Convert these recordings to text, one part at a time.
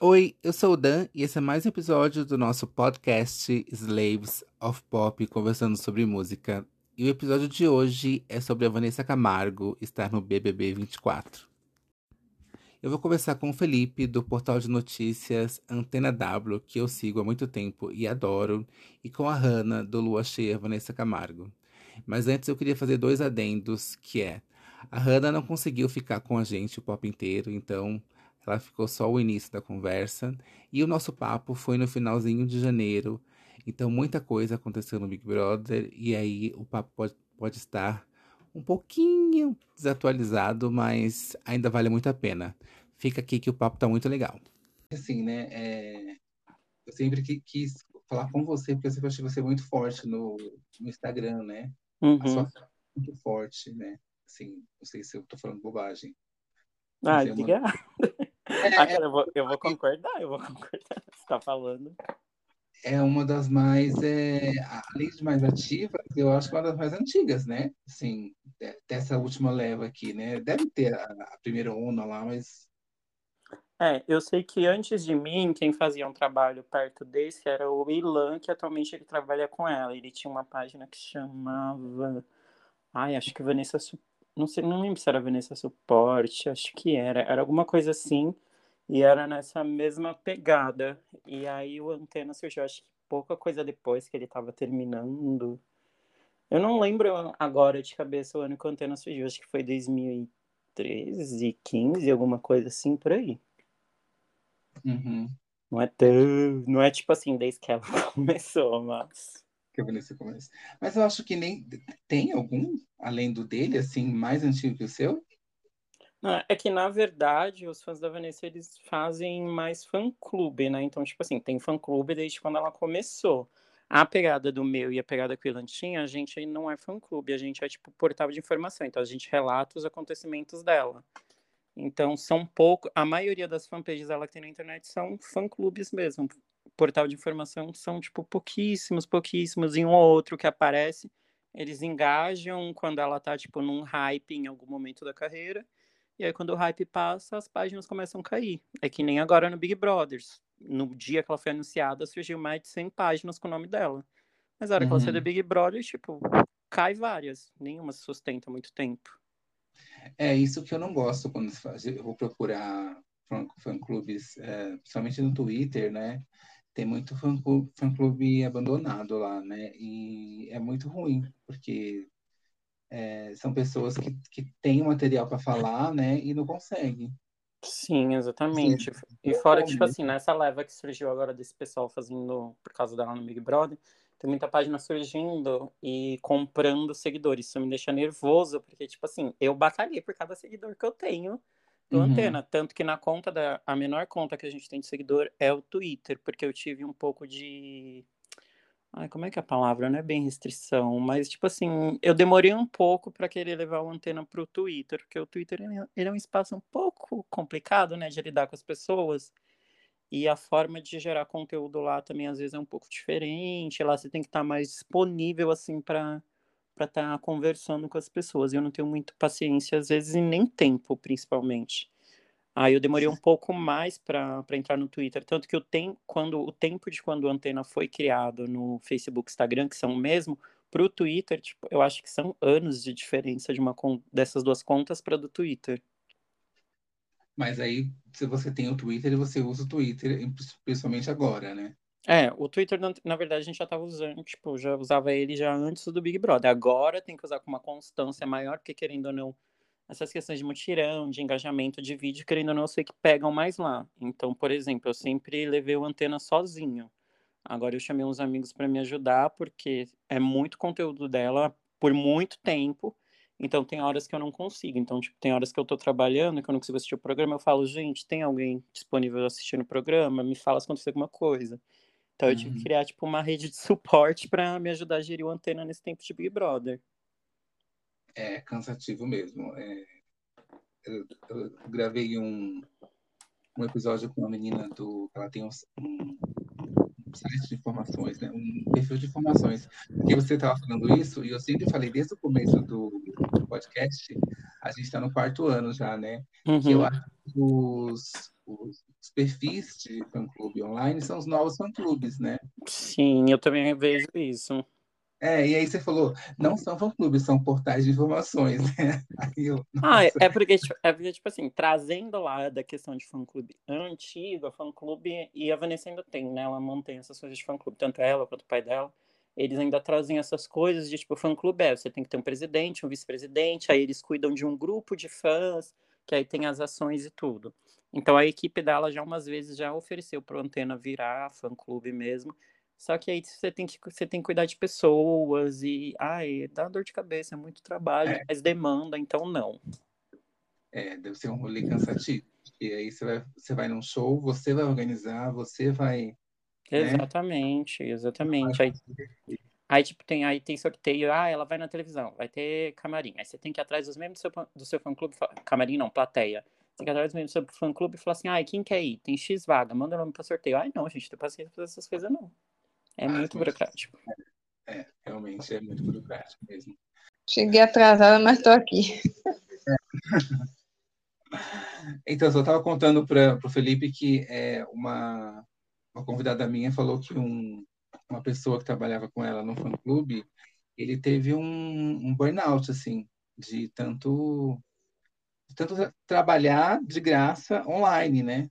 Oi, eu sou o Dan e esse é mais um episódio do nosso podcast Slaves of Pop conversando sobre música. E o episódio de hoje é sobre a Vanessa Camargo estar no BBB 24. Eu vou conversar com o Felipe do portal de notícias Antena W, que eu sigo há muito tempo e adoro, e com a Hanna do Lua Cheia Vanessa Camargo. Mas antes eu queria fazer dois adendos, que é a Hanna não conseguiu ficar com a gente o pop inteiro, então ela ficou só o início da conversa. E o nosso papo foi no finalzinho de janeiro. Então, muita coisa aconteceu no Big Brother. E aí, o papo pode, pode estar um pouquinho desatualizado, mas ainda vale muito a pena. Fica aqui que o papo tá muito legal. Assim, né? É... Eu sempre quis falar com você, porque eu sempre achei você muito forte no, no Instagram, né? Uhum. A sua é muito forte, né? Assim, não sei se eu tô falando bobagem. Ah, Mas é uma-. É, Ah, cara, eu vou, eu vou concordar, eu vou concordar. Você tá falando. É uma das mais, é, além de mais ativas, eu acho que é uma das mais antigas, né? Assim, de- dessa última leva aqui, né? Deve ter a, a primeira onda lá, mas É, eu sei que antes de mim, quem fazia um trabalho perto desse era o Ilan, que atualmente ele trabalha com ela. Ele tinha uma página que chamava. Ai, acho que Vanessa. Não sei, não lembro se era Vanessa Suporte, acho que era. Era alguma coisa assim. E era nessa mesma pegada. E aí o Antena surgiu, acho que pouca coisa depois que ele tava terminando. Eu não lembro agora de cabeça o ano que o Antena surgiu, acho que foi 2013, 15, alguma coisa assim, por aí. uhum, Não é tão. Não é tipo assim, desde que ela começou, mas. que Vanessa começa. Mas eu acho que nem tem algum, além do dele, assim, mais antigo que o seu? Não, é que, na verdade, os fãs da Vanessa, eles fazem mais fã-clube, né? Então, tipo assim, tem fã-clube desde quando ela começou. A pegada do meu e a pegada que o Ilan tinha, a gente não é fã-clube, a gente é, tipo, portal de informação. Então, a gente relata os acontecimentos dela. Então, são pouco... A maioria das fanpages dela que tem na internet são fã-clubes mesmo. Portal de informação são, tipo, pouquíssimos, pouquíssimos. E um ou outro que aparece, eles engajam quando ela tá, tipo, num hype em algum momento da carreira. E aí, quando o hype passa, as páginas começam a cair. É que nem agora no Big Brothers. No dia que ela foi anunciada, surgiu mais de 100 páginas com o nome dela. Mas a hora que ela saiu do Uhum. Big Brother, tipo, cai várias. Nenhuma se sustenta muito tempo. É isso que eu não gosto quando. Eu vou procurar fã- fã-clubes, é, principalmente no Twitter, né? Tem muito fã-clube abandonado lá, né? E é muito ruim, porque é, são pessoas que, que têm material para falar, né? E não conseguem. Sim, exatamente. Sim. E fora que, tipo assim, nessa leva que surgiu agora desse pessoal fazendo, por causa dela no Big Brother, tem muita página surgindo e comprando seguidores. Isso me deixa nervoso, porque, tipo assim, eu batalhei por cada seguidor que eu tenho do Uhum. Antena. Tanto que na conta da. A menor conta que a gente tem de seguidor é o Twitter, porque eu tive um pouco de. Ai, como é que é a palavra? Não é bem restrição, mas, tipo assim, eu demorei um pouco para querer levar o Antena pro Twitter, porque o Twitter é- ele é um espaço um pouco complicado, né, de lidar com as pessoas. E a forma de gerar conteúdo lá também às vezes é um pouco diferente. Lá você tem que estar mais disponível assim para para estar conversando com as pessoas. Eu não tenho muito paciência às vezes e nem tempo, principalmente. Aí eu demorei um pouco mais para entrar no Twitter, tanto que o tem quando o tempo de quando a Antena foi criado no Facebook, Instagram, que são o mesmo, para o Twitter, tipo, eu acho que são anos de diferença de uma dessas duas contas para do Twitter. Mas aí, se você tem o Twitter, você usa o Twitter, principalmente agora, né? É, o Twitter, na, verdade, a gente já tava usando, tipo, já usava ele já antes do Big Brother. Agora tem que usar com uma constância maior, porque querendo ou não, essas questões de mutirão, de engajamento de vídeo, querendo ou não, eu sei que pegam mais lá. Então, por exemplo, eu sempre levei o antena sozinho. Agora eu chamei uns amigos para me ajudar, porque é muito conteúdo dela por muito tempo. Então tem horas que eu não consigo. Então, tipo, tem horas que eu tô trabalhando, que eu não consigo assistir o programa, eu falo, gente, tem alguém disponível assistindo o programa? Me fala se acontecer alguma coisa. Então eu tive que Uhum. criar, tipo, uma rede de suporte para me ajudar a gerir o antena nesse tempo de Big Brother. É cansativo mesmo. É, eu, eu gravei um, um episódio com uma menina do. Ela tem um, um site de informações, né? um perfil de informações. Porque você estava falando isso, e eu sempre falei desde o começo do, do podcast, a gente está no quarto ano já, né? Uhum. Que eu acho que os, os, os perfis de fã-clube online são os novos fã-clubes, né? Sim, eu também vejo isso. É, e aí você falou, não são fã-clubes, são portais de informações, né? Eu, ah, é porque, tipo, é porque, tipo assim, trazendo lá da questão de fã-clube antigo, a fã-clube, e a Vanessa ainda tem, né? Ela mantém essas coisas de fã-clube, tanto ela quanto o pai dela, eles ainda trazem essas coisas de, tipo, fã-clube é, você tem que ter um presidente, um vice-presidente, aí eles cuidam de um grupo de fãs, que aí tem as ações e tudo. Então a equipe dela já umas vezes já ofereceu para o Antena virar fã-clube mesmo, só que aí você tem que, você tem que cuidar de pessoas e, ai, dá dor de cabeça, é muito trabalho, É. mas demanda, então não. É, deve ser um rolê cansativo. E aí você vai, você vai num show, você vai organizar, você vai. Né? Exatamente, exatamente. Aí, aí, tipo, tem, aí tem sorteio, ah, ela vai na televisão, vai ter camarim. Aí você tem que ir atrás dos membros do seu, do seu fã-clube, camarim não, plateia. Você tem que ir atrás dos membros do seu fã-clube e falar assim, ai, quem quer ir? Tem X vaga, manda o nome pra sorteio. Ai, não, gente, não tem paciência pra fazer essas coisas, não. É Ah, muito burocrático. É, realmente é muito burocrático mesmo. Cheguei atrasada, mas tô aqui. Então, eu só estava contando para o Felipe que é, uma, uma convidada minha falou que um, uma pessoa que trabalhava com ela no fã-clube, ele teve um, um burnout, assim, de tanto, de tanto tra- trabalhar de graça online, né?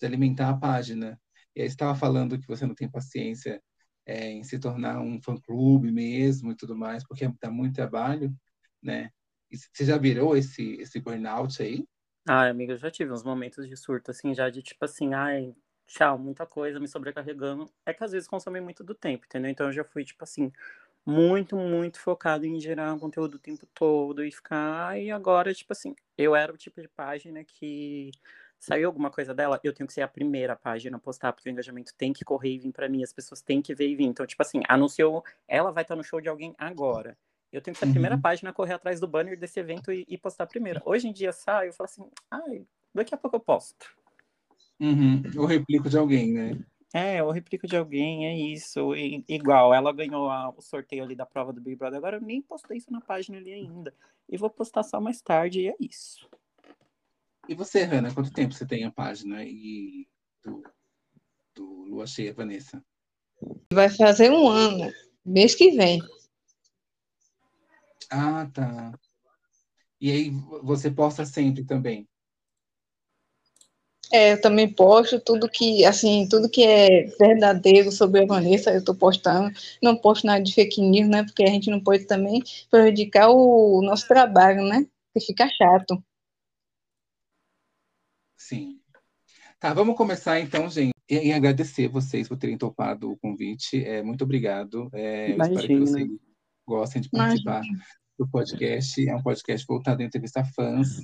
De alimentar a página. E aí estava falando que você não tem paciência é, em se tornar um fã-clube mesmo e tudo mais, porque dá muito trabalho, né? E você já virou esse, esse burnout aí? Ai, amiga, eu já tive uns momentos de surto, assim, já de tipo assim, ai, tchau, muita coisa me sobrecarregando. É que às vezes consome muito do tempo, entendeu? Então eu já fui, tipo assim, muito, muito focado em gerar conteúdo o tempo todo e ficar. E agora, tipo assim, eu era o tipo de página que saiu alguma coisa dela, eu tenho que ser a primeira página a postar, porque o engajamento tem que correr e vir pra mim, as pessoas têm que ver e vir. Então, tipo assim, anunciou, ela vai estar no show de alguém agora. Eu tenho que ser a primeira Uhum. página a correr atrás do banner desse evento e, e postar primeiro. Hoje em dia sai, eu falo assim, ai, daqui a pouco eu posto. Uhum. Eu replico de alguém, né? É, eu replico de alguém, é isso. E- igual, ela ganhou a- o sorteio ali da prova do Big Brother. Agora eu nem postei isso na página ali ainda. E vou postar só mais tarde, e é isso. E você, Hanna, quanto tempo você tem a página e do, do Lua Cheia, Vanessa? Vai fazer um ano, mês que vem. Ah, tá. E aí você posta sempre também? É, eu também posto tudo que, assim, tudo que é verdadeiro sobre a Vanessa, eu tô postando. Não posto nada de fake news, né? Porque a gente não pode também prejudicar o nosso trabalho, né? Porque fica chato. Sim. Tá, vamos começar então, gente. E, agradecer vocês por terem topado o convite. É, muito obrigado. É, eu espero que Imagina. vocês gostem de participar do podcast. É um podcast voltado a entrevistar fãs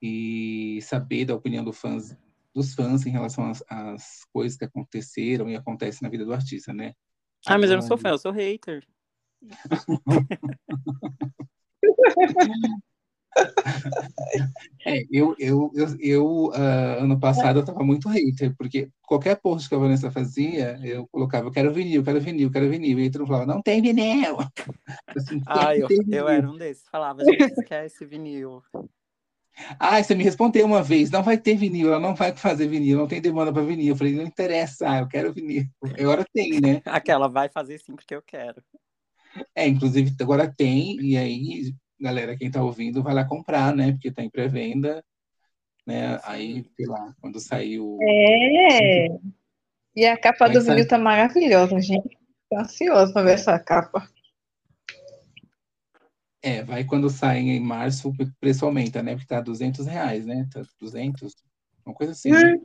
e saber da opinião do fãs, dos fãs em relação às, às coisas que aconteceram e acontecem na vida do artista, né? Ah, mas eu não sou Atuando. fã, eu sou hater. É, eu, eu, eu, eu ah, ano passado eu tava muito hater, porque qualquer post que a Vanessa fazia, eu colocava, eu quero vinil, quero vinil, quero vinil, e aí todo mundo falava, não tem vinil! Assim, Ah, eu, ter eu vinil. era um desses. Falava, gente, esquece vinil. Ah, você me respondeu uma vez, não vai ter vinil, ela não vai fazer vinil, não tem demanda para vinil. Eu falei, não interessa, ah, eu quero vinil. Agora tem, né? Aquela vai fazer sim porque eu quero. É, inclusive agora tem, e aí, galera, quem tá ouvindo, vai lá comprar, né? Porque tá em pré-venda, né? Aí, sei lá, quando sair o. É. E a capa Vai do sair. vinil tá maravilhosa, gente. Tô ansiosa pra ver essa capa. É, vai quando sai em março, o preço aumenta, né? Porque tá 200 reais, né? Tá 200, uma coisa assim, né?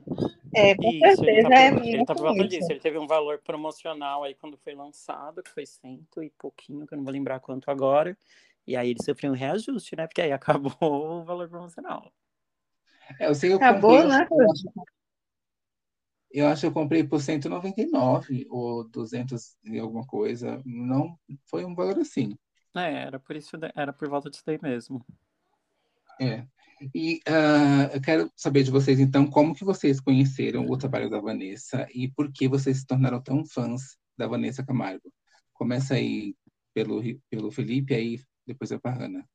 É, com Isso, ele certeza tá, é ele tá por volta muito disso. Ele teve um valor promocional aí quando foi lançado, que foi cento e pouquinho, que eu não vou lembrar quanto agora. E aí ele sofreu um reajuste, né? Porque aí acabou o valor promocional. É, eu sei que eu Acabou, comprei, né? eu acho, eu acho que eu comprei por 199 ou 200 e alguma coisa. Não foi um valor assim. É, era por isso, era por volta disso daí mesmo. É. E uh, eu quero saber de vocês, então, como que vocês conheceram o trabalho da Vanessa e por que vocês se tornaram tão fãs da Vanessa Camargo? Começa aí pelo, pelo Felipe, aí depois é para a Hannah.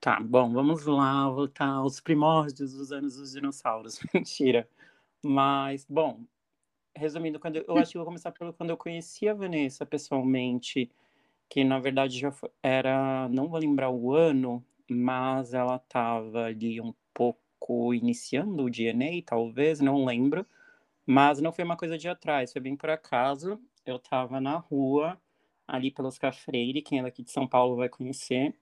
Tá, bom, vamos lá voltar aos primórdios dos anos dos dinossauros. Mentira. Mas, bom, resumindo, quando eu, eu acho que vou começar pelo quando eu conheci a Vanessa pessoalmente, que na verdade já foi, era, não vou lembrar o ano, mas ela estava ali um pouco iniciando o DNA, talvez, não lembro. Mas não foi uma coisa de atrás, foi bem por acaso. Eu estava na rua, ali pelos Cafreire, quem é daqui de São Paulo vai conhecer.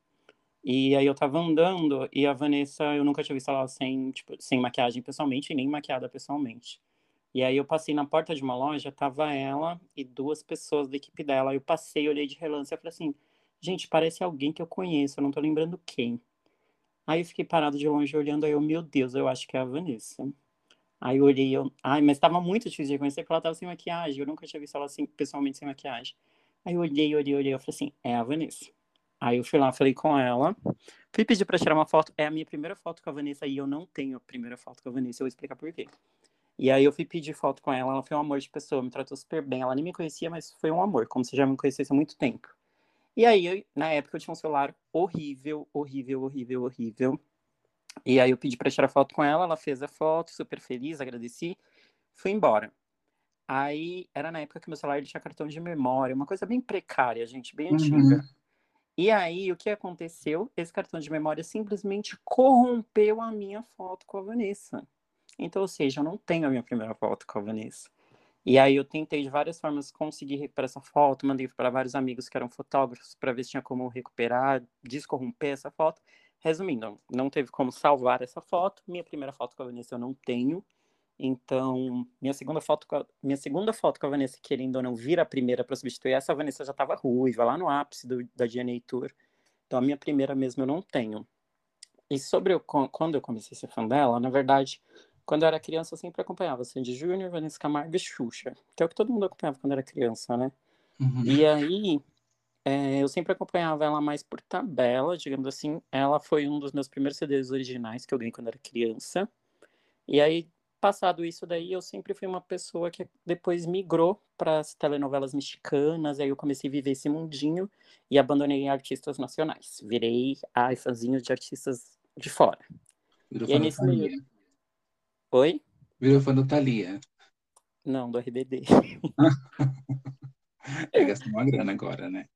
E aí eu tava andando e a Vanessa, eu nunca tinha visto ela sem, tipo, sem maquiagem pessoalmente, nem maquiada pessoalmente. E aí eu passei na porta de uma loja, tava ela e duas pessoas da equipe dela. Eu passei, olhei de relance e falei assim, gente, parece alguém que eu conheço, eu não tô lembrando quem. Aí eu fiquei parado de longe olhando, aí eu, meu Deus, eu acho que é a Vanessa. Aí eu olhei, eu, ai, mas tava muito difícil de conhecer, porque ela tava sem maquiagem, eu nunca tinha visto ela assim, pessoalmente sem maquiagem. Aí eu olhei, olhei, olhei, eu falei assim, é a Vanessa. Aí eu fui lá, falei com ela, fui pedir pra tirar uma foto, é a minha primeira foto com a Vanessa, e eu não tenho a primeira foto com a Vanessa, eu vou explicar por quê. E aí eu fui pedir foto com ela, ela foi um amor de pessoa, me tratou super bem, ela nem me conhecia, mas foi um amor, como se já me conhecesse há muito tempo. E aí, eu, na época, eu tinha um celular horrível, horrível, horrível, horrível. E aí eu pedi para tirar foto com ela, ela fez a foto, super feliz, agradeci, fui embora. Aí era na época que meu celular tinha cartão de memória, uma coisa bem precária, gente, bem uhum. antiga. E aí o que aconteceu? Esse cartão de memória simplesmente corrompeu a minha foto com a Vanessa. Então, ou seja, eu não tenho a minha primeira foto com a Vanessa. E aí eu tentei de várias formas conseguir recuperar essa foto, mandei para vários amigos que eram fotógrafos para ver se tinha como recuperar, descorromper essa foto. Resumindo, não teve como salvar essa foto. Minha primeira foto com a Vanessa eu não tenho. Então, minha segunda foto com a, minha segunda foto com a Vanessa, querendo ou não vir a primeira para substituir essa, a Vanessa já estava ruiva, lá no ápice do, da DNA Tour. Então, a minha primeira mesmo eu não tenho. E sobre o, quando eu comecei a ser fã dela, na verdade, quando eu era criança, eu sempre acompanhava Sandy Júnior, Vanessa Camargo e Xuxa, que é o que todo mundo acompanhava quando era criança, né? Uhum. E aí, é, eu sempre acompanhava ela mais por tabela, digamos assim. Ela foi um dos meus primeiros CDs originais que eu ganhei quando era criança. E aí, passado isso daí, eu sempre fui uma pessoa que depois migrou para as telenovelas mexicanas. Aí eu comecei a viver esse mundinho e abandonei artistas nacionais. Virei ai, fãzinho de artistas de fora. Virou e aí, nesse meio... Oi? Virou fã do Thalia. Não, do RBD. é, gastou uma grana agora, né?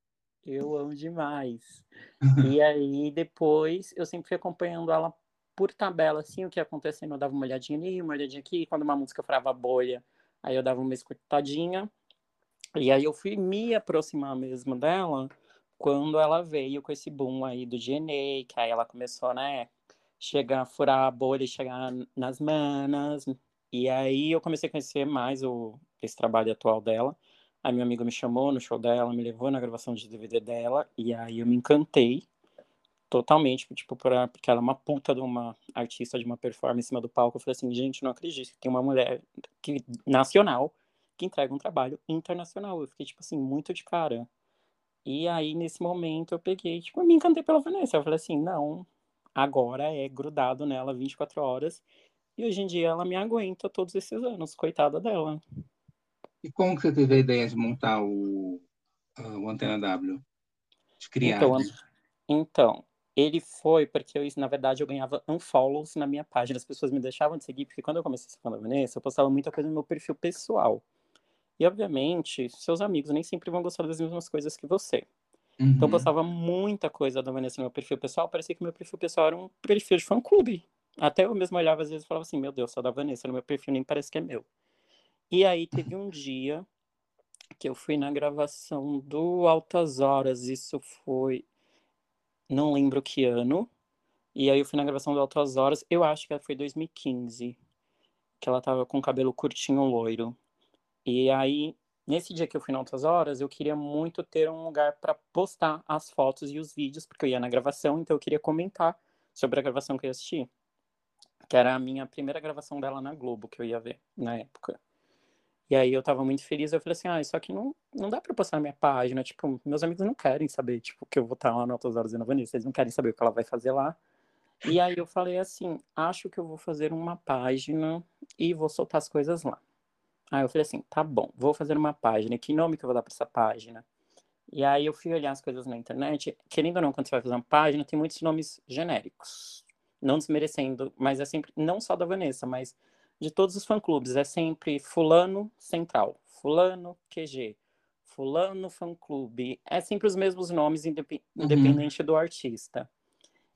Eu amo demais. e aí, depois, eu sempre fui acompanhando ela por tabela, assim, o que ia acontecendo. Eu dava uma olhadinha ali, uma olhadinha aqui. Quando uma música frava bolha, aí eu dava uma escutadinha. E aí eu fui me aproximar mesmo dela quando ela veio com esse boom aí do DNA, que aí ela começou, né, chegar, furar a bolha e chegar nas manas. E aí eu comecei a conhecer mais o, esse trabalho atual dela. Aí meu amigo me chamou no show dela, me levou na gravação de DVD dela, e aí eu me encantei totalmente, tipo, pra, porque ela é uma puta de uma artista de uma performance em cima do palco. Eu falei assim, gente, não acredito que tem uma mulher que, nacional que entrega um trabalho internacional. Eu fiquei, tipo assim, muito de cara. E aí, nesse momento, eu peguei, tipo, eu me encantei pela Vanessa. Eu falei assim, não, agora é grudado nela 24 horas. E hoje em dia ela me aguenta todos esses anos, coitada dela. E como que você teve a ideia de montar o, o Antena W? De criar? Então, então, ele foi porque eu, na verdade, eu ganhava unfollows na minha página. As pessoas me deixavam de seguir, porque quando eu comecei a ser fã da Vanessa, eu postava muita coisa no meu perfil pessoal. E, obviamente, seus amigos nem sempre vão gostar das mesmas coisas que você. Uhum. Então, eu postava muita coisa da Vanessa no meu perfil pessoal. Parecia que meu perfil pessoal era um perfil de fã-clube. Até eu mesmo olhava às vezes e falava assim, meu Deus, só da Vanessa no meu perfil nem parece que é meu. E aí teve um dia que eu fui na gravação do Altas Horas, isso foi. Não lembro que ano. E aí eu fui na gravação do Altas Horas, eu acho que foi 2015, que ela tava com cabelo curtinho loiro. E aí, nesse dia que eu fui na Altas Horas, eu queria muito ter um lugar para postar as fotos e os vídeos, porque eu ia na gravação, então eu queria comentar sobre a gravação que eu assisti. Que era a minha primeira gravação dela na Globo, que eu ia ver na época. E aí eu tava muito feliz, eu falei assim, ah, isso aqui não, não dá pra postar na minha página, tipo, meus amigos não querem saber, tipo, que eu vou estar lá no Altas Horas na Vanessa, eles não querem saber o que ela vai fazer lá. E aí eu falei assim, acho que eu vou fazer uma página e vou soltar as coisas lá. Aí eu falei assim, tá bom, vou fazer uma página. Que nome que eu vou dar para essa página? E aí eu fui olhar as coisas na internet. Querendo ou não, quando você vai fazer uma página, tem muitos nomes genéricos. Não desmerecendo, mas é sempre, não só da Vanessa, mas de todos os fã-clubes. É sempre fulano central, fulano QG, fulano fã-clube. É sempre os mesmos nomes, indep uhum. independente do artista.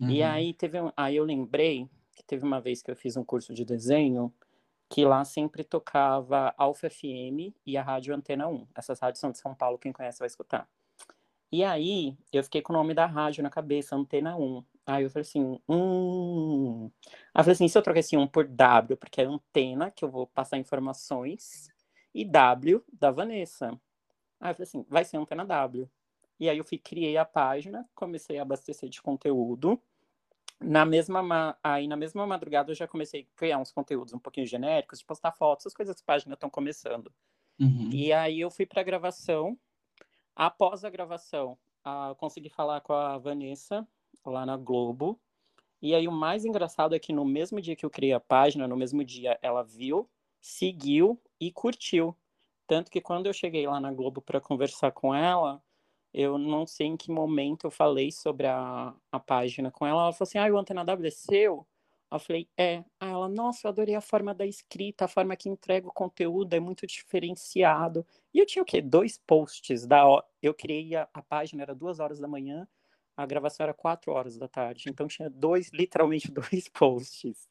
Uhum. E aí teve um, aí eu lembrei que teve uma vez que eu fiz um curso de desenho que lá sempre tocava Alfa FM e a Rádio Antena 1. Essas rádios são de São Paulo, quem conhece vai escutar. E aí eu fiquei com o nome da rádio na cabeça, Antena 1. Aí eu falei assim, hum. Aí eu falei assim, se eu trocar esse 1 por W, porque é antena, que eu vou passar informações, e W da Vanessa. Aí eu falei assim, vai ser Antena W. E aí eu fui, criei a página, comecei a abastecer de conteúdo. Na mesma, aí na mesma madrugada eu já comecei a criar uns conteúdos um pouquinho genéricos, de postar fotos, as coisas que a página estão começando. Uhum. E aí eu fui para a gravação. Após a gravação, uh, consegui falar com a Vanessa lá na Globo. E aí o mais engraçado é que no mesmo dia que eu criei a página, no mesmo dia ela viu, seguiu e curtiu. Tanto que quando eu cheguei lá na Globo para conversar com ela, eu não sei em que momento eu falei sobre a, a página com ela. Ela falou assim: Ah, o Antena W é seu? Eu falei: É. Aí ela, nossa, eu adorei a forma da escrita, a forma que entrega o conteúdo, é muito diferenciado. E eu tinha o quê? Dois posts. da Eu criei a, a página, era duas horas da manhã, a gravação era quatro horas da tarde. Então tinha dois, literalmente dois posts.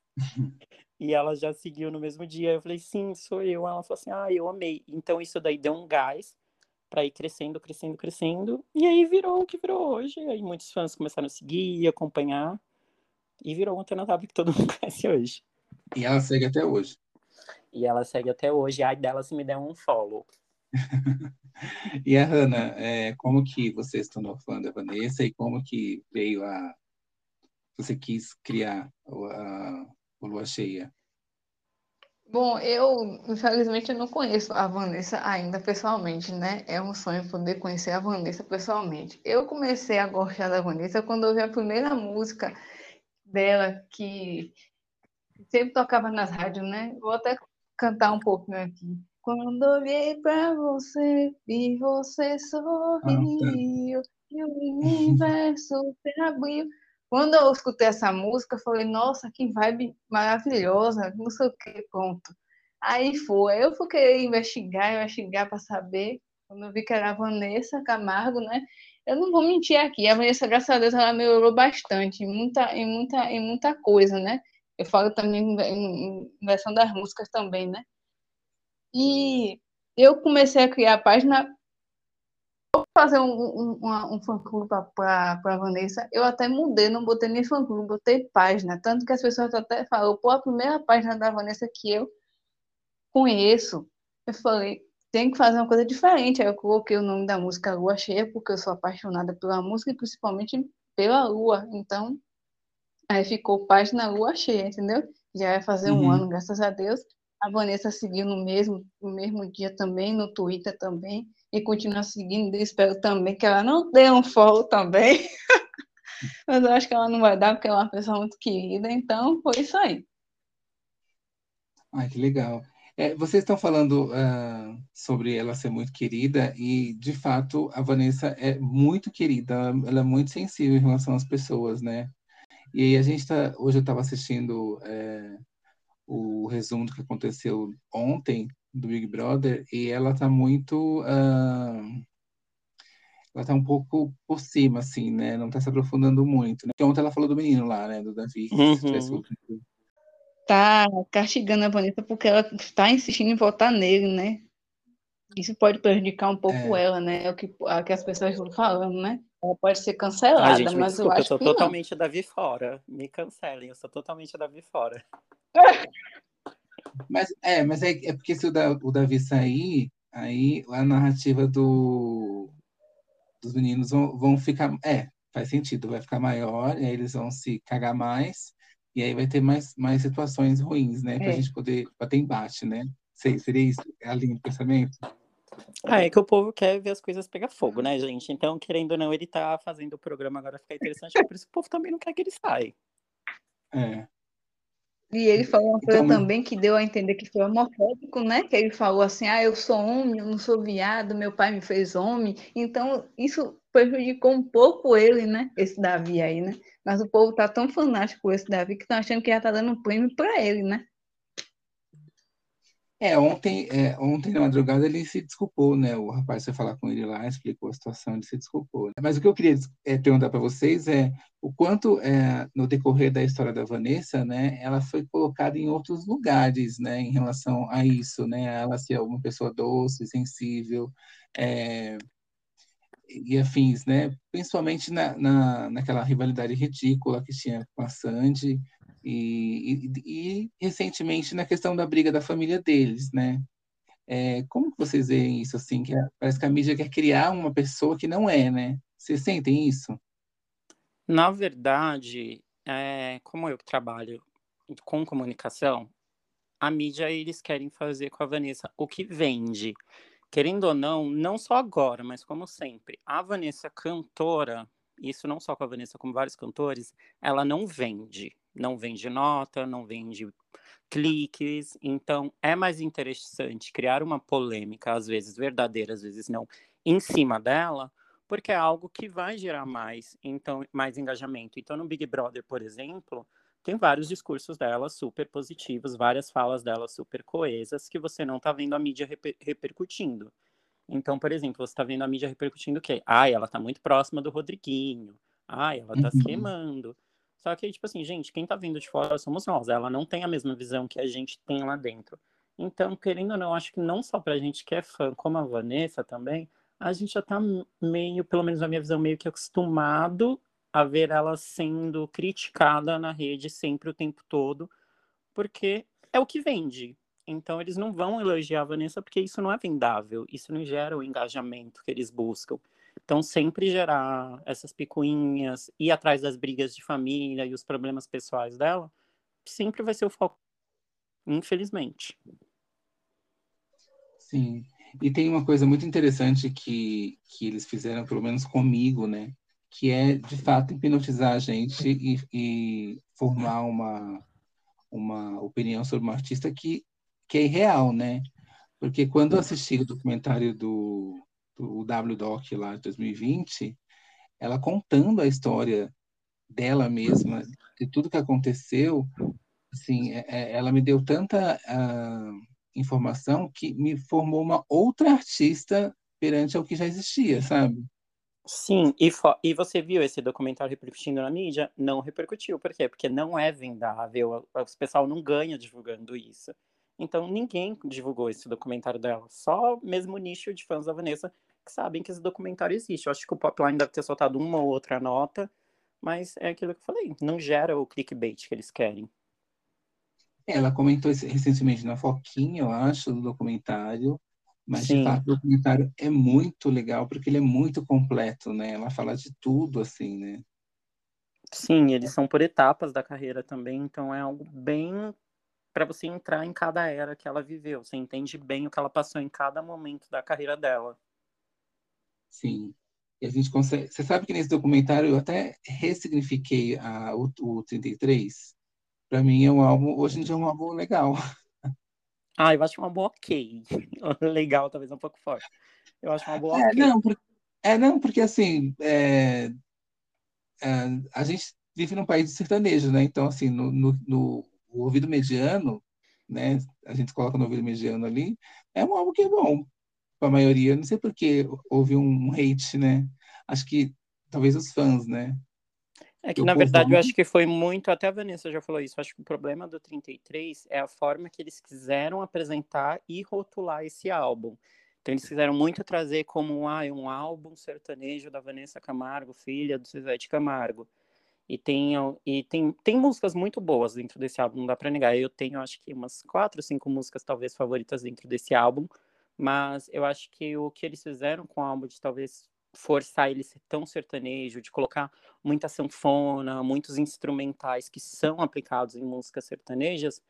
e ela já seguiu no mesmo dia. Eu falei: Sim, sou eu. Ela falou assim: Ah, eu amei. Então isso daí deu um gás para ir crescendo, crescendo, crescendo. E aí virou o que virou hoje. Aí muitos fãs começaram a seguir, acompanhar. E virou uma Antena que todo mundo conhece hoje. E ela segue até hoje. E ela segue até hoje. Ai dela se me der um follow. e a Hanna, é, como que você se tornou fã da Vanessa e como que veio a... Você quis criar a, a Lua Cheia? Bom, eu, infelizmente, não conheço a Vanessa ainda pessoalmente, né? É um sonho poder conhecer a Vanessa pessoalmente. Eu comecei a gostar da Vanessa quando eu vi a primeira música dela, que sempre tocava nas rádios, né? Vou até cantar um pouquinho aqui. Quando olhei para você, vi você sorriu, ah, tá. e o universo se abriu. Quando eu escutei essa música, falei, nossa, que vibe maravilhosa, não sei o que, pronto. Aí foi, eu fui querer investigar, investigar para saber, quando eu vi que era a Vanessa Camargo, né? Eu não vou mentir aqui, a Vanessa, graças a Deus, ela melhorou bastante, em muita, em muita, em muita coisa, né? Eu falo também em versão das músicas também, né? E eu comecei a criar a página fazer um, um, um fã-clube para a Vanessa, eu até mudei, não botei nem fã-clube, botei página. Tanto que as pessoas até falam, pô, a primeira página da Vanessa que eu conheço, eu falei, tem que fazer uma coisa diferente. Aí eu coloquei o nome da música Lua Cheia, porque eu sou apaixonada pela música e principalmente pela lua. Então, aí ficou página Lua Cheia, entendeu? Já vai fazer um uhum. ano, graças a Deus. A Vanessa seguiu no mesmo, no mesmo dia também, no Twitter também e continuar seguindo. espero também que ela não dê um follow também. Mas eu acho que ela não vai dar, porque ela é uma pessoa muito querida. Então, foi isso aí. Ai, que legal. É, vocês estão falando uh, sobre ela ser muito querida, e de fato a Vanessa é muito querida, ela é muito sensível em relação às pessoas, né? E aí a gente tá, hoje eu estava assistindo é, o resumo do que aconteceu ontem do Big Brother e ela tá muito. Uh, ela tá um pouco por cima, assim, né? Não tá se aprofundando muito. Né? Ontem ela falou do menino lá, né? Do Davi. Uhum. Tá castigando a Vanessa porque ela está insistindo em votar nele, né? Isso pode prejudicar um pouco é. ela, né? É o que, é que as pessoas estão falando, né? Ela pode ser cancelada, ah, gente, mas desculpa, eu acho eu sou que totalmente não. Davi fora. Me cancelem, eu sou totalmente Davi fora. Mas é, mas é, é porque se o, da, o Davi sair, aí a narrativa do, dos meninos vão, vão ficar. É, faz sentido, vai ficar maior, e aí eles vão se cagar mais, e aí vai ter mais, mais situações ruins, né? Pra é. gente poder bater embate, né? Sei, seria isso a linha de pensamento? Ah, é que o povo quer ver as coisas pegar fogo, né, gente? Então, querendo ou não, ele tá fazendo o programa agora ficar interessante, por isso o povo também não quer que ele saia. É. E ele falou uma coisa Então- também que deu a entender que foi homofóbico, né? Que ele falou assim: ah, eu sou homem, eu não sou viado, meu pai me fez homem. Então, isso prejudicou um pouco ele, né? Esse Davi aí, né? Mas o povo tá tão fanático com esse Davi que estão achando que já tá dando um prêmio para ele, né? É, ontem, é, ontem na madrugada ele se desculpou, né? O rapaz foi falar com ele lá, explicou a situação, ele se desculpou. Mas o que eu queria é, perguntar para vocês é o quanto, é, no decorrer da história da Vanessa, né, ela foi colocada em outros lugares, né, em relação a isso, né? Ela ser uma pessoa doce, sensível, é, e afins, né? Principalmente na, na, naquela rivalidade ridícula que tinha com a Sandy e, e, e recentemente na questão da briga da família deles, né? É, como que vocês veem isso assim? Que parece que a mídia quer criar uma pessoa que não é, né? Vocês sentem isso? Na verdade, é, como eu trabalho com comunicação, a mídia eles querem fazer com a Vanessa o que vende. Querendo ou não, não só agora, mas como sempre, a Vanessa cantora, isso não só com a Vanessa, como vários cantores, ela não vende. Não vende nota, não vende cliques. Então, é mais interessante criar uma polêmica, às vezes verdadeira, às vezes não, em cima dela, porque é algo que vai gerar mais, então, mais engajamento. Então, no Big Brother, por exemplo, tem vários discursos dela super positivos, várias falas dela super coesas, que você não está vendo a mídia reper repercutindo. Então, por exemplo, você está vendo a mídia repercutindo o quê? Ai, ela está muito próxima do Rodriguinho. Ai, ela está se Uhum. queimando. Só que, tipo assim, gente, quem tá vindo de fora somos nós. Ela não tem a mesma visão que a gente tem lá dentro. Então, querendo ou não, acho que não só pra gente que é fã, como a Vanessa também, a gente já tá meio, pelo menos na minha visão, meio que acostumado a ver ela sendo criticada na rede sempre o tempo todo, porque é o que vende. Então, eles não vão elogiar a Vanessa porque isso não é vendável, isso não gera o engajamento que eles buscam. Então, sempre gerar essas picuinhas, ir atrás das brigas de família e os problemas pessoais dela, sempre vai ser o foco, infelizmente. Sim. E tem uma coisa muito interessante que, que eles fizeram, pelo menos comigo, né? Que é, de fato, hipnotizar a gente e, e formar uma, uma opinião sobre uma artista que, que é irreal, né? Porque quando eu assisti o documentário do, do W-Doc lá de 2020, ela contando a história dela mesma, de tudo que aconteceu, assim, é- é- ela me deu tanta ah, informação que me formou uma outra artista perante ao que já existia, sabe? Sim, e, e você viu esse documentário repercutindo na mídia? Não repercutiu. Por quê? Porque não é vendável. O o pessoal não ganha divulgando isso. Então ninguém divulgou esse documentário dela. Só mesmo o nicho de fãs da Vanessa que sabem que esse documentário existe. Eu acho que o Popline deve ter soltado uma ou outra nota, mas é aquilo que eu falei, não gera o clickbait que eles querem. Ela comentou isso recentemente na Foquinha, eu acho, do documentário, mas de Sim. fato o documentário é muito legal porque ele é muito completo, né? Ela fala de tudo, assim, né? Sim, eles são por etapas da carreira também, então é algo bem para você entrar em cada era que ela viveu. Você entende bem o que ela passou em cada momento da carreira dela. Sim. E a gente consegue. Você sabe que nesse documentário eu até ressignifiquei a, o, o 33? Para mim é um álbum, hoje em dia é um álbum legal. Ah, eu acho uma boa ok. Legal, talvez um pouco forte. Eu acho uma boa É, ok. não, por- é, não, porque assim, é, é, a gente vive num país de sertanejo, né? Então, assim, no, no, no o ouvido mediano, né? A gente coloca no ouvido mediano ali, é um álbum que é bom a maioria. Não sei por que houve um hate, né? Acho que talvez os fãs, né? É que, na verdade, eu acho que foi muito. Até a Vanessa já falou isso. eu Acho que o problema do 33 é a forma que eles quiseram apresentar e rotular esse álbum. Então, eles quiseram muito trazer como ah, um álbum sertanejo da Vanessa Camargo, filha do de Camargo. E tem, e tem, tem músicas muito boas dentro desse álbum, não dá pra negar. Eu tenho, acho que, umas quatro, cinco músicas, talvez, favoritas dentro desse álbum. Mas eu acho que o que eles fizeram com o álbum de talvez forçar ele ser tão sertanejo, de colocar muita sanfona, muitos instrumentais que são aplicados em músicas sertanejas,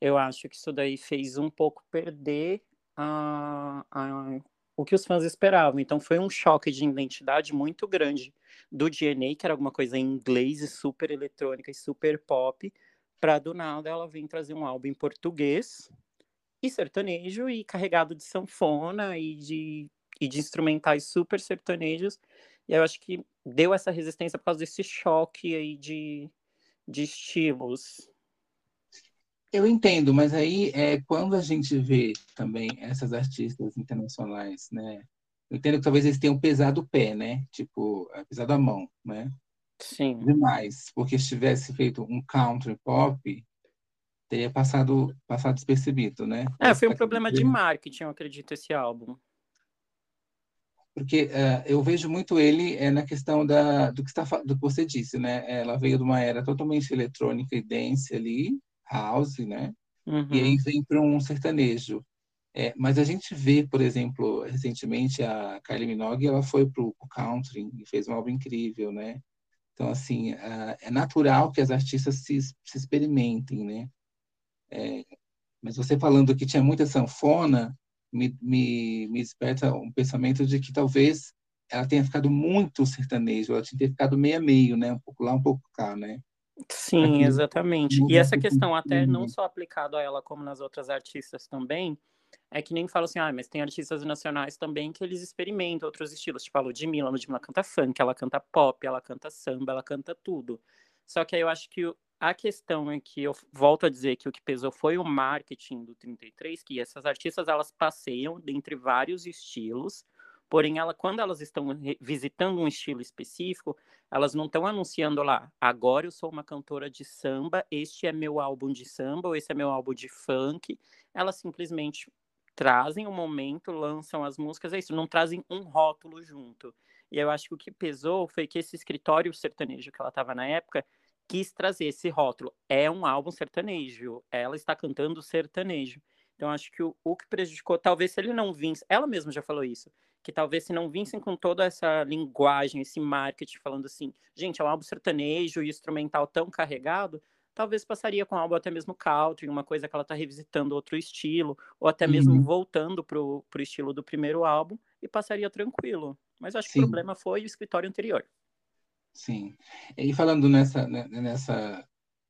eu acho que isso daí fez um pouco perder a, a, o que os fãs esperavam. Então foi um choque de identidade muito grande do DNA, que era alguma coisa em inglês e super eletrônica e super pop, Pra do nada ela vem trazer um álbum em português e sertanejo e carregado de sanfona e de, e de instrumentais super sertanejos. E eu acho que deu essa resistência por causa desse choque aí de, de estilos. Eu entendo, mas aí é quando a gente vê também essas artistas internacionais, né? Eu entendo que talvez eles tenham pesado o pé, né? Tipo, é, pesado a mão, né? Sim. Demais, porque se tivesse feito um country pop, teria passado passado despercebido, né? É, foi um problema de marketing, eu acredito, esse álbum. Porque uh, eu vejo muito ele é, na questão da, do, que está, do que você disse, né? Ela veio de uma era totalmente eletrônica e dance ali, house, né? Uhum. E aí vem para um sertanejo. É, mas a gente vê, por exemplo, recentemente a Kylie Minogue, ela foi para o country e fez um álbum incrível, né? Então, assim, uh, é natural que as artistas se, se experimentem, né? É, mas você falando que tinha muita sanfona, me, me, me desperta um pensamento de que talvez ela tenha ficado muito sertanejo, ela tinha que ter ficado meio a meio, né? Um pouco lá, um pouco cá, né? Sim, Aqui, exatamente. E essa questão até não só aplicado a ela como nas outras artistas também, é que nem fala assim, ah, mas tem artistas nacionais também que eles experimentam outros estilos, tipo a Ludmilla, a Ludmilla canta funk, ela canta pop, ela canta samba, ela canta tudo. Só que aí eu acho que a questão é que eu volto a dizer que o que pesou foi o marketing do 33, que essas artistas elas passeiam entre vários estilos, porém ela quando elas estão visitando um estilo específico, elas não estão anunciando lá, agora eu sou uma cantora de samba, este é meu álbum de samba, ou esse é meu álbum de funk. Elas simplesmente trazem o momento, lançam as músicas, é isso, não trazem um rótulo junto. E eu acho que o que pesou foi que esse escritório sertanejo que ela estava na época quis trazer esse rótulo. É um álbum sertanejo, ela está cantando sertanejo. Então acho que o, o que prejudicou, talvez se ele não vinsse, ela mesma já falou isso, que talvez se não vinssem com toda essa linguagem, esse marketing falando assim, gente, é um álbum sertanejo e instrumental tão carregado, talvez passaria com algo até mesmo country, uma coisa que ela está revisitando outro estilo, ou até uhum. mesmo voltando pro, pro estilo do primeiro álbum, e passaria tranquilo. Mas acho Sim. que o problema foi o escritório anterior. Sim. E falando nessa, né, nessa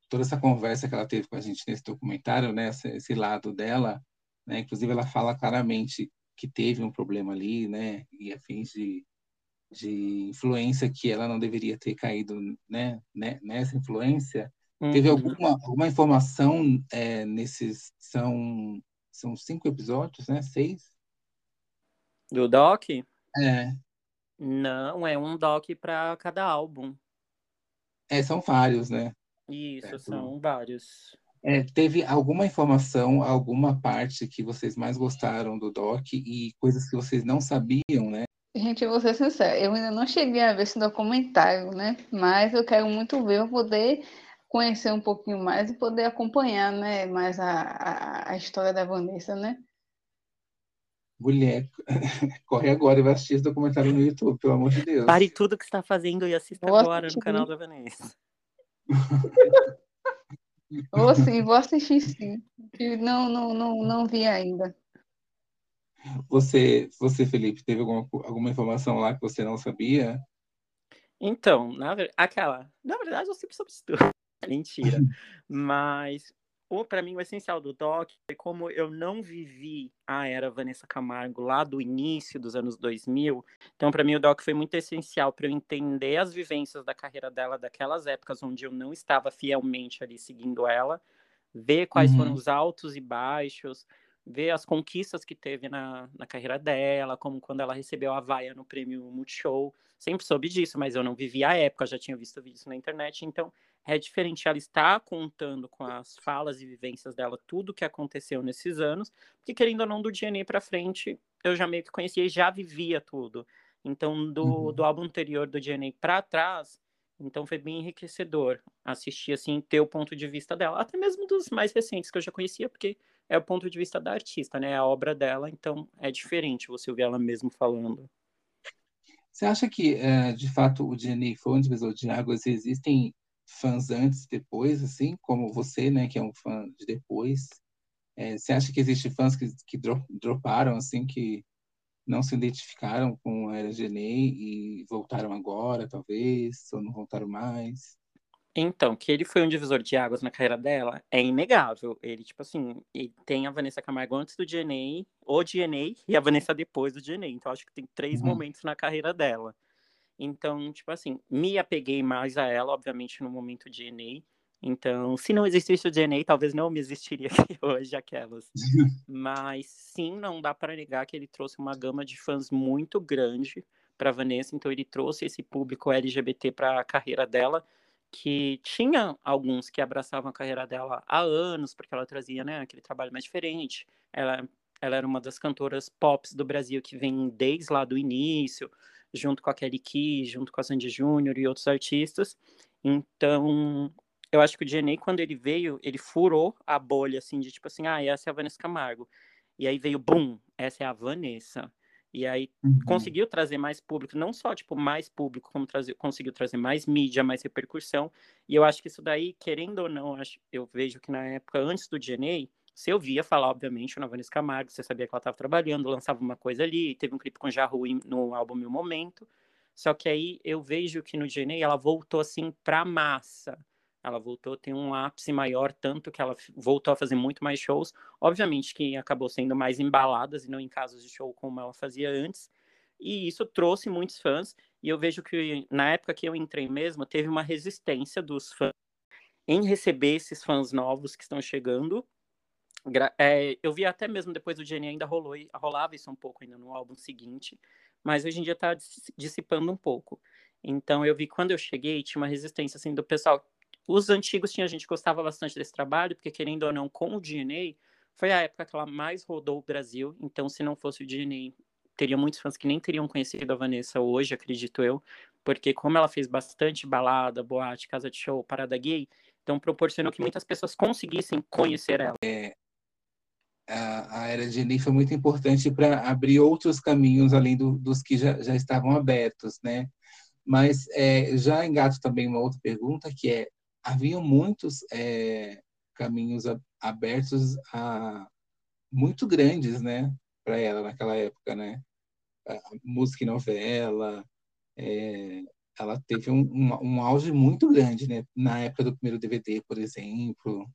toda essa conversa que ela teve com a gente nesse documentário, né, esse, esse lado dela, né, inclusive ela fala claramente que teve um problema ali, né, e a fins de, de influência que ela não deveria ter caído, né, né nessa influência, Uhum. Teve alguma, alguma informação é, nesses. São, são cinco episódios, né? Seis? Do Doc? É. Não, é um Doc para cada álbum. É, são vários, né? Isso, é, são vários. É, teve alguma informação, alguma parte que vocês mais gostaram do Doc e coisas que vocês não sabiam, né? Gente, eu vou ser sincera, eu ainda não cheguei a ver esse documentário, né? Mas eu quero muito ver, eu poder conhecer um pouquinho mais e poder acompanhar né, mais a, a, a história da Vanessa, né? Mulher, corre agora e vai assistir esse documentário no YouTube, pelo amor de Deus. Pare tudo que está fazendo e assista vou agora assistir. no canal da Vanessa. Vou sim, vou assistir sim. Não, não, não, não vi ainda. Você, você, Felipe, teve alguma, alguma informação lá que você não sabia? Então, na, aquela, na verdade, eu sempre soube isso tudo. Mentira. Mas para mim o essencial do doc é como eu não vivi a era Vanessa Camargo lá do início dos anos 2000. Então para mim o doc foi muito essencial para eu entender as vivências da carreira dela daquelas épocas onde eu não estava fielmente ali seguindo ela, ver quais uhum. foram os altos e baixos, ver as conquistas que teve na, na carreira dela, como quando ela recebeu a vaia no prêmio Multishow. Sempre soube disso, mas eu não vivi a época, já tinha visto vídeos na internet, então é diferente ela estar contando com as falas e vivências dela tudo o que aconteceu nesses anos, porque querendo ou não, do DNA para frente, eu já meio que conhecia e já vivia tudo. Então, do, uhum. do álbum anterior do DNA para trás, então foi bem enriquecedor assistir assim, ter o ponto de vista dela, até mesmo dos mais recentes que eu já conhecia, porque é o ponto de vista da artista, né? É a obra dela, então é diferente você ouvir ela mesmo falando. Você acha que, eh, de fato, o DNA foi um divisor de águas? Existem fãs antes e depois, assim, como você, né, que é um fã de depois. É, você acha que existem fãs que, que droparam, assim, que não se identificaram com a Era Genei e voltaram agora, talvez, ou não voltaram mais? Então, que ele foi um divisor de águas na carreira dela é inegável. Ele, tipo assim, ele tem a Vanessa Camargo antes do DNA, o DNA e a Vanessa depois do DNA. Então, acho que tem três uhum. momentos na carreira dela. Então, tipo assim, me apeguei mais a ela, obviamente, no momento de DNA. Então, se não existisse o DNA, talvez não me existiria aqui hoje aquelas. Mas sim, não dá para negar que ele trouxe uma gama de fãs muito grande para Vanessa. Então, ele trouxe esse público LGBT para a carreira dela que tinha alguns que abraçavam a carreira dela há anos, porque ela trazia né, aquele trabalho mais diferente. Ela, ela era uma das cantoras pop do Brasil que vem desde lá do início, junto com a Kelly Key, junto com a Sandy Júnior e outros artistas. Então, eu acho que o DNA, quando ele veio, ele furou a bolha, assim, de tipo assim, ah, essa é a Vanessa Camargo. E aí veio, bum, essa é a Vanessa. E aí uhum. conseguiu trazer mais público, não só tipo mais público, como trazer, conseguiu trazer mais mídia, mais repercussão. E eu acho que isso daí, querendo ou não, eu, acho, eu vejo que na época antes do DNA, você ouvia falar, obviamente, na Vanessa Camargo, você sabia que ela estava trabalhando, lançava uma coisa ali, teve um clipe com Jahu no álbum Meu Momento. Só que aí eu vejo que no DNA ela voltou assim pra massa ela voltou a ter um ápice maior, tanto que ela voltou a fazer muito mais shows. Obviamente que acabou sendo mais embaladas e não em casos de show como ela fazia antes. E isso trouxe muitos fãs. E eu vejo que na época que eu entrei mesmo, teve uma resistência dos fãs em receber esses fãs novos que estão chegando. É, eu vi até mesmo depois do Jenny ainda rolou, rolava isso um pouco ainda no álbum seguinte, mas hoje em dia está dissipando um pouco. Então eu vi quando eu cheguei tinha uma resistência assim do pessoal os antigos tinha gente que gostava bastante desse trabalho, porque querendo ou não, com o DNA, foi a época que ela mais rodou o Brasil. Então, se não fosse o DNA, teria muitos fãs que nem teriam conhecido a Vanessa hoje, acredito eu, porque como ela fez bastante balada, boate, casa de show, parada gay, então proporcionou que muitas pessoas conseguissem conhecer ela. É, a, a era DNA foi muito importante para abrir outros caminhos além do, dos que já, já estavam abertos, né? Mas é, já engato também uma outra pergunta que é haviam muitos é, caminhos abertos a muito grandes, né, para ela naquela época, né? A música e novela, é, ela teve um, um, um, auge muito grande, né? Na época do primeiro DVD, por exemplo.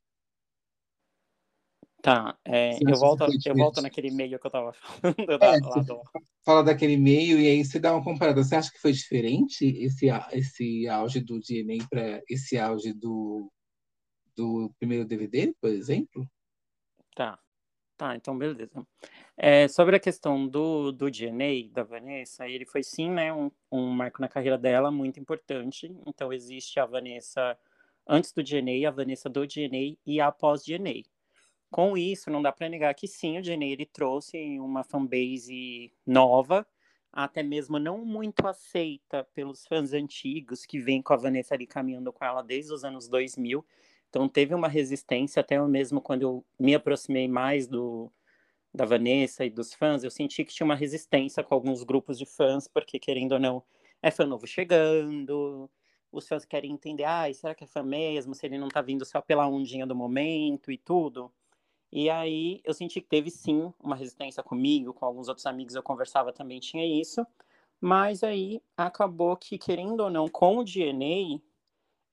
Tá, é, eu, volto, eu volto naquele e-mail que eu estava falando. É, da, do... Fala daquele e-mail e aí você dá uma comparada. Você acha que foi diferente esse, esse auge do DNA para esse auge do, do primeiro DVD, por exemplo? Tá, tá, então beleza. É, sobre a questão do, do DNA da Vanessa, ele foi sim né, um, um marco na carreira dela muito importante. Então existe a Vanessa antes do DNA, a Vanessa do DNA e a pós DNA. Com isso, não dá para negar que sim, o Jenny ele trouxe uma fanbase nova, até mesmo não muito aceita pelos fãs antigos que vêm com a Vanessa ali caminhando com ela desde os anos 2000. Então teve uma resistência até mesmo quando eu me aproximei mais do da Vanessa e dos fãs, eu senti que tinha uma resistência com alguns grupos de fãs, porque querendo ou não, é fã novo chegando, os fãs querem entender, ah, será que é fã mesmo? Se ele não tá vindo só pela ondinha do momento e tudo. E aí eu senti que teve sim uma resistência comigo, com alguns outros amigos eu conversava também tinha isso. Mas aí acabou que, querendo ou não, com o DNA,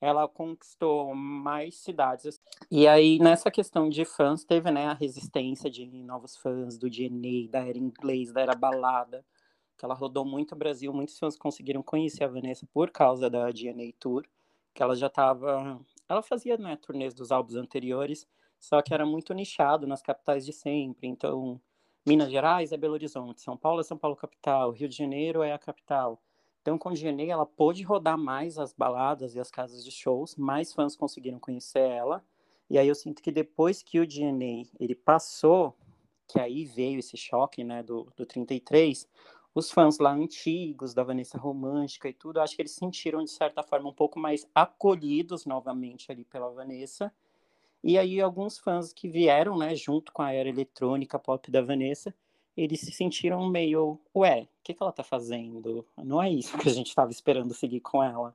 ela conquistou mais cidades. E aí, nessa questão de fãs, teve né, a resistência de novos fãs do DNA, da era inglês, da era balada, que ela rodou muito o Brasil. Muitos fãs conseguiram conhecer a Vanessa por causa da DNA Tour, que ela já estava. Ela fazia né, turnês dos álbuns anteriores, só que era muito nichado nas capitais de sempre. Então, Minas Gerais é Belo Horizonte, São Paulo é São Paulo capital, Rio de Janeiro é a capital. Então, com o DNA, ela pôde rodar mais as baladas e as casas de shows, mais fãs conseguiram conhecer ela. E aí eu sinto que depois que o DNA ele passou, que aí veio esse choque, né, do, do 33, os fãs lá antigos da Vanessa Romântica e tudo, acho que eles sentiram de certa forma um pouco mais acolhidos novamente ali pela Vanessa e aí alguns fãs que vieram, né, junto com a era eletrônica pop da Vanessa, eles se sentiram meio, ué, o que, que ela tá fazendo? Não é isso que a gente estava esperando seguir com ela.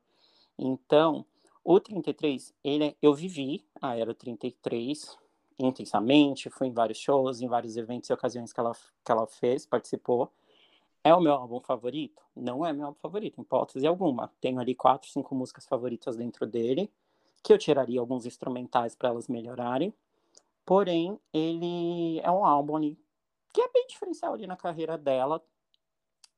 Então, o 33, ele, eu vivi a era 33 intensamente, fui em vários shows, em vários eventos e ocasiões que ela, que ela fez, participou. É o meu álbum favorito? Não é meu álbum favorito, em hipótese alguma. Tenho ali quatro, cinco músicas favoritas dentro dele que eu tiraria alguns instrumentais para elas melhorarem. Porém, ele é um álbum ali que é bem diferencial ali na carreira dela,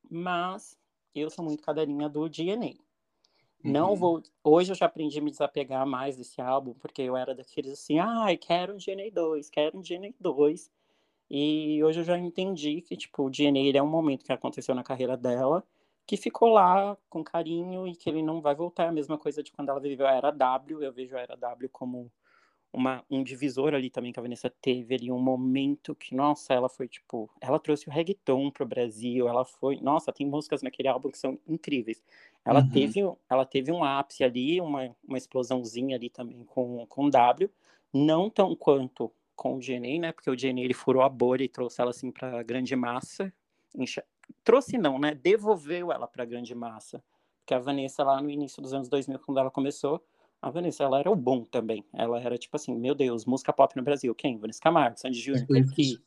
mas eu sou muito cadeirinha do DNA. Uhum. Não vou. Hoje eu já aprendi a me desapegar mais desse álbum, porque eu era daqueles assim, ai, ah, quero um DNA 2, quero um DNA 2. E hoje eu já entendi que, tipo, o DNA é um momento que aconteceu na carreira dela, que ficou lá com carinho e que ele não vai voltar. É a mesma coisa de quando ela viveu a Era W. Eu vejo a Era W como uma, um divisor ali também que a Vanessa teve ali, um momento que, nossa, ela foi tipo, ela trouxe o reggaeton pro Brasil, ela foi, nossa, tem músicas naquele álbum que são incríveis. Ela uhum. teve, ela teve um ápice ali, uma, uma explosãozinha ali também com com W, não tão quanto com o DNA, né? Porque o DNA ele furou a bolha e trouxe ela assim para grande massa. Trouxe não, né? Devolveu ela para grande massa. Porque a Vanessa lá no início dos anos 2000, quando ela começou, a Vanessa, ela era o bom também. Ela era tipo assim, meu Deus, música pop no Brasil. Quem? Vanessa Camargo, Sandy Júnior, aqui.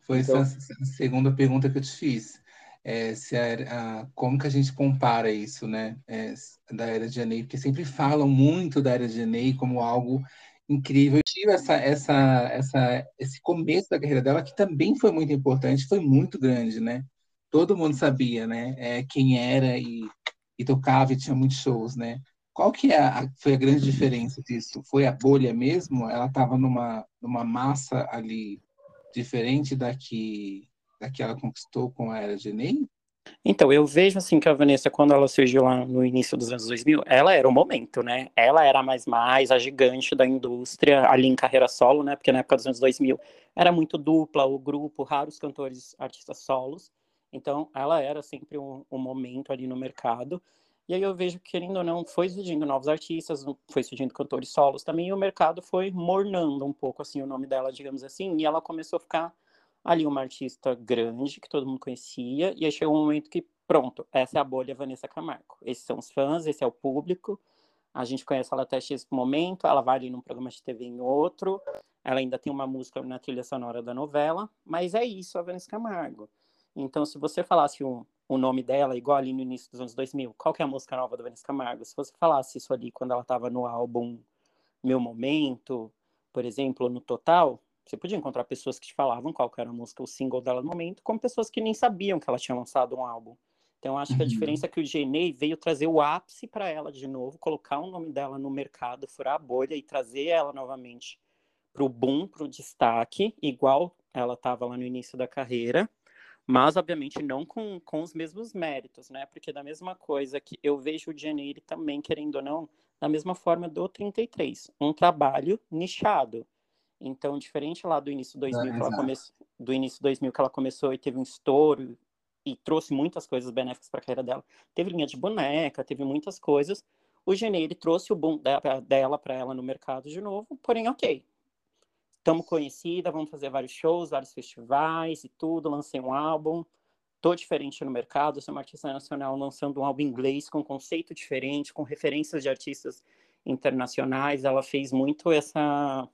Foi então... essa a segunda pergunta que eu te fiz. É, se a, a, como que a gente compara isso, né? É, da Era de Janeiro, porque sempre falam muito da Era de Janeiro como algo incrível. Eu tive essa, essa, essa, esse começo da carreira dela, que também foi muito importante, foi muito grande, né? Todo mundo sabia, né? É, quem era e, e tocava e tinha muitos shows, né? Qual que é a, foi a grande diferença disso? Foi a bolha mesmo? Ela estava numa, numa massa ali diferente da que, da que ela conquistou com a Era de Enem? Então, eu vejo assim que a Vanessa, quando ela surgiu lá no início dos anos 2000, ela era o momento, né? Ela era mais mais, a gigante da indústria, ali em carreira solo, né? Porque na época dos anos 2000 era muito dupla, o grupo, raros cantores, artistas solos. Então, ela era sempre um, um momento ali no mercado. E aí eu vejo que, querendo ou não, foi surgindo novos artistas, foi surgindo cantores solos também, e o mercado foi mornando um pouco, assim, o nome dela, digamos assim, e ela começou a ficar ali uma artista grande, que todo mundo conhecia, e aí chegou um momento que, pronto, essa é a bolha Vanessa Camargo. Esses são os fãs, esse é o público, a gente conhece ela até X momento, ela vai ali num programa de TV em outro, ela ainda tem uma música na trilha sonora da novela, mas é isso a Vanessa Camargo. Então, se você falasse um, o nome dela, igual ali no início dos anos 2000. Qual que é a música nova da Vanessa Camargo? Se você falasse isso ali quando ela estava no álbum Meu Momento, por exemplo, no Total, você podia encontrar pessoas que te falavam qual que era a música, o single dela no momento, como pessoas que nem sabiam que ela tinha lançado um álbum. Então, acho que a uhum. diferença é que o Genei veio trazer o ápice para ela de novo, colocar o nome dela no mercado, furar a bolha e trazer ela novamente para o boom, para o destaque, igual ela estava lá no início da carreira mas obviamente não com, com os mesmos méritos, né? Porque da mesma coisa que eu vejo o Janeiro também, querendo ou não, da mesma forma do 33, um trabalho nichado. Então, diferente lá do início 2000, é, que ela come... do início 2000 que ela começou e teve um estouro e trouxe muitas coisas benéficas para a carreira dela. Teve linha de boneca, teve muitas coisas. O Janeiro trouxe o boom dela para ela no mercado de novo, porém, ok, estamos conhecida, vamos fazer vários shows, vários festivais e tudo, lancei um álbum, tô diferente no mercado, sou uma artista nacional lançando um álbum inglês com conceito diferente, com referências de artistas internacionais, ela fez muito essa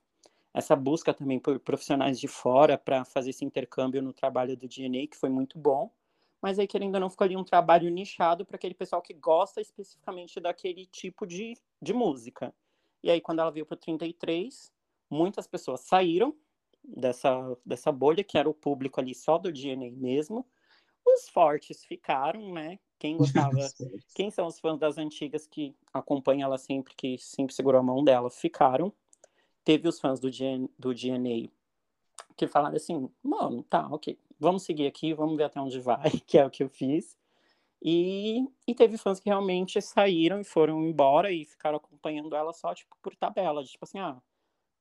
essa busca também por profissionais de fora para fazer esse intercâmbio no trabalho do DNA, que foi muito bom. Mas aí, querendo ou não, ficou ali um trabalho nichado para aquele pessoal que gosta especificamente daquele tipo de, de música. E aí, quando ela veio para o 33, muitas pessoas saíram dessa, dessa bolha, que era o público ali só do DNA mesmo. Os fortes ficaram, né? Quem gostava, quem são os fãs das antigas que acompanham ela sempre, que sempre segurou a mão dela, ficaram. Teve os fãs do, DNA, do DNA que falaram assim, mano, tá, ok, vamos seguir aqui, vamos ver até onde vai, que é o que eu fiz. E, e teve fãs que realmente saíram e foram embora e ficaram acompanhando ela só, tipo, por tabela, de, tipo assim, ah,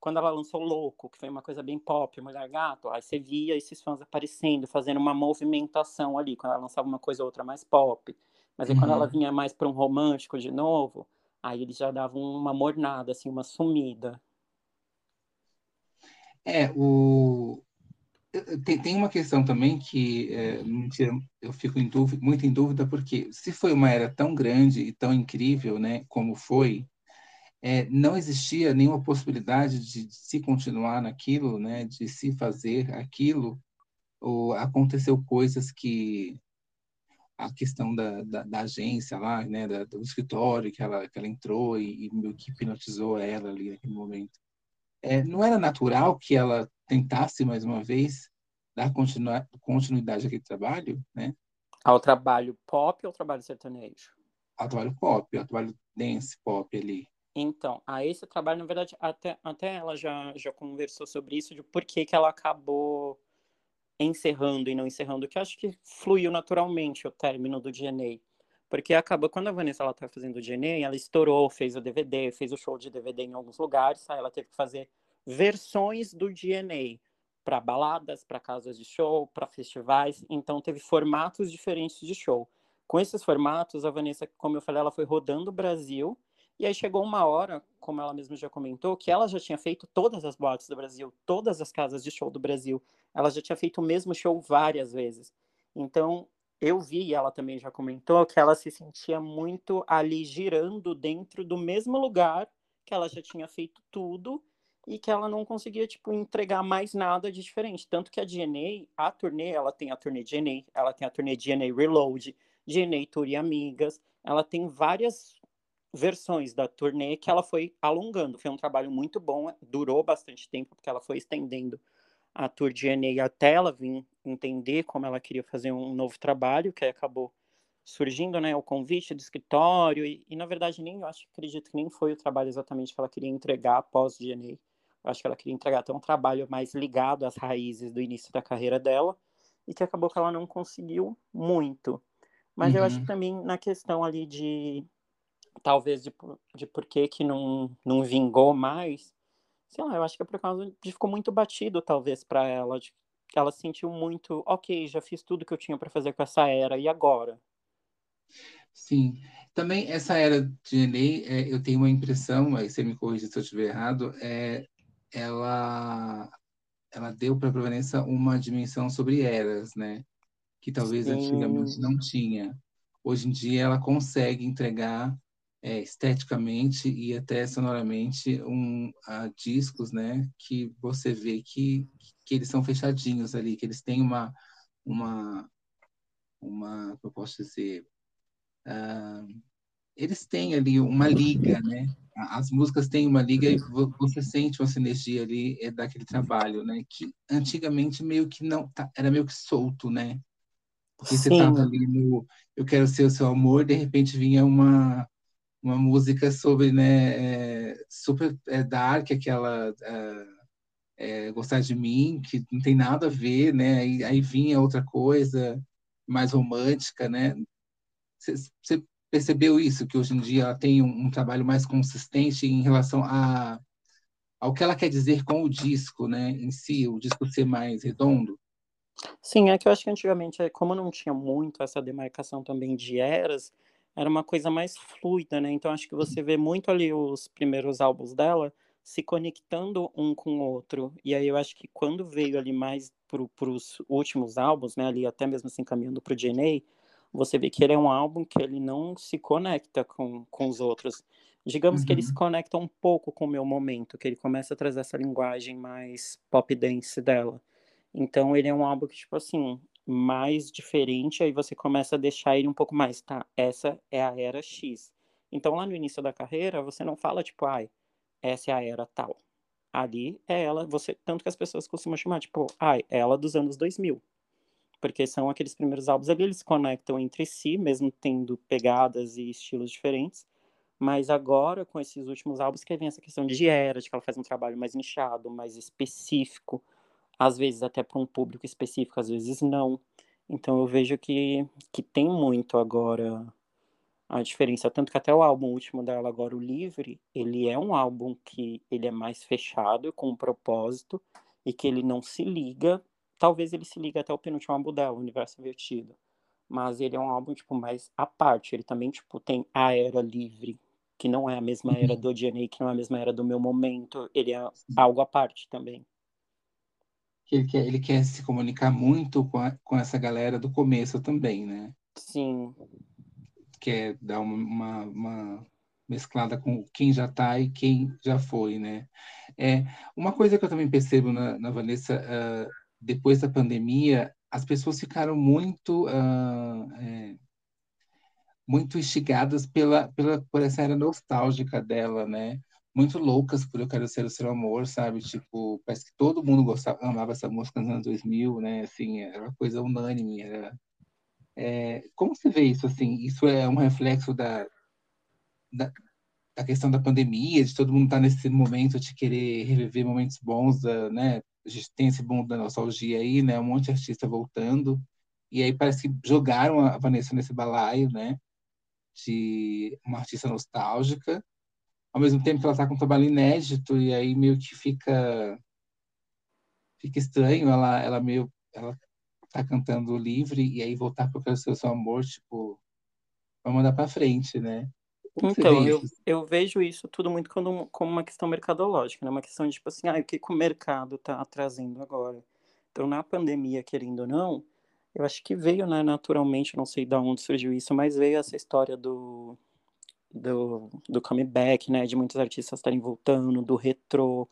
quando ela lançou Louco, que foi uma coisa bem pop, Mulher Gato, aí você via esses fãs aparecendo, fazendo uma movimentação ali, quando ela lançava uma coisa ou outra mais pop. Mas aí uhum. quando ela uhum. vinha mais para um romântico de novo, aí eles já davam uma mornada, assim, uma sumida. É, o... Tem, tem uma questão também que é, eu fico em dúvida, muito em dúvida, porque se foi uma era tão grande e tão incrível, né, como foi, é, não existia nenhuma possibilidade de, de, se continuar naquilo, né, de se fazer aquilo, ou aconteceu coisas que a questão da, da, da, agência lá, né, da, do escritório que ela, que ela entrou e, e meio que hipnotizou ela ali naquele momento. É, não era natural que ela tentasse mais uma vez dar continuidade àquele trabalho, né? Ao trabalho pop ou ao trabalho sertanejo? Ao trabalho pop, ao trabalho dance pop ali. Então, a esse trabalho, na verdade, até, até ela já, já conversou sobre isso, de por que, que ela acabou encerrando e não encerrando, que acho que fluiu naturalmente o término do DNA. Porque acabou, quando a Vanessa ela tá fazendo o DNA, ela estourou, fez o DVD, fez o show de DVD em alguns lugares, aí ela teve que fazer versões do DNA para baladas, para casas de show, para festivais, então teve formatos diferentes de show. Com esses formatos, a Vanessa, como eu falei, ela foi rodando o Brasil, e aí chegou uma hora, como ela mesma já comentou, que ela já tinha feito todas as boates do Brasil, todas as casas de show do Brasil. Ela já tinha feito o mesmo show várias vezes. Então, eu vi, e ela também já comentou, que ela se sentia muito ali girando dentro do mesmo lugar que ela já tinha feito tudo e que ela não conseguia, tipo, entregar mais nada de diferente. Tanto que a DNA, a turnê, ela tem a turnê DNA, ela tem a turnê DNA Reload, DNA Tour e Amigas, ela tem várias versões da turnê que ela foi alongando. Foi um trabalho muito bom, durou bastante tempo, porque ela foi estendendo a tour DNA até ela vir entender como ela queria fazer um novo trabalho, que aí acabou surgindo, né, o convite do escritório, e, e na verdade nem, eu acho, acredito que nem foi o trabalho exatamente que ela queria entregar após o DNA. Eu acho que ela queria entregar até um trabalho mais ligado às raízes do início da carreira dela, e que acabou que ela não conseguiu muito. Mas uhum. eu acho que uhum. também na questão ali de talvez de, de por que, que não, não vingou mais, sei lá, eu acho que é por causa de ficou muito batido, talvez, para ela. De, ela sentiu muito, ok, já fiz tudo que eu tinha para fazer com essa era, e agora? Sim. Também essa era de Enem, é, eu tenho uma impressão, aí você me corrige se eu estiver errado, é, ela, ela deu para a Provença uma dimensão sobre eras, né? Que talvez Sim. antigamente não tinha. Hoje em dia ela consegue entregar é, esteticamente e até sonoramente um, discos, né, que você vê que, que eles são fechadinhos ali, que eles têm uma, uma, uma, eu posso dizer, uh, eles têm ali uma liga, né? As músicas têm uma liga e você sente uma sinergia ali é daquele trabalho, né? Que antigamente meio que não tá, era meio que solto, né? Porque Sim. você tava ali no Eu Quero Ser o Seu Amor, de repente vinha uma uma música sobre, né, é, super é, dark, aquela é, é, Gostar de Mim, que não tem nada a ver, né, aí, aí vinha outra coisa mais romântica, né, você percebeu isso, que hoje em dia ela tem um, um, trabalho mais consistente em relação a, ao que ela quer dizer com o disco, né, em si, o disco ser mais redondo? Sim, é que eu acho que antigamente, como não tinha muito essa demarcação também de eras, era uma coisa mais fluida, né? Então acho que você vê muito ali os primeiros álbuns dela se conectando um com o outro. E aí eu acho que quando veio ali mais para os últimos álbuns, né? Ali até mesmo se encaminhando para o DNA, você vê que ele é um álbum que ele não se conecta com, com os outros. Digamos uhum. que ele se uhum. conecta um pouco com o meu momento, que ele começa a trazer essa linguagem mais pop dance dela. Então ele é um álbum que, tipo assim, mais diferente, aí você começa a deixar ele um pouco mais, tá? Essa é a era X. Então, lá no início da carreira, você não fala, tipo, ai, essa é a era tal. Ali é ela, você, tanto que as pessoas costumam chamar, tipo, ai, é ela dos anos 2000. Porque são aqueles primeiros álbuns ali, eles conectam entre si, mesmo tendo pegadas e estilos diferentes. Mas agora, com esses últimos álbuns, que vem essa questão de era, de que ela faz um trabalho mais nichado, mais específico, às vezes até para um público específico, às vezes não. Então eu vejo que, que tem muito agora a diferença, tanto que até o álbum último dela agora, o Livre, ele é um álbum que ele é mais fechado, com um propósito, e que ele não se liga, talvez ele se liga até o penúltimo álbum dela, o Universo Invertido, mas ele é um álbum, tipo, mais à parte, ele também, tipo, tem a Era Livre, que não é a mesma era uhum. do DNA, que não é a mesma era do meu momento, ele é algo à parte também que ele quer, ele quer se comunicar muito com, a, com essa galera do começo também, né? Sim. Quer dar uma, uma, uma mesclada com quem já está e quem já foi, né? É, uma coisa que eu também percebo na, na Vanessa, uh, depois da pandemia, as pessoas ficaram muito uh, é, muito instigadas pela, pela por essa era nostálgica dela, né? Muito loucas por Eu Quero Ser o Seu Amor, sabe? Tipo, parece que todo mundo gostava, amava essa música nos anos 2000, né? Assim, era uma coisa unânime, era... É, como você vê isso, assim? Isso é um reflexo da, da, da questão da pandemia, de todo mundo estar tá nesse momento de querer reviver momentos bons, da, né? A gente tem esse boom da nostalgia aí, né? Um monte de artista voltando. E aí parece que jogaram a Vanessa nesse balaio, né? De uma artista nostálgica. Ao mesmo tempo que ela está com um trabalho inédito, e aí meio que fica fica estranho, ela, ela meio ela tá cantando livre e aí voltar para o seu, amor, tipo, vamos mandar para frente, né? Então, eu, eu vejo isso tudo muito como, como uma questão mercadológica, né? Uma questão de, tipo assim, ah, o que, que o mercado está trazendo agora? Então, na pandemia, querendo ou não, eu acho que veio, né, naturalmente, não sei de onde surgiu isso, mas veio essa história do, do, do comeback, né, de muitos artistas estarem voltando, do retrô,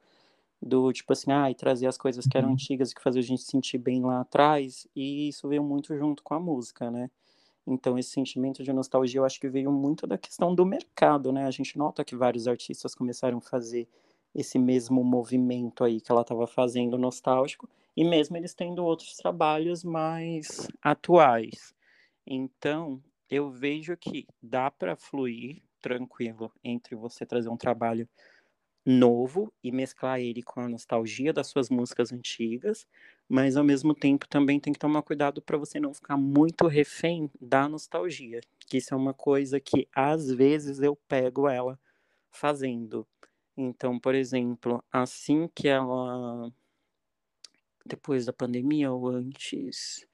do tipo assim, ah, e trazer as coisas que eram uhum. antigas e que faziam a gente sentir bem lá atrás, e isso veio muito junto com a música, né? Então, esse sentimento de nostalgia, eu acho que veio muito da questão do mercado, né? A gente nota que vários artistas começaram a fazer esse mesmo movimento aí que ela estava fazendo nostálgico, e mesmo eles tendo outros trabalhos mais atuais. Então, eu vejo que dá para fluir tranquilo entre você trazer um trabalho novo e mesclar ele com a nostalgia das suas músicas antigas, mas ao mesmo tempo também tem que tomar cuidado para você não ficar muito refém da nostalgia, que isso é uma coisa que às vezes eu pego ela fazendo. Então, por exemplo, assim que ela depois da pandemia ou antes?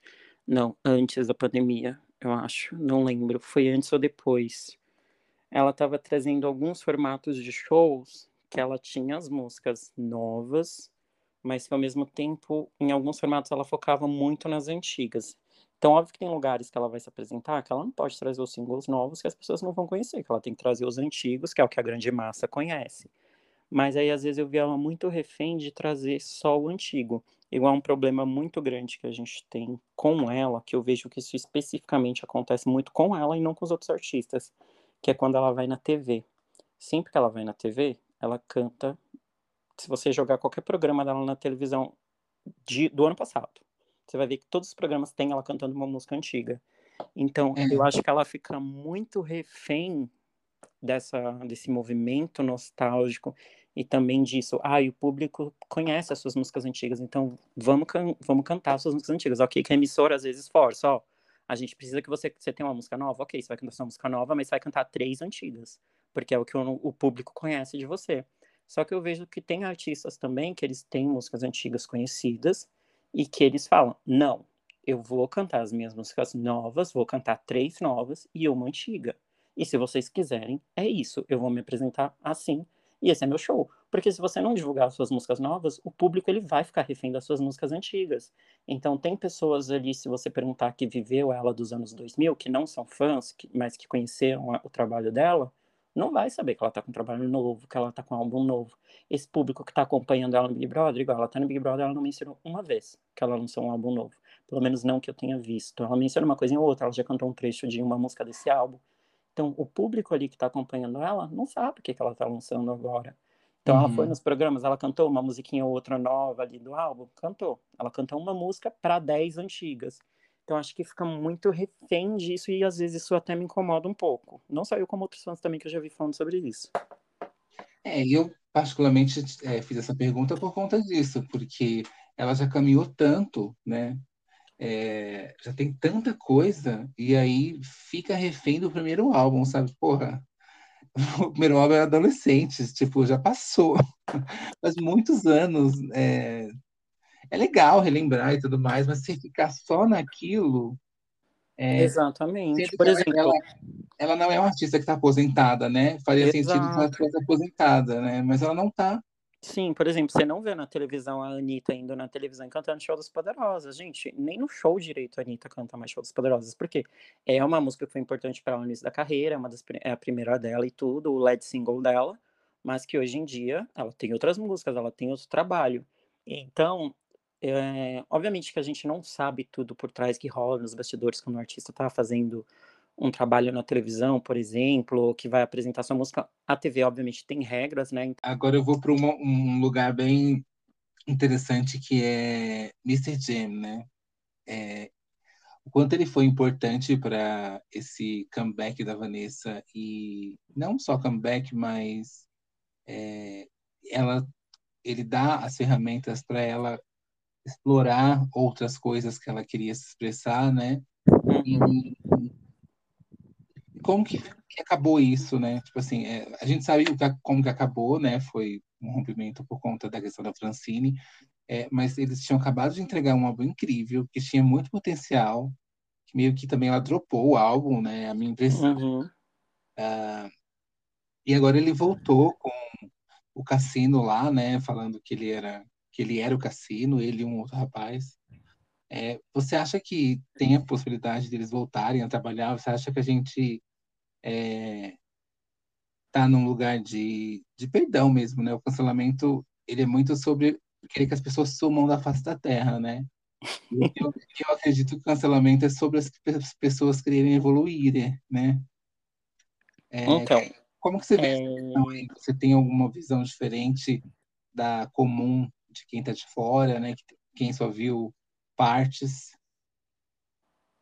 Não, antes da pandemia, eu acho, não lembro, foi antes ou depois. Ela estava trazendo alguns formatos de shows que ela tinha as músicas novas, mas que ao mesmo tempo, em alguns formatos, ela focava muito nas antigas. Então, óbvio que tem lugares que ela vai se apresentar que ela não pode trazer os singles novos que as pessoas não vão conhecer, que ela tem que trazer os antigos, que é o que a grande massa conhece. Mas aí, às vezes, eu vi ela muito refém de trazer só o antigo. Igual um problema muito grande que a gente tem com ela, que eu vejo que isso especificamente acontece muito com ela e não com os outros artistas, que é quando ela vai na TV. Sempre que ela vai na TV, ela canta. Se você jogar qualquer programa dela na televisão de, do ano passado, você vai ver que todos os programas têm ela cantando uma música antiga. Então, é. eu acho que ela fica muito refém dessa, desse movimento nostálgico e também disso, ah, e o público conhece as suas músicas antigas, então vamos, can vamos cantar as suas músicas antigas. Ok, que a emissora às vezes força, ó, a gente precisa que você, você tenha uma música nova, ok, você vai cantar sua música nova, mas você vai cantar três antigas porque é o que o, o público conhece de você. Só que eu vejo que tem artistas também que eles têm músicas antigas conhecidas e que eles falam: não, eu vou cantar as minhas músicas novas, vou cantar três novas e uma antiga. E se vocês quiserem, é isso. Eu vou me apresentar assim e esse é meu show. Porque se você não divulgar suas músicas novas, o público ele vai ficar refém das suas músicas antigas. Então tem pessoas ali, se você perguntar que viveu ela dos anos 2000, que não são fãs, mas que conheceram o trabalho dela, não vai saber que ela tá com um trabalho novo, que ela tá com um álbum novo. Esse público que tá acompanhando ela no Big Brother, igual ela tá no Big Brother, ela não mencionou uma vez que ela lançou um álbum novo. Pelo menos não que eu tenha visto. Ela menciona uma coisa ou outra, ela já cantou um trecho de uma música desse álbum. Então, o público ali que tá acompanhando ela não sabe o que, que ela tá lançando agora. Então, uhum. ela foi uhum. nos programas, ela cantou uma musiquinha ou outra nova ali do álbum? Cantou. Ela cantou uma música para 10 antigas. Então acho que fica muito refém disso e às vezes isso até me incomoda um pouco. Não só eu, como outros fãs também que eu já vi falando sobre isso. É, eu particularmente é, fiz essa pergunta por conta disso, porque ela já caminhou tanto, né? É, já tem tanta coisa, e aí fica refém do primeiro álbum, sabe? Porra, o primeiro álbum era adolescente, tipo, já passou. Faz muitos anos, é, é legal relembrar e tudo mais, mas se ficar só naquilo. É, Exatamente. Por exemplo, ela, ela, não é uma artista que está aposentada, né? Faria Exato. sentido que ela estivesse aposentada, né? Mas ela não está. Sim, por exemplo, você não vê na televisão a Anitta indo na televisão cantando Show das Poderosas. Gente, nem no show direito a Anitta canta mais Show das Poderosas, porque é uma música que foi importante para ela no início da carreira, é uma das, é a primeira dela e tudo, o lead single dela, mas que hoje em dia ela tem outras músicas, ela tem outro trabalho. Então, é, obviamente que a gente não sabe tudo por trás que rola nos bastidores quando o artista está fazendo um trabalho na televisão, por exemplo, que vai apresentar sua música. A TV, obviamente, tem regras, né? Agora eu vou para um lugar bem interessante que é Mr. Jam, né? É, o quanto ele foi importante para esse comeback da Vanessa e não só comeback, mas é, ela ele dá as ferramentas para ela explorar outras coisas que ela queria se expressar, né? E como que, que acabou isso, né? Tipo assim, é, a gente sabe como que acabou, né? Foi um rompimento por conta da questão da Francine, é, mas eles tinham acabado de entregar um álbum incrível, que tinha muito potencial, que meio que também ela dropou o álbum, né? A minha impressão. Uhum. Uh, e agora ele voltou com o Cassino lá, né? Falando que ele era que ele era o Cassino, ele e um outro rapaz. É, você acha que tem a possibilidade deles voltarem a trabalhar? Você acha que a gente é, tá num lugar de, de perdão mesmo, né? O cancelamento, ele é muito sobre querer que as pessoas sumam da face da terra, né? Eu, eu acredito que o cancelamento é sobre as pessoas quererem evoluir, né? É, então, como que você vê é... Você tem alguma visão diferente da comum de quem está de fora, né? Quem só viu partes?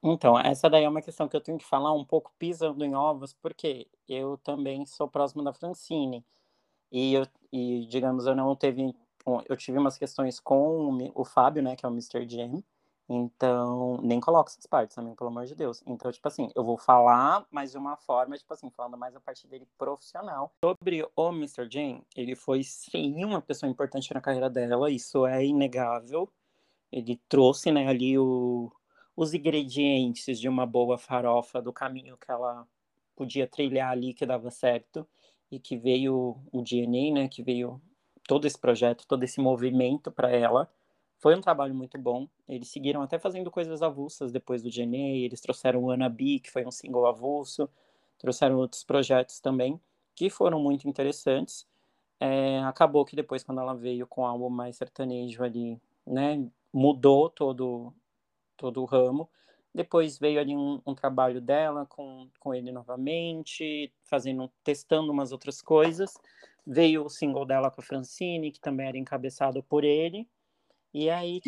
Então, essa daí é uma questão que eu tenho que falar um pouco pisando em ovos, porque eu também sou próximo da Francine. E, eu, e digamos, eu não teve. Eu tive umas questões com o Fábio, né, que é o Mr. Jam. Então, nem coloco essas partes também, pelo amor de Deus. Então, tipo assim, eu vou falar, mas de uma forma, tipo assim, falando mais a parte dele profissional. Sobre o Mr. Jam, ele foi sim uma pessoa importante na carreira dela, isso é inegável. Ele trouxe, né, ali o, os ingredientes de uma boa farofa do caminho que ela podia trilhar ali que dava certo e que veio o DNA, né, que veio todo esse projeto, todo esse movimento para ela. Foi um trabalho muito bom. Eles seguiram até fazendo coisas avulsas depois do DNA, eles trouxeram o Anabi, que foi um single avulso, trouxeram outros projetos também que foram muito interessantes. É, acabou que depois, quando ela veio com algo mais sertanejo ali, né, mudou todo todo o ramo. Depois veio ali um, um, trabalho dela com, com ele novamente, fazendo, testando umas outras coisas. Veio o single dela com a Francine, que também era encabeçado por ele. E aí.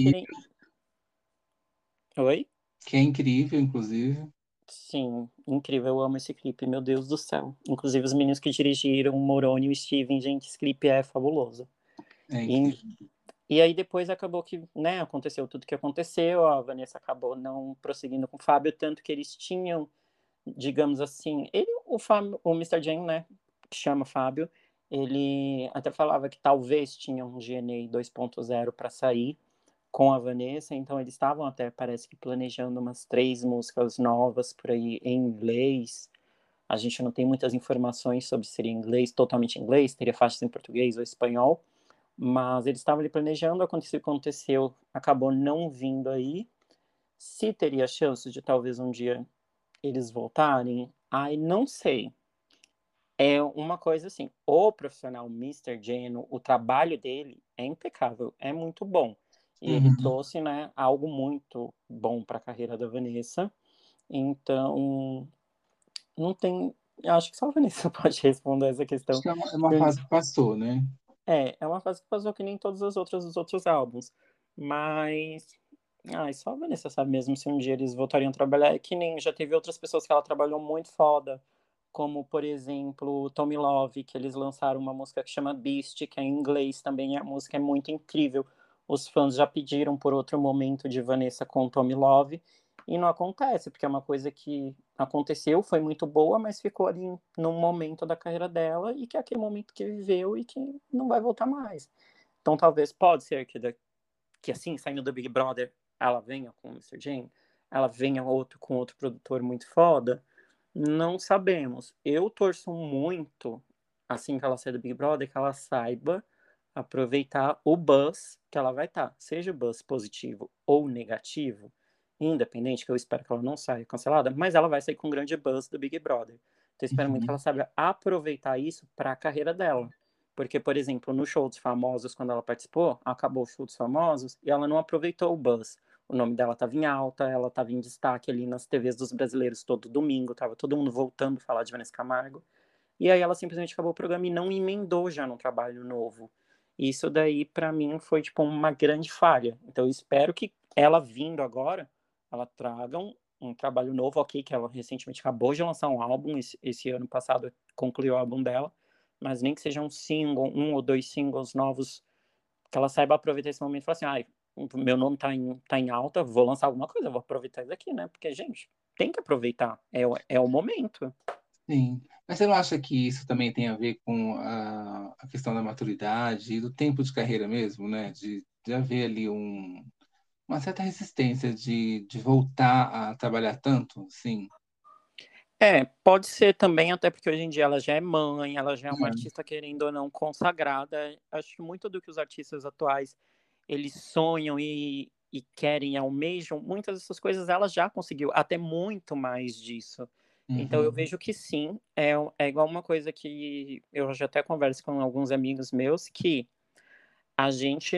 Oi? Que é incrível, inclusive. Sim, incrível, eu amo esse clipe, meu Deus do céu. Inclusive os meninos que dirigiram, Moroni e o Steven, gente, esse clipe é fabuloso. É incrível. E e aí depois acabou que, né, aconteceu tudo que aconteceu, a Vanessa acabou não prosseguindo com o Fábio, tanto que eles tinham, digamos assim, ele, o, Fábio, o Mr. Jane, né, que chama Fábio, ele até falava que talvez tinha um GNA 2.0 para sair com a Vanessa, então eles estavam até, parece que planejando umas três músicas novas por aí em inglês, a gente não tem muitas informações sobre se seria inglês, totalmente inglês, teria faixas em português ou espanhol, mas eles estavam ali planejando, aconteceu aconteceu, acabou não vindo aí. Se teria chance de talvez um dia eles voltarem, ai, não sei. É uma coisa assim, o profissional Mr. Geno, o trabalho dele é impecável, é muito bom. E uhum. ele trouxe, né, algo muito bom para a carreira da Vanessa. Então, não tem. Acho que só a Vanessa pode responder essa questão. Acho que é uma, é uma fase que passou, né? É, é uma fase que passou que nem todas as outras dos outros álbuns. Mas. Ai, só a Vanessa sabe mesmo se um dia eles voltariam a trabalhar. É que nem já teve outras pessoas que ela trabalhou muito foda. Como, por exemplo, Tommy Love, que eles lançaram uma música que chama Beast, que é em inglês também. A música é muito incrível. Os fãs já pediram por outro momento de Vanessa com Tommy Love. E não acontece, porque é uma coisa que aconteceu, foi muito boa, mas ficou ali num momento da carreira dela e que é aquele momento que viveu e que não vai voltar mais. Então talvez pode ser que, da, que assim, saindo do Big Brother, ela venha com o Mr. Jane, ela venha outro com outro produtor muito foda. Não sabemos. Eu torço muito, assim que ela sair do Big Brother, que ela saiba aproveitar o buzz que ela vai estar, tá. seja o buzz positivo ou negativo independente, que eu espero que ela não saia cancelada, mas ela vai sair com um grande buzz do Big Brother. Então, eu espero uhum. muito que ela saiba aproveitar isso para a carreira dela. Porque, por exemplo, no show dos famosos, quando ela participou, acabou o show dos famosos e ela não aproveitou o buzz. O nome dela estava em alta, ela estava em destaque ali nas TVs dos brasileiros todo domingo, estava todo mundo voltando a falar de Vanessa Camargo. E aí ela simplesmente acabou o programa e não emendou já no trabalho novo. Isso daí, para mim, foi tipo uma grande falha. Então, eu espero que ela vindo agora, ela traga um, um trabalho novo, ok, que ela recentemente acabou de lançar um álbum, esse, esse ano passado concluiu o álbum dela, mas nem que seja um single, um ou dois singles novos, que ela saiba aproveitar esse momento e falar assim, ah, meu nome tá em, tá em alta, vou lançar alguma coisa, vou aproveitar isso aqui, né? Porque, gente, tem que aproveitar, é, é o momento. Sim, mas você não acha que isso também tem a ver com a, a questão da maturidade e do tempo de carreira mesmo, né? De, de haver ali um, uma certa resistência de, de voltar a trabalhar tanto, sim. É, pode ser também, até porque hoje em dia ela já é mãe, ela já é uma é. artista querendo ou não consagrada. Acho que muito do que os artistas atuais eles sonham e, e querem almejam, muitas dessas coisas ela já conseguiu, até muito mais disso. Uhum. Então eu uhum. vejo que sim, é, é igual uma coisa que eu já até converso com alguns amigos meus que a gente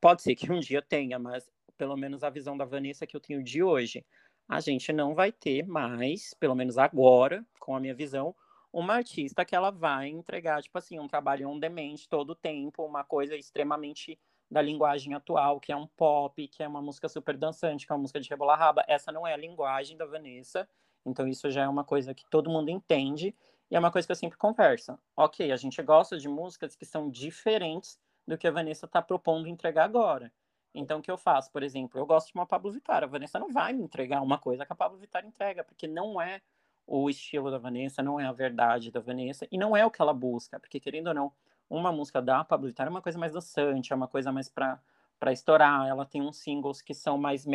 pode ser que um dia tenha, mas pelo menos a visão da Vanessa que eu tenho de hoje, a gente não vai ter mais, pelo menos agora, com a minha visão, uma artista que ela vai entregar, tipo assim, um trabalho on demand todo o tempo, uma coisa extremamente da linguagem atual, que é um pop, que é uma música super dançante, que é uma música de rebolar raba. Essa não é a linguagem da Vanessa, então isso já é uma coisa que todo mundo entende e é uma coisa que eu sempre converso. Ok, a gente gosta de músicas que são diferentes do que a Vanessa está propondo entregar agora. Então, o que eu faço? Por exemplo, eu gosto de uma Pablo Vittar. A Vanessa não vai me entregar uma coisa que a Pablo Vittar entrega, porque não é o estilo da Vanessa, não é a verdade da Vanessa, e não é o que ela busca, porque querendo ou não, uma música da Pablo Vittar é uma coisa mais dançante, é uma coisa mais para para estourar, ela tem uns singles que são mais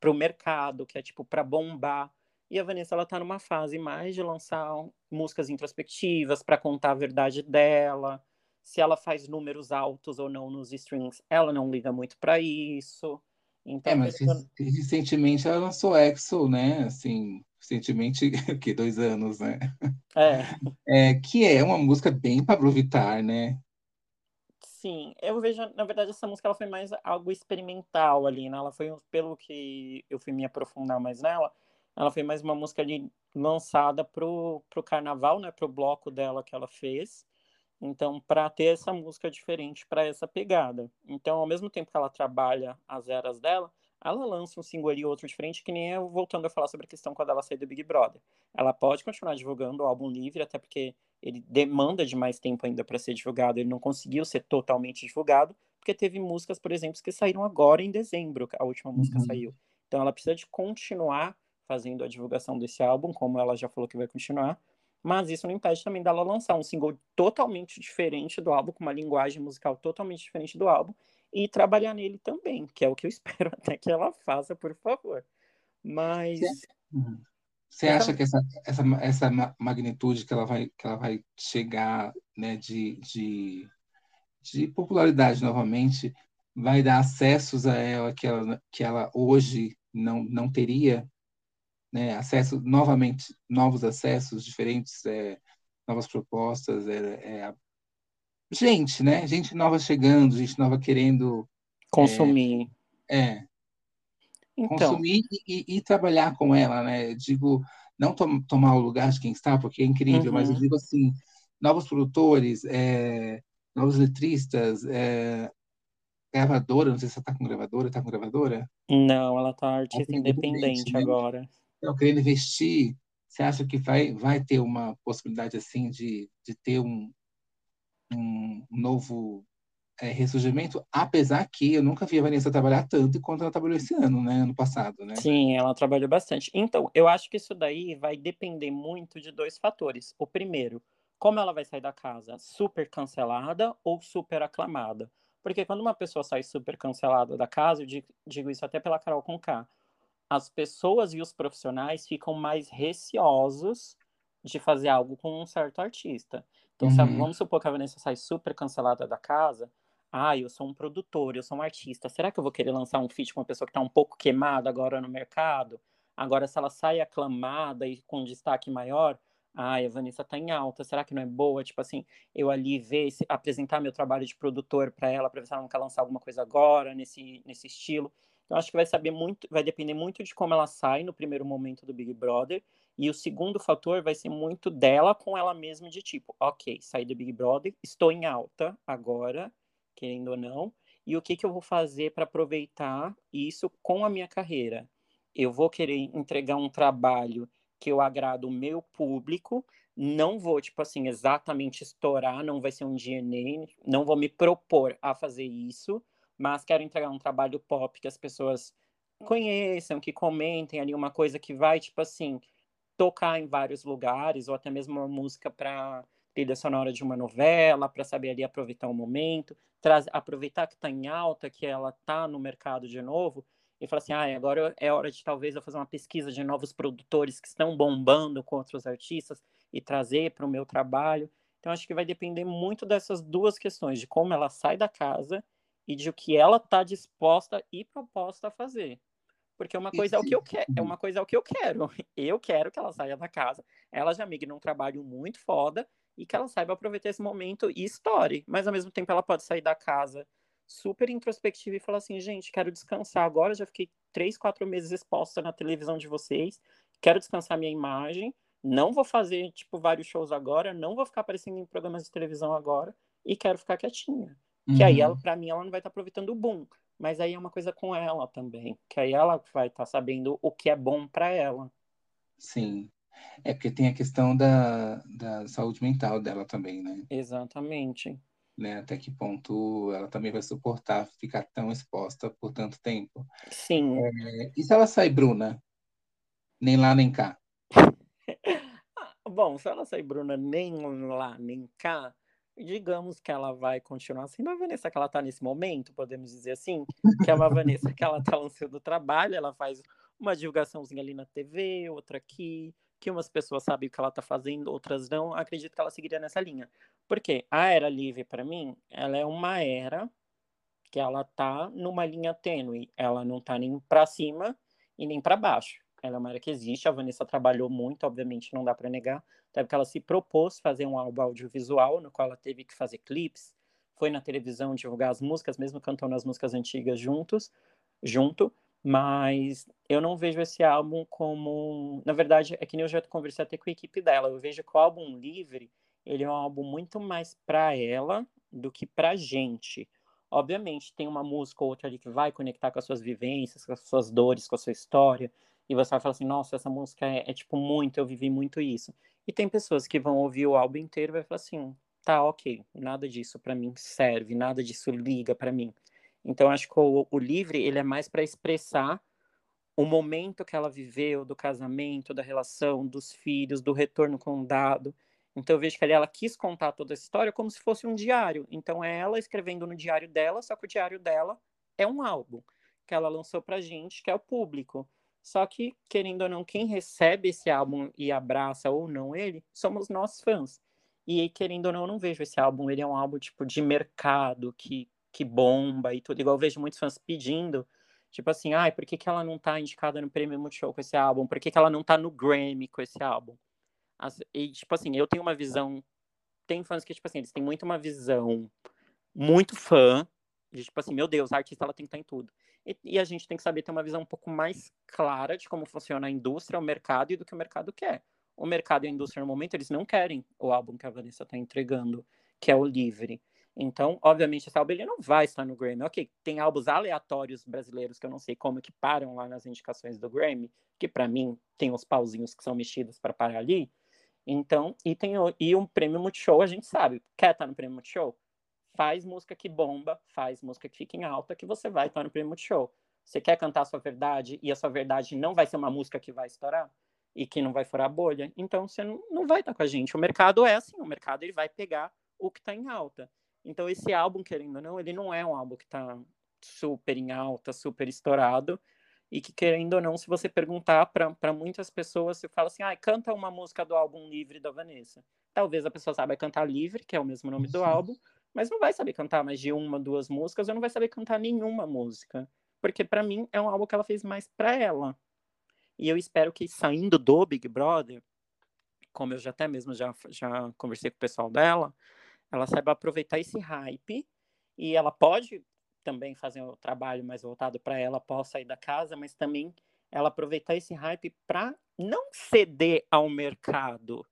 para o mercado, que é tipo para bombar. E a Vanessa ela tá numa fase mais de lançar músicas introspectivas para contar a verdade dela, se ela faz números altos ou não nos strings, ela não liga muito para isso. Então, é, mas recentemente ela lançou EXO, né? Assim, recentemente, que dois anos, né? É. é. Que é uma música bem Pablo Vittar, né? Sim, eu vejo, na verdade, essa música ela foi mais algo experimental ali, né? Ela foi, pelo que eu fui me aprofundar mais nela, ela foi mais uma música ali lançada pro, pro carnaval, né? Pro bloco dela que ela fez. Então, para ter essa música diferente para essa pegada. Então, ao mesmo tempo que ela trabalha as eras dela, ela lança um single ali outro diferente, que nem eu voltando a falar sobre a questão quando ela saiu do Big Brother. Ela pode continuar divulgando o álbum livre, até porque ele demanda de mais tempo ainda para ser divulgado, ele não conseguiu ser totalmente divulgado, porque teve músicas, por exemplo, que saíram agora em dezembro, a última música uhum. saiu. Então ela precisa de continuar fazendo a divulgação desse álbum, como ela já falou que vai continuar, mas isso não impede também dela lançar um single totalmente diferente do álbum, com uma linguagem musical totalmente diferente do álbum, e trabalhar nele também, que é o que eu espero até que ela faça, por favor. Mas. Você acha que essa, essa, essa magnitude que ela vai, que ela vai chegar né, de, de, de popularidade novamente vai dar acessos a ela que ela, que ela hoje não, não teria? Né, acesso novamente, novos acessos diferentes, é, novas propostas, é, é, gente, né, gente nova chegando, gente nova querendo consumir, é, é então. consumir e, e, e, trabalhar com ela, né? Digo, não to tomar o lugar de quem está, porque é incrível, uhum. mas eu uhum. digo assim, novos produtores, é, novos letristas, é, gravadora, não sei se ela está com gravadora, está com gravadora? Não, ela está artista independente, independente né? agora estão querendo investir, você acha que vai, vai ter uma possibilidade assim de, de ter um, um novo é, ressurgimento? Apesar que eu nunca vi a Vanessa trabalhar tanto quanto ela trabalhou esse ano, né? Ano passado, né? Sim, ela trabalhou bastante. Então, eu acho que isso daí vai depender muito de dois fatores. O primeiro, como ela vai sair da casa? Super cancelada ou super aclamada? Porque quando uma pessoa sai super cancelada da casa, eu digo isso até pela Carol Conká, as pessoas e os profissionais ficam mais receosos de fazer algo com um certo artista. Então, uhum. sabe, vamos supor que a Vanessa sai super cancelada da casa. Ah, eu sou um produtor, eu sou um artista. Será que eu vou querer lançar um feat com uma pessoa que está um pouco queimada agora no mercado? Agora, se ela sai aclamada e com destaque maior, ai, a Vanessa tá em alta, será que não é boa? Tipo assim, eu ali ver, apresentar meu trabalho de produtor para ela, para ver se ela não quer lançar alguma coisa agora, nesse, nesse estilo. Então, acho que vai saber muito, vai depender muito de como ela sai no primeiro momento do Big Brother. E o segundo fator vai ser muito dela com ela mesma, de tipo, ok, saí do Big Brother, estou em alta agora, querendo ou não, e o que, que eu vou fazer para aproveitar isso com a minha carreira? Eu vou querer entregar um trabalho que eu agrado o meu público, não vou, tipo assim, exatamente estourar, não vai ser um DNA, não vou me propor a fazer isso, mas quero entregar um trabalho pop que as pessoas conheçam, que comentem ali uma coisa que vai, tipo assim, tocar em vários lugares, ou até mesmo uma música para trilha sonora de uma novela, para saber ali aproveitar o momento, traz, aproveitar que está em alta, que ela está no mercado de novo, e falar assim, ah, agora é hora de talvez eu fazer uma pesquisa de novos produtores que estão bombando com outros artistas e trazer para o meu trabalho. Então acho que vai depender muito dessas duas questões, de como ela sai da casa e de o que ela está disposta e proposta a fazer. Porque uma coisa é o que eu quero, é uma coisa é o que eu quero. Eu quero que ela saia da casa, ela já migue num trabalho muito foda e que ela saiba aproveitar esse momento e estoure. Mas ao mesmo tempo ela pode sair da casa super introspectiva e falar assim, gente, quero descansar agora, já fiquei três, quatro meses exposta na televisão de vocês, quero descansar minha imagem, não vou fazer, tipo, vários shows agora, não vou ficar aparecendo em programas de televisão agora e quero ficar quietinha. Uhum. Que aí, ela, uhum. pra mim, ela não vai estar tá aproveitando o boom. Mas aí é uma coisa com ela também. Que aí ela vai estar tá sabendo o que é bom para ela. Sim. É porque tem a questão da, da saúde mental dela também, né? Exatamente. Né? Até que ponto ela também vai suportar ficar tão exposta por tanto tempo. Sim. É, e se ela sai Bruna? Nem lá, nem cá. Bom, se ela sair Bruna nem lá, nem cá, digamos que ela vai continuar sendo a Vanessa que ela está nesse momento, podemos dizer assim, que é uma Vanessa que ela está lançando trabalho, ela faz uma divulgaçãozinha ali na TV, outra aqui, que umas pessoas sabem o que ela está fazendo, outras não, acredito que ela seguiria nessa linha. Porque a era livre, para mim, ela é uma era que ela tá numa linha tênue, ela não tá nem para cima e nem para baixo. Ela é uma era que existe, a Vanessa trabalhou muito, obviamente, não dá para negar, até porque ela se propôs fazer um álbum audiovisual, no qual ela teve que fazer clipes, foi na televisão divulgar as músicas, mesmo cantando as músicas antigas juntos, junto, mas eu não vejo esse álbum como, na verdade, é que nem eu já conversei até com a equipe dela, eu vejo que o álbum Livre, ele é um álbum muito mais para ela do que pra gente. Obviamente, tem uma música ou outra ali que vai conectar com as suas vivências, com as suas dores, com a sua história, e você vai falar assim, nossa, essa música é, é, tipo muito, eu vivi muito isso. E tem pessoas que vão ouvir o álbum inteiro e vai falar assim, tá, ok, nada disso para mim serve, nada disso liga para mim. Então acho que o, o livre ele é mais para expressar o momento que ela viveu do casamento, da relação, dos filhos, do retorno com o dado. Então eu vejo que ali ela quis contar toda essa história como se fosse um diário. Então é ela escrevendo no diário dela, só que o diário dela é um álbum que ela lançou pra gente, que é o público. Só que, querendo ou não, quem recebe esse álbum e abraça ou não ele, somos nós fãs. E querendo ou não, eu não vejo esse álbum, ele é um álbum tipo de mercado que, que bomba e tudo. Igual eu vejo muitos fãs pedindo, tipo assim, ai, por que, que ela não tá indicada no Prêmio Multishow com esse álbum? Por que, que ela não tá no Grammy com esse álbum? As, e, tipo assim, eu tenho uma visão. Tem fãs que, tipo assim, eles têm muito uma visão muito fã, de tipo assim, meu Deus, a artista ela tem que estar em tudo. E, e, a gente tem que saber ter uma visão um pouco mais clara de como funciona a indústria, o mercado e do que o mercado quer. O mercado e a indústria, no momento, eles não querem o álbum que a Vanessa está entregando, que é o Livre. Então, obviamente, esse álbum ele não vai estar no Grammy. Ok, tem álbuns aleatórios brasileiros que eu não sei como que param lá nas indicações do Grammy, que para mim tem os pauzinhos que são mexidos para parar ali. Então, e tem o, e um prêmio Multishow, a gente sabe. Quer estar no prêmio Multishow? Faz música que bomba, faz música que fica em alta, que você vai estar no prêmio show. Você quer cantar a sua verdade e a sua verdade não vai ser uma música que vai estourar e que não vai furar a bolha, então você não, não vai estar com a gente. O mercado é assim, o mercado ele vai pegar o que está em alta. Então esse álbum, querendo ou não, ele não é um álbum que está super em alta, super estourado, e que querendo ou não, se você perguntar para muitas pessoas, você fala assim, ah, canta uma música do álbum Livre da Vanessa. Talvez a pessoa saiba cantar Livre, que é o mesmo nome do álbum, mas não vai saber cantar mais de uma, duas músicas, ou não vai saber cantar nenhuma música. Porque para mim é um álbum que ela fez mais para ela. E eu espero que saindo do Big Brother, como eu já até mesmo já, já conversei com o pessoal dela, ela saiba aproveitar esse hype e ela pode também fazer o um trabalho mais voltado para ela após sair da casa, mas também ela aproveitar esse hype para não ceder ao mercado,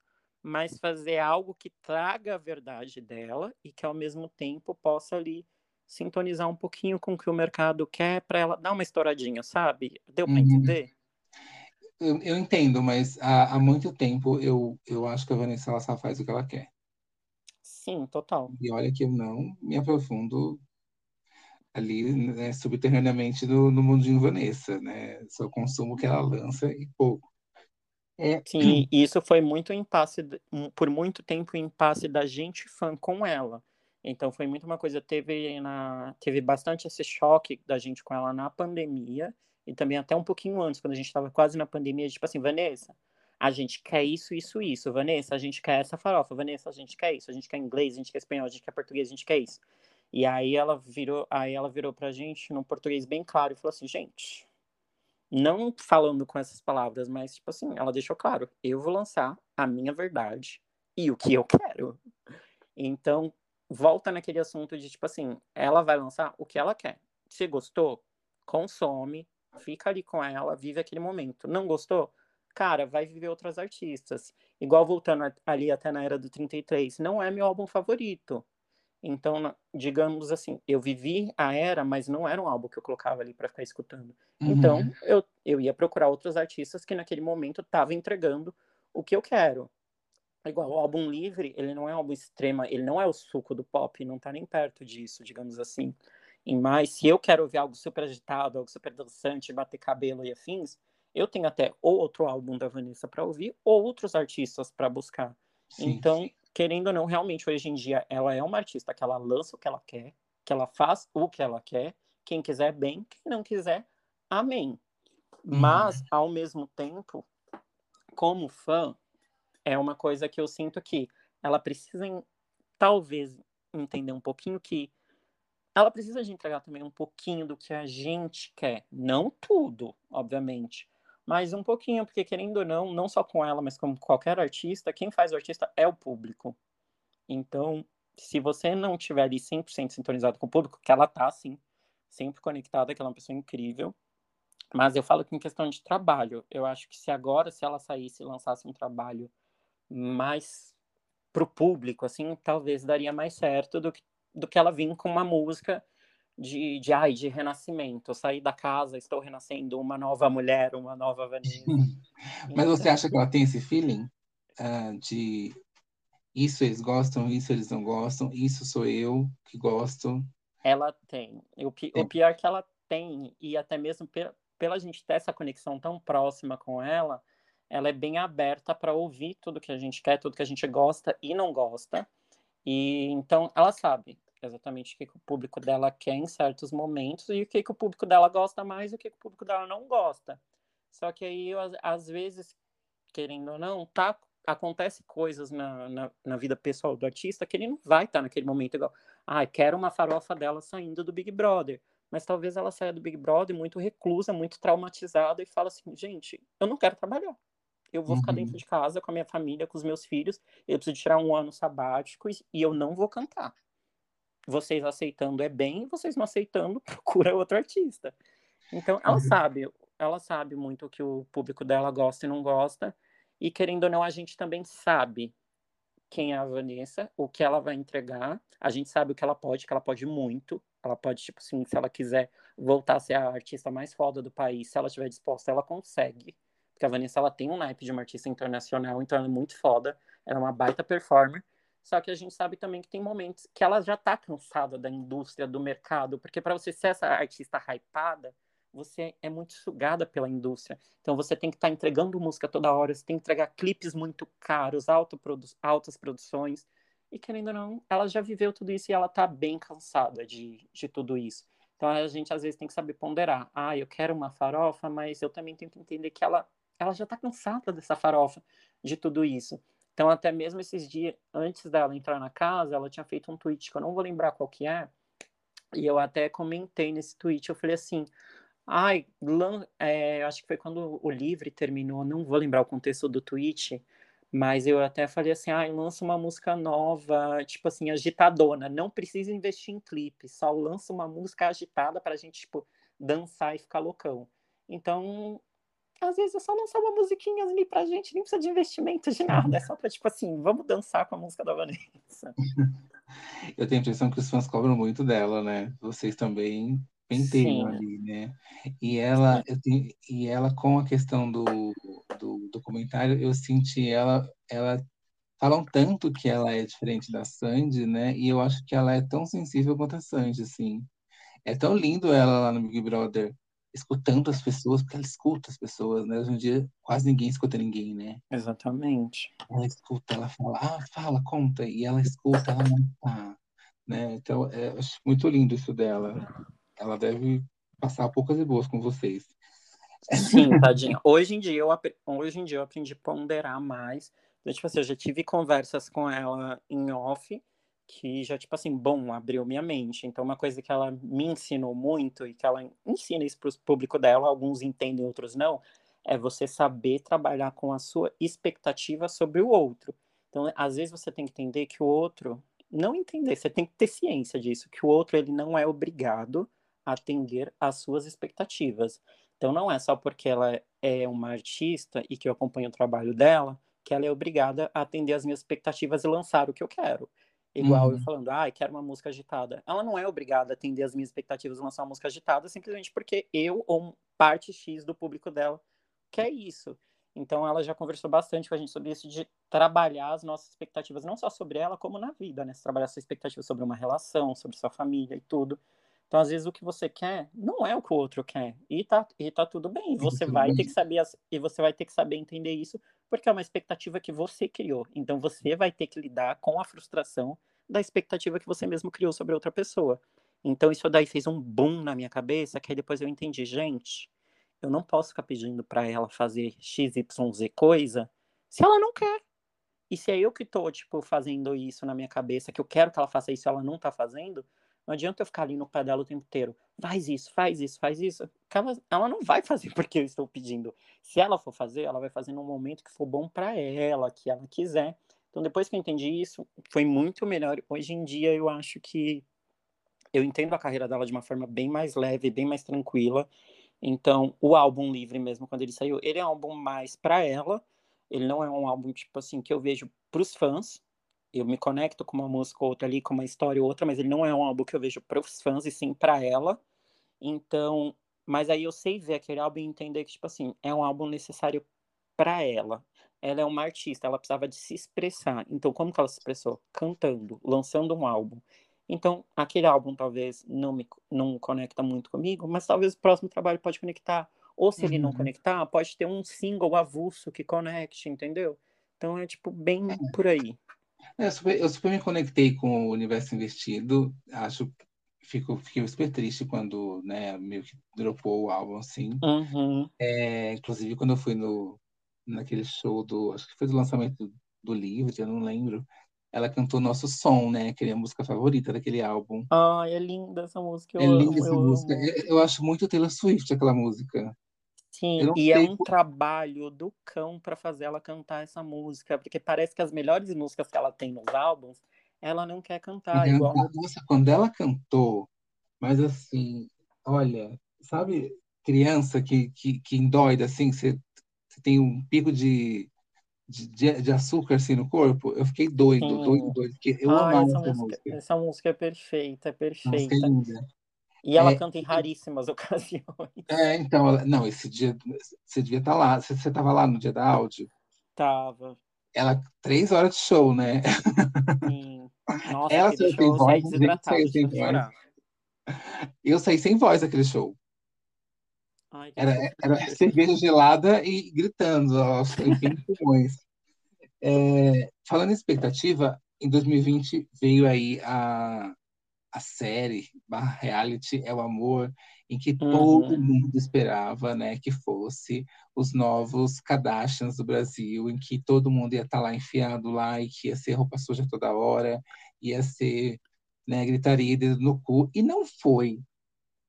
mas fazer algo que traga a verdade dela e que ao mesmo tempo possa ali sintonizar um pouquinho com o que o mercado quer para ela dar uma estouradinha, sabe? Deu para uhum. entender? Eu, eu, entendo, mas há, há, muito tempo eu, eu acho que a Vanessa ela só faz o que ela quer. Sim, total. E olha que eu não me aprofundo ali né, subterraneamente no, no mundinho Vanessa, né? Só consumo o que ela lança e pouco. É. Sim, isso foi muito impasse, por muito tempo impasse da gente fã com ela. Então foi muito uma coisa, teve, na, teve bastante esse choque da gente com ela na pandemia, e também até um pouquinho antes, quando a gente estava quase na pandemia, tipo assim, Vanessa, a gente quer isso, isso, isso. Vanessa, a gente quer essa farofa. Vanessa, a gente quer isso. A gente quer inglês, a gente quer espanhol, a gente quer português, a gente quer isso. E aí ela virou, aí ela virou pra gente num português bem claro e falou assim, gente, não falando com essas palavras, mas tipo assim, ela deixou claro, eu vou lançar a minha verdade e o que eu quero. Então, volta naquele assunto de tipo assim, ela vai lançar o que ela quer. Se gostou, consome, fica ali com ela, vive aquele momento. Não gostou? Cara, vai viver outras artistas. Igual voltando ali até na era do 33, não é meu álbum favorito. Então, digamos assim, eu vivi a era, mas não era um álbum que eu colocava ali para ficar escutando. Uhum. Então, eu, eu ia procurar outros artistas que naquele momento estavam entregando o que eu quero. Igual o álbum livre, ele não é um álbum extrema, ele não é o suco do pop, não tá nem perto disso, digamos assim. E mais, se eu quero ouvir algo super agitado, algo super dançante, bater cabelo e afins, eu tenho até outro álbum da Vanessa para ouvir, ou outros artistas para buscar. Sim, então, sim querendo ou não, realmente hoje em dia ela é uma artista que ela lança o que ela quer, que ela faz o que ela quer, quem quiser bem, quem não quiser, amém. Uhum. Mas ao mesmo tempo, como fã, é uma coisa que eu sinto que ela precisa talvez entender um pouquinho que ela precisa de entregar também um pouquinho do que a gente quer, não tudo, obviamente, mas um pouquinho, porque querendo ou não, não só com ela, mas com qualquer artista, quem faz o artista é o público. Então, se você não estiver ali 100% sintonizado com o público, que ela tá, sim, sempre conectada, que ela é uma pessoa incrível, mas eu falo que em questão de trabalho, eu acho que se agora, se ela saísse e lançasse um trabalho mais pro público, assim, talvez daria mais certo do que, do que ela vir com uma música de, de, ai, de renascimento. Eu saí da casa, estou renascendo uma nova mulher, uma nova Vanessa. Mas você acha que ela tem esse feeling uh, de isso eles gostam, isso eles não gostam, isso sou eu que gosto? Ela tem. O, o pior é que ela tem, e até mesmo pela, pela gente ter essa conexão tão próxima com ela, ela é bem aberta para ouvir tudo que a gente quer, tudo que a gente gosta e não gosta. E então ela sabe, exatamente o que, que, o público dela quer em certos momentos e o que, que o público dela gosta mais e o que, que o público dela não gosta. Só que aí, às vezes, querendo ou não, tá, acontece coisas na, na, na, vida pessoal do artista que ele não vai estar tá naquele momento igual, ah, quero uma farofa dela saindo do Big Brother. Mas talvez ela saia do Big Brother muito reclusa, muito traumatizada e fala assim, gente, eu não quero trabalhar. Eu vou uhum. ficar dentro de casa com a minha família, com os meus filhos. Eu preciso tirar um ano sabático e eu não vou cantar vocês aceitando é bem, vocês não aceitando, procura outro artista. Então, ela uhum. sabe, ela sabe muito o que o público dela gosta e não gosta, e querendo ou não, a gente também sabe quem é a Vanessa, o que ela vai entregar, a gente sabe o que ela pode, que ela pode muito, ela pode, tipo assim, se ela quiser voltar a ser a artista mais foda do país, se ela estiver disposta, ela consegue, porque a Vanessa, ela tem um naipe de uma artista internacional, então ela é muito foda, ela é uma baita performer, só que a gente sabe também que tem momentos que ela já está cansada da indústria, do mercado, porque para você ser essa artista hypada, você é muito sugada pela indústria. Então você tem que estar tá entregando música toda hora, você tem que entregar clipes muito caros, produ altas produções. E querendo ou não, ela já viveu tudo isso e ela está bem cansada de, de tudo isso. Então a gente às vezes tem que saber ponderar. Ah, eu quero uma farofa, mas eu também tenho que entender que ela, ela já está cansada dessa farofa, de tudo isso. Então, até mesmo esses dias, antes dela entrar na casa, ela tinha feito um tweet que eu não vou lembrar qual que é, e eu até comentei nesse tweet, eu falei assim, ai, é, acho que foi quando o Livre terminou, não vou lembrar o contexto do tweet, Mas eu até falei assim, ah, lança uma música nova, tipo assim, agitadona. Não precisa investir em clipe, só lança uma música agitada pra gente, tipo, dançar e ficar loucão. Então, às vezes é só lançar uma musiquinha ali pra gente, nem precisa de investimento de nada. É só pra, tipo assim, vamos dançar com a música da Vanessa. Eu tenho a impressão que os fãs cobram muito dela, né? Vocês também penteiam ali, né? E ela, eu tenho, e ela com a questão do, do documentário, eu senti ela, ela falam tanto que ela é diferente da Sandy, né? E eu acho que ela é tão sensível quanto a Sandy, assim. É tão lindo ela lá no Big Brother, escutando as pessoas, porque ela escuta as pessoas, né? Hoje em dia quase ninguém escuta ninguém, né? Exatamente. Ela escuta, ela fala, ah, fala, conta, e ela escuta, ela não tá, né? Então, é, acho muito lindo isso dela ela deve passar poucas e boas com vocês. Sim, tadinha. Hoje em dia eu, hoje em dia eu aprendi a ponderar mais. Então, tipo assim, eu já tive conversas com ela em off que já, tipo assim, bom, abriu minha mente. Então, uma coisa que ela me ensinou muito e que ela ensina isso para o público dela, alguns entendem, outros não, é você saber trabalhar com a sua expectativa sobre o outro. Então, às vezes você tem que entender que o outro, não entender, você tem que ter ciência disso, que o outro ele não é obrigado atender às suas expectativas. Então não é só porque ela é uma artista e que eu acompanho o trabalho dela que ela é obrigada a atender às minhas expectativas e lançar o que eu quero. Igual uhum. eu falando, ah, quero uma música agitada. Ela não é obrigada a atender às minhas expectativas e lançar uma música agitada simplesmente porque eu ou parte X do público dela quer isso. Então ela já conversou bastante com a gente sobre isso de trabalhar as nossas expectativas, não só sobre ela, como na vida, né? trabalhar suas expectativas sobre uma relação, sobre sua família e tudo. Então, às vezes, o que você quer não é o que o outro quer. E tá, e tá tudo bem. Você vai bem. ter que saber e você vai ter que saber entender isso, porque é uma expectativa que você criou. Então, você vai ter que lidar com a frustração da expectativa que você mesmo criou sobre outra pessoa. Então, isso daí fez um boom na minha cabeça, que aí depois eu entendi, gente, eu não posso ficar pedindo para ela fazer XYZ coisa se ela não quer. E se é eu que tô, tipo, fazendo isso na minha cabeça, que eu quero que ela faça isso e ela não tá fazendo, não adianta eu ficar ali no pé dela o tempo inteiro. Faz isso, faz isso, faz isso. Ela, não vai fazer porque eu estou pedindo. Se ela for fazer, ela vai fazer no momento que for bom para ela, que ela quiser. Então, depois que eu entendi isso, foi muito melhor. Hoje em dia, eu acho que eu entendo a carreira dela de uma forma bem mais leve, bem mais tranquila. Então, o álbum livre mesmo, quando ele saiu, ele é um álbum mais para ela. Ele não é um álbum, tipo assim, que eu vejo para os fãs eu me conecto com uma música ou outra ali, com uma história ou outra, mas ele não é um álbum que eu vejo para os fãs e sim para ela. Então, mas aí eu sei ver aquele álbum e entender que, tipo assim, é um álbum necessário para ela. Ela é uma artista, ela precisava de se expressar. Então, como que ela se expressou? Cantando, lançando um álbum. Então, aquele álbum talvez não me não conecta muito comigo, mas talvez o próximo trabalho pode conectar. Ou se uhum. ele não uhum. conectar, pode ter um single avulso que conecte, entendeu? Então é tipo bem é. por aí. É, eu, super, eu super me conectei com o universo investido. Acho fico, fiquei super triste quando, né, meio que dropou o álbum, assim. Uhum. É, inclusive, quando eu fui no, naquele show do. Acho que foi do lançamento do, do livro, eu não lembro. Ela cantou Nosso Som, né? Que é a música favorita daquele álbum. Ai, é linda essa música. é linda essa música. Eu, eu, acho muito Taylor Swift aquela música. Sim, e é um trabalho do cão para fazer ela cantar essa música, porque parece que as melhores músicas que ela tem nos álbuns, ela não quer cantar uhum. igual. Nossa, quando ela cantou, mas assim, olha, sabe, criança que, que, que endoida assim, você, tem um pico de, de, de, açúcar assim no corpo, eu fiquei doido, Sim. doido, doido, porque eu ah, amava essa, essa música, música. Essa música é perfeita, é perfeita. Música linda. E ela é, canta em raríssimas ocasiões. É, então, não, esse dia você devia estar tá lá. Você estava lá no dia da áudio? Tava. Ela, três horas de show, né? Sim. Nossa, ela saiu sem voz, saiu sem voz. Eu saí sem voz daquele show. Ai, era, era cerveja gelada e gritando aos 20 pulmões. É, falando em expectativa, em 2020 veio aí a a série barra reality é o amor em que uhum. todo mundo esperava né, que fosse os novos Kardashians do Brasil, em que todo mundo ia estar tá lá enfiado lá e que ia ser roupa suja toda hora, ia ser né, gritaria dedo no cu, e não foi.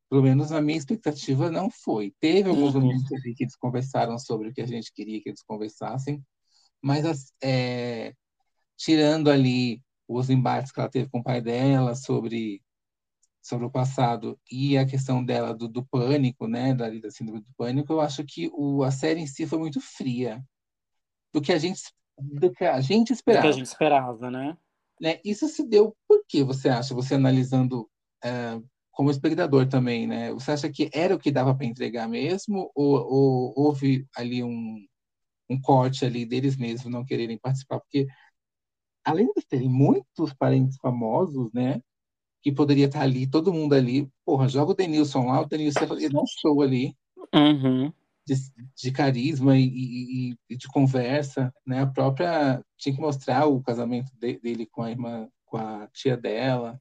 Pelo menos na minha expectativa, não foi. Teve alguns uhum. momentos ali que eles conversaram sobre o que a gente queria que eles conversassem, Mas é, tirando ali os embates que ela teve com o pai dela sobre sobre o passado e a questão dela do, do pânico, né, da, da síndrome do pânico, eu acho que o, a série em si foi muito fria do que a gente do que a gente esperava. Do que a gente esperava, né? né? Isso se deu por que você acha? Você analisando é, como espectador também, né? Você acha que era o que dava para entregar mesmo ou, ou houve ali um, um corte ali deles mesmos não quererem participar? Porque além de terem muitos parentes famosos, né? Que poderia estar ali, todo mundo ali. Porra, joga o Denilson lá, o Denilson ia dar um show ali. Uhum. De, de, carisma e, e, de conversa, né? A própria tinha que mostrar o casamento de, dele com a irmã, com a tia dela.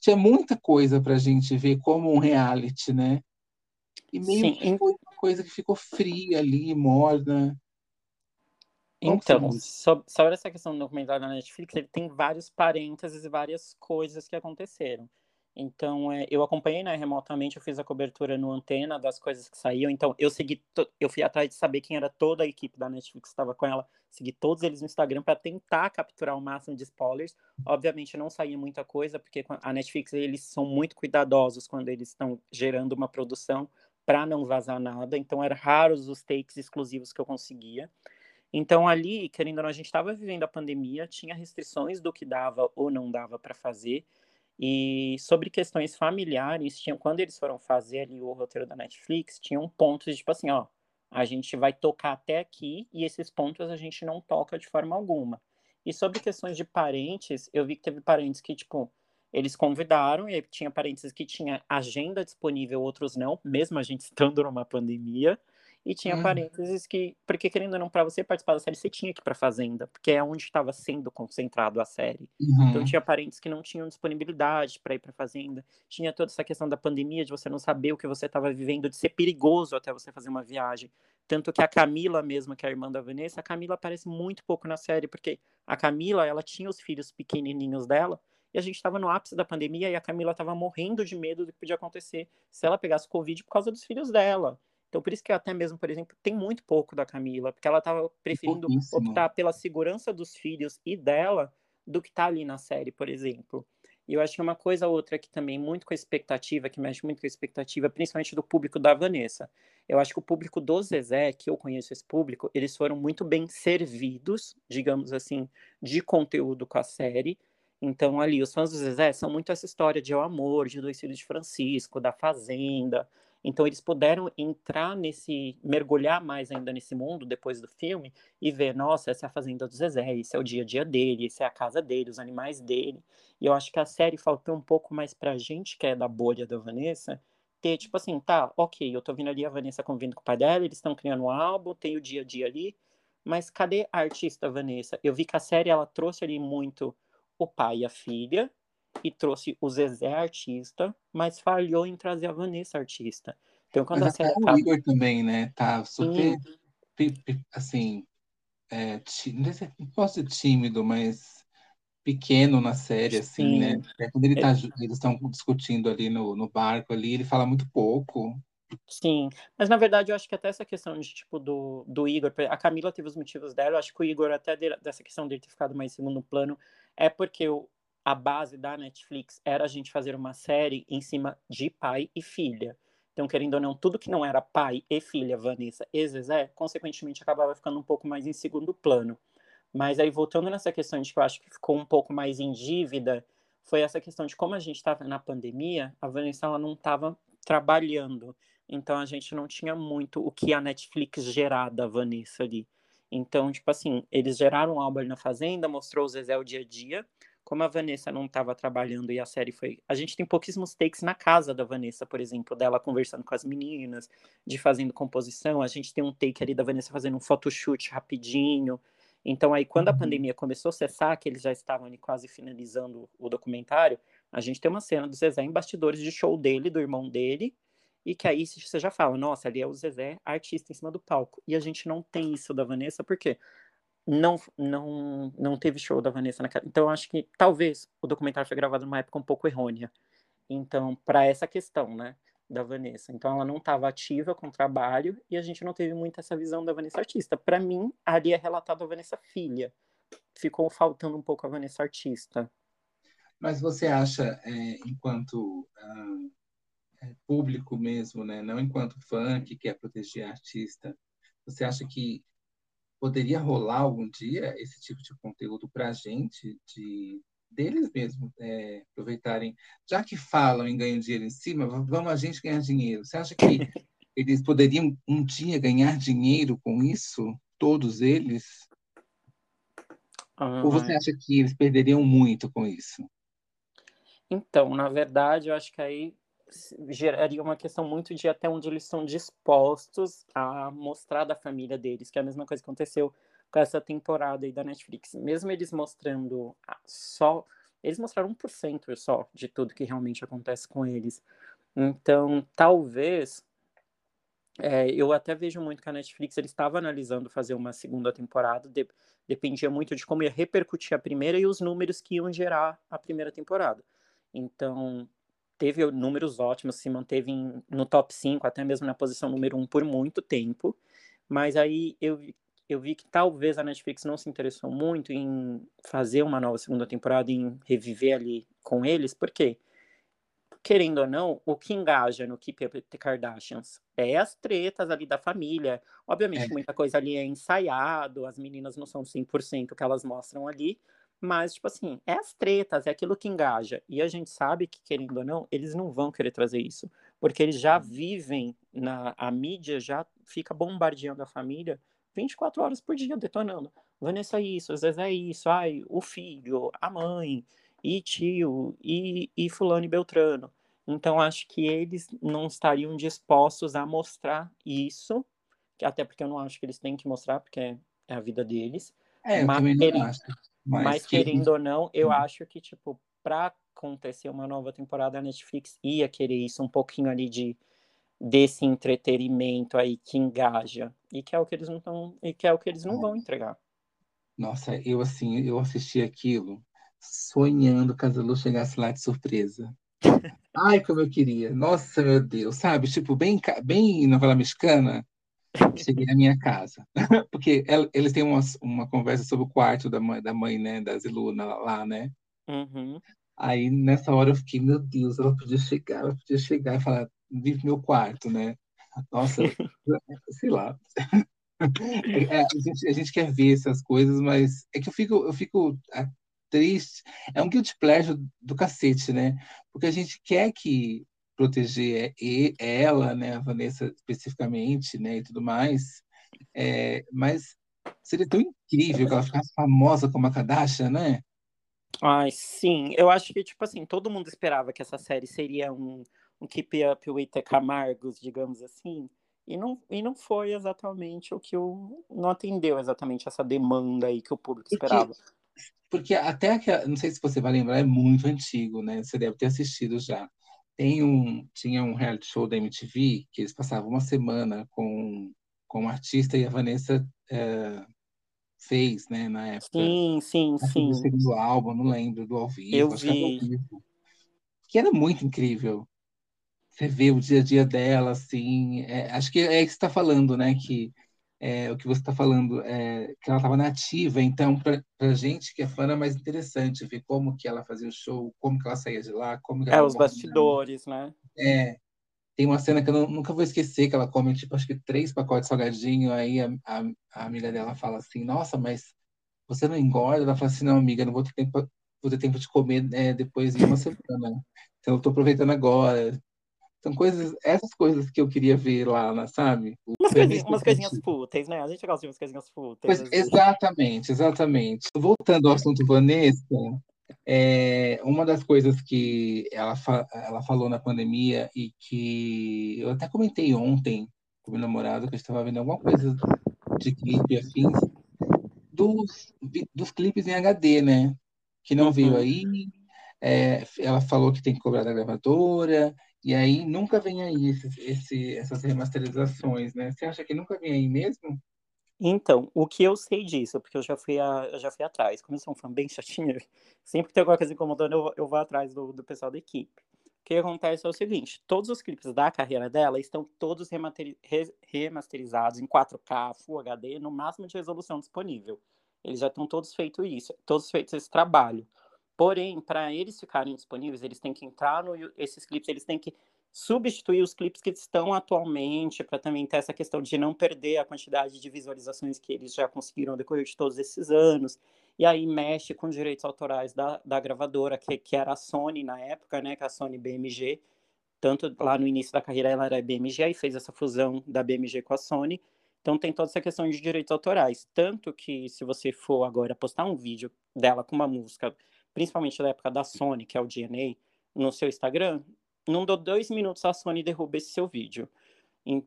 Tinha muita coisa para a gente ver como um reality, né? E meio Sim. que foi uma coisa que ficou fria ali, morna. Então, sobre essa questão do documentário da Netflix, ele tem vários parênteses e várias coisas que aconteceram. Então, é, eu acompanhei né, remotamente, eu fiz a cobertura no Antena das coisas que saíam. Então, eu segui, eu fui atrás de saber quem era toda a equipe da Netflix que estava com ela, segui todos eles no Instagram para tentar capturar o máximo de spoilers. Obviamente, não saía muita coisa, porque a Netflix eles são muito cuidadosos quando eles estão gerando uma produção para não vazar nada. Então, eram raros os takes exclusivos que eu conseguia. Então, ali, querendo ou não, a gente estava vivendo a pandemia, tinha restrições do que dava ou não dava para fazer. E sobre questões familiares, tinha, quando eles foram fazer ali o roteiro da Netflix, tinham pontos de tipo assim, ó, a gente vai tocar até aqui e esses pontos a gente não toca de forma alguma. E sobre questões de parentes, eu vi que teve parentes que, tipo, eles convidaram, e tinha parentes que tinha agenda disponível, outros não, mesmo a gente estando numa pandemia. E tinha uhum. parênteses que, porque querendo ou não, para você participar da série, você tinha que ir pra fazenda, porque é onde estava sendo concentrado a série. Então, uhum. Então tinha parentes que não tinham disponibilidade para ir pra fazenda. Tinha toda essa questão da pandemia, de você não saber o que você estava vivendo, de ser perigoso até você fazer uma viagem. Tanto que a Camila mesmo, que é a irmã da Vanessa, a Camila aparece muito pouco na série, porque a Camila, ela tinha os filhos pequenininhos dela, e a gente estava no ápice da pandemia e a Camila estava morrendo de medo do que podia acontecer se ela pegasse Covid por causa dos filhos dela. Então, por isso que até mesmo, por exemplo, tem muito pouco da Camila, porque ela estava preferindo optar pela segurança dos filhos e dela do que tá ali na série, por exemplo. E eu acho que uma coisa outra que também muito com a expectativa, que mexe muito com a expectativa, principalmente do público da Vanessa. Eu acho que o público do Zezé, que eu conheço esse público, eles foram muito bem servidos, digamos assim, de conteúdo com a série. Então, ali, os fãs do Zezé são muito essa história de O Amor, de Dois Filhos de Francisco, da Fazenda, então eles puderam entrar nesse, mergulhar mais ainda nesse mundo depois do filme e ver, nossa, essa é a fazenda do Zezé, esse é o dia a dia dele, esse é a casa dele, os animais dele. E eu acho que a série faltou um pouco mais pra gente que é da bolha da Vanessa, ter tipo assim, tá, ok, eu tô vendo ali a Vanessa convivendo com o pai dela, eles estão criando um álbum, tem o dia a dia ali, mas cadê a artista Vanessa? Eu vi que a série ela trouxe ali muito o pai e a filha, e trouxe o Zezé artista, mas falhou em trazer a Vanessa artista. Então, quando mas a série o Igor também, né? Tá super, assim, é, não posso dizer tímido, mas pequeno na série, assim, né? Sim. né? É quando ele tá, eles estão discutindo ali no, no barco ali, ele fala muito pouco. Sim, mas na verdade eu acho que até essa questão de tipo do, do Igor, a Camila teve os motivos dela, eu acho que o Igor até dessa questão dele ter ficado mais em segundo plano é porque o, a base da Netflix era a gente fazer uma série em cima de pai e filha. Então, querendo ou não, tudo que não era pai e filha, Vanessa e Zezé, consequentemente acabava ficando um pouco mais em segundo plano. Mas aí, voltando nessa questão de que eu acho que ficou um pouco mais em dívida, foi essa questão de como a gente estava na pandemia, a Vanessa ela não estava trabalhando. Então, a gente não tinha muito o que a Netflix gerar da Vanessa ali. Então, tipo assim, eles geraram um álbum na Fazenda, mostrou o Zezé o dia a dia, como a Vanessa não estava trabalhando e a série foi. A gente tem pouquíssimos takes na casa da Vanessa, por exemplo, dela conversando com as meninas, de fazendo composição. A gente tem um take ali da Vanessa fazendo um photoshoot rapidinho. Então, aí, quando a uhum. pandemia começou a cessar, que eles já estavam ali quase finalizando o documentário, a gente tem uma cena do Zezé em bastidores de show dele, do irmão dele, e que aí você já fala, nossa, ali é o Zezé, artista em cima do palco. E a gente não tem isso da Vanessa, por quê? Não, não, não teve show da Vanessa naquela. Então, eu acho que talvez o documentário foi gravado numa época um pouco errônea. Então, para essa questão, né? da Vanessa. Então ela não estava ativa com o trabalho e a gente não teve muito essa visão da Vanessa artista. Para mim, ali é relatado a Vanessa filha. Ficou faltando um pouco a Vanessa artista. Mas você acha, é, enquanto ah, é, público mesmo, né, não enquanto fã que quer proteger a artista, você acha que poderia rolar algum dia esse tipo de conteúdo para a gente, de deles mesmo é, aproveitarem, já que falam em ganhar dinheiro em cima, vamos a gente ganhar dinheiro. Você acha que eles poderiam um dia ganhar dinheiro com isso, todos eles? Uhum. Ou você acha que eles perderiam muito com isso? Então, na verdade, eu acho que aí geraria uma questão muito de até onde eles estão dispostos a mostrar da família deles, que é a mesma coisa que aconteceu com essa temporada aí da Netflix. Mesmo eles mostrando só. Eles mostraram 1% só de tudo que realmente acontece com eles. Então, talvez. É, eu até vejo muito que a Netflix ele estava analisando fazer uma segunda temporada, de, dependia muito de como ia repercutir a primeira e os números que iam gerar a primeira temporada. Então, teve números ótimos, se manteve em, no top 5, até mesmo na posição número 1 por muito tempo. Mas aí eu, eu vi que talvez a Netflix não se interessou muito em fazer uma nova segunda temporada, em reviver ali com eles, porque, querendo ou não, o que engaja no Keep Up the Kardashians é as tretas ali da família. Obviamente, é. muita coisa ali é ensaiado, as meninas não são 100% que elas mostram ali, mas, tipo assim, é as tretas, é aquilo que engaja. E a gente sabe que, querendo ou não, eles não vão querer trazer isso. Porque eles já uhum. vivem, na, a mídia já fica bombardeando a família 24 horas por dia, detonando. Vanessa isso, Zezé isso, ai, o filho, a mãe, e tio, e, e fulano e beltrano. Então, acho que eles não estariam dispostos a mostrar isso, até porque eu não acho que eles têm que mostrar, porque é, é a vida deles. É, eu mas, também não acho. Mas, Mas que... querendo ou não, eu hum. acho que, tipo, pra acontecer uma nova temporada, a Netflix ia querer isso, um pouquinho ali de desse entretenimento aí que engaja. E que é o que eles não estão. E que é o que eles não vão entregar. Nossa, eu assim, eu assisti aquilo sonhando que a Zulu chegasse lá de surpresa. Ai, como eu queria. Nossa, meu Deus, sabe? Tipo, bem, bem novela mexicana. Cheguei na minha casa. Porque eles têm uma, uma conversa sobre o quarto da mãe, da mãe né, da Ziluna lá, né? Uhum. Aí, nessa hora, eu fiquei, meu Deus, ela podia chegar, ela podia chegar e falar, vive meu quarto, né? Nossa, sei lá. É, a, gente, a gente quer ver essas coisas, mas é que eu fico, eu fico ah, triste. É um guilty pleasure do cacete, né? Porque a gente quer que proteger ela, né, a Vanessa especificamente, né, e tudo mais. É, mas seria tão incrível que ela ficasse famosa como a Kardashian, né? Ai, sim. Eu acho que, tipo assim, todo mundo esperava que essa série seria um, um Keep Up with the Camargos, digamos assim. E não, e não foi exatamente o que o. Não atendeu exatamente essa demanda aí que o público esperava. Porque, porque até que. Não sei se você vai lembrar, é muito antigo, né? Você deve ter assistido já. Tem um, tinha um reality show da MTV que eles passavam uma semana com, com um artista e a Vanessa é, fez, né, na época. Sim, sim, sim. Do álbum, não lembro, do ao vivo. Eu vi. Que, vivo, que era muito incrível. Você vê o dia a dia dela, assim. É, acho que é isso que você está falando, né? Que é, o que você está falando, é, que ela estava nativa, então para a gente que é fã é mais interessante ver como que ela fazia o show, como que ela saía de lá, como É, os bastidores, né? É, tem uma cena que eu nunca vou esquecer, que ela come, tipo, acho que três pacotes salgadinho, aí a, a, a, amiga dela fala assim, nossa, mas você não engorda? Ela fala assim, não, amiga, não vou ter tempo, vou ter tempo de comer é, depois de uma semana, então eu estou aproveitando agora, são coisas, essas coisas que eu queria ver lá, sabe? Umas coisinhas, umas coisinhas fúteis, né? A gente gosta de umas coisinhas fúteis. Pois, exatamente, exatamente. Voltando ao assunto Vanessa, é, uma das coisas que ela, fa ela falou na pandemia e que eu até comentei ontem com meu namorado, que eu estava vendo alguma coisa de clipe afins, dos, dos clipes em HD, né? Que não uhum. veio aí. É, ela falou que tem que cobrar da gravadora, e aí nunca vem aí esse, esse, essas remasterizações, né? Você acha que nunca vem aí mesmo? Então, o que eu sei disso, porque eu já fui, a, eu já fui atrás, como eu sou um fã bem chatinho, sempre que tem alguma coisa incomodando, eu, eu vou atrás do, do pessoal da equipe. que acontece é o seguinte: todos os clipes da carreira dela estão todos remasterizados em 4K, Full HD, no máximo de resolução disponível. Eles já estão todos feitos isso, todos feitos esse trabalho. Porém, para eles ficarem disponíveis, eles têm que entrar no esses clipes, eles têm que substituir os clipes que estão atualmente, para também ter essa questão de não perder a quantidade de visualizações que eles já conseguiram ao decorrer de todos esses anos. E aí mexe com direitos autorais da, da gravadora, que, que era a Sony na época, né, que é a Sony BMG, tanto lá no início da carreira ela era BMG, aí fez essa fusão da BMG com a Sony, então tem toda essa questão de direitos autorais, tanto que se você for agora postar um vídeo dela com uma música, principalmente da época da Sony, que é o DNA, no seu Instagram, não dou dois minutos a Sony derruba esse seu vídeo,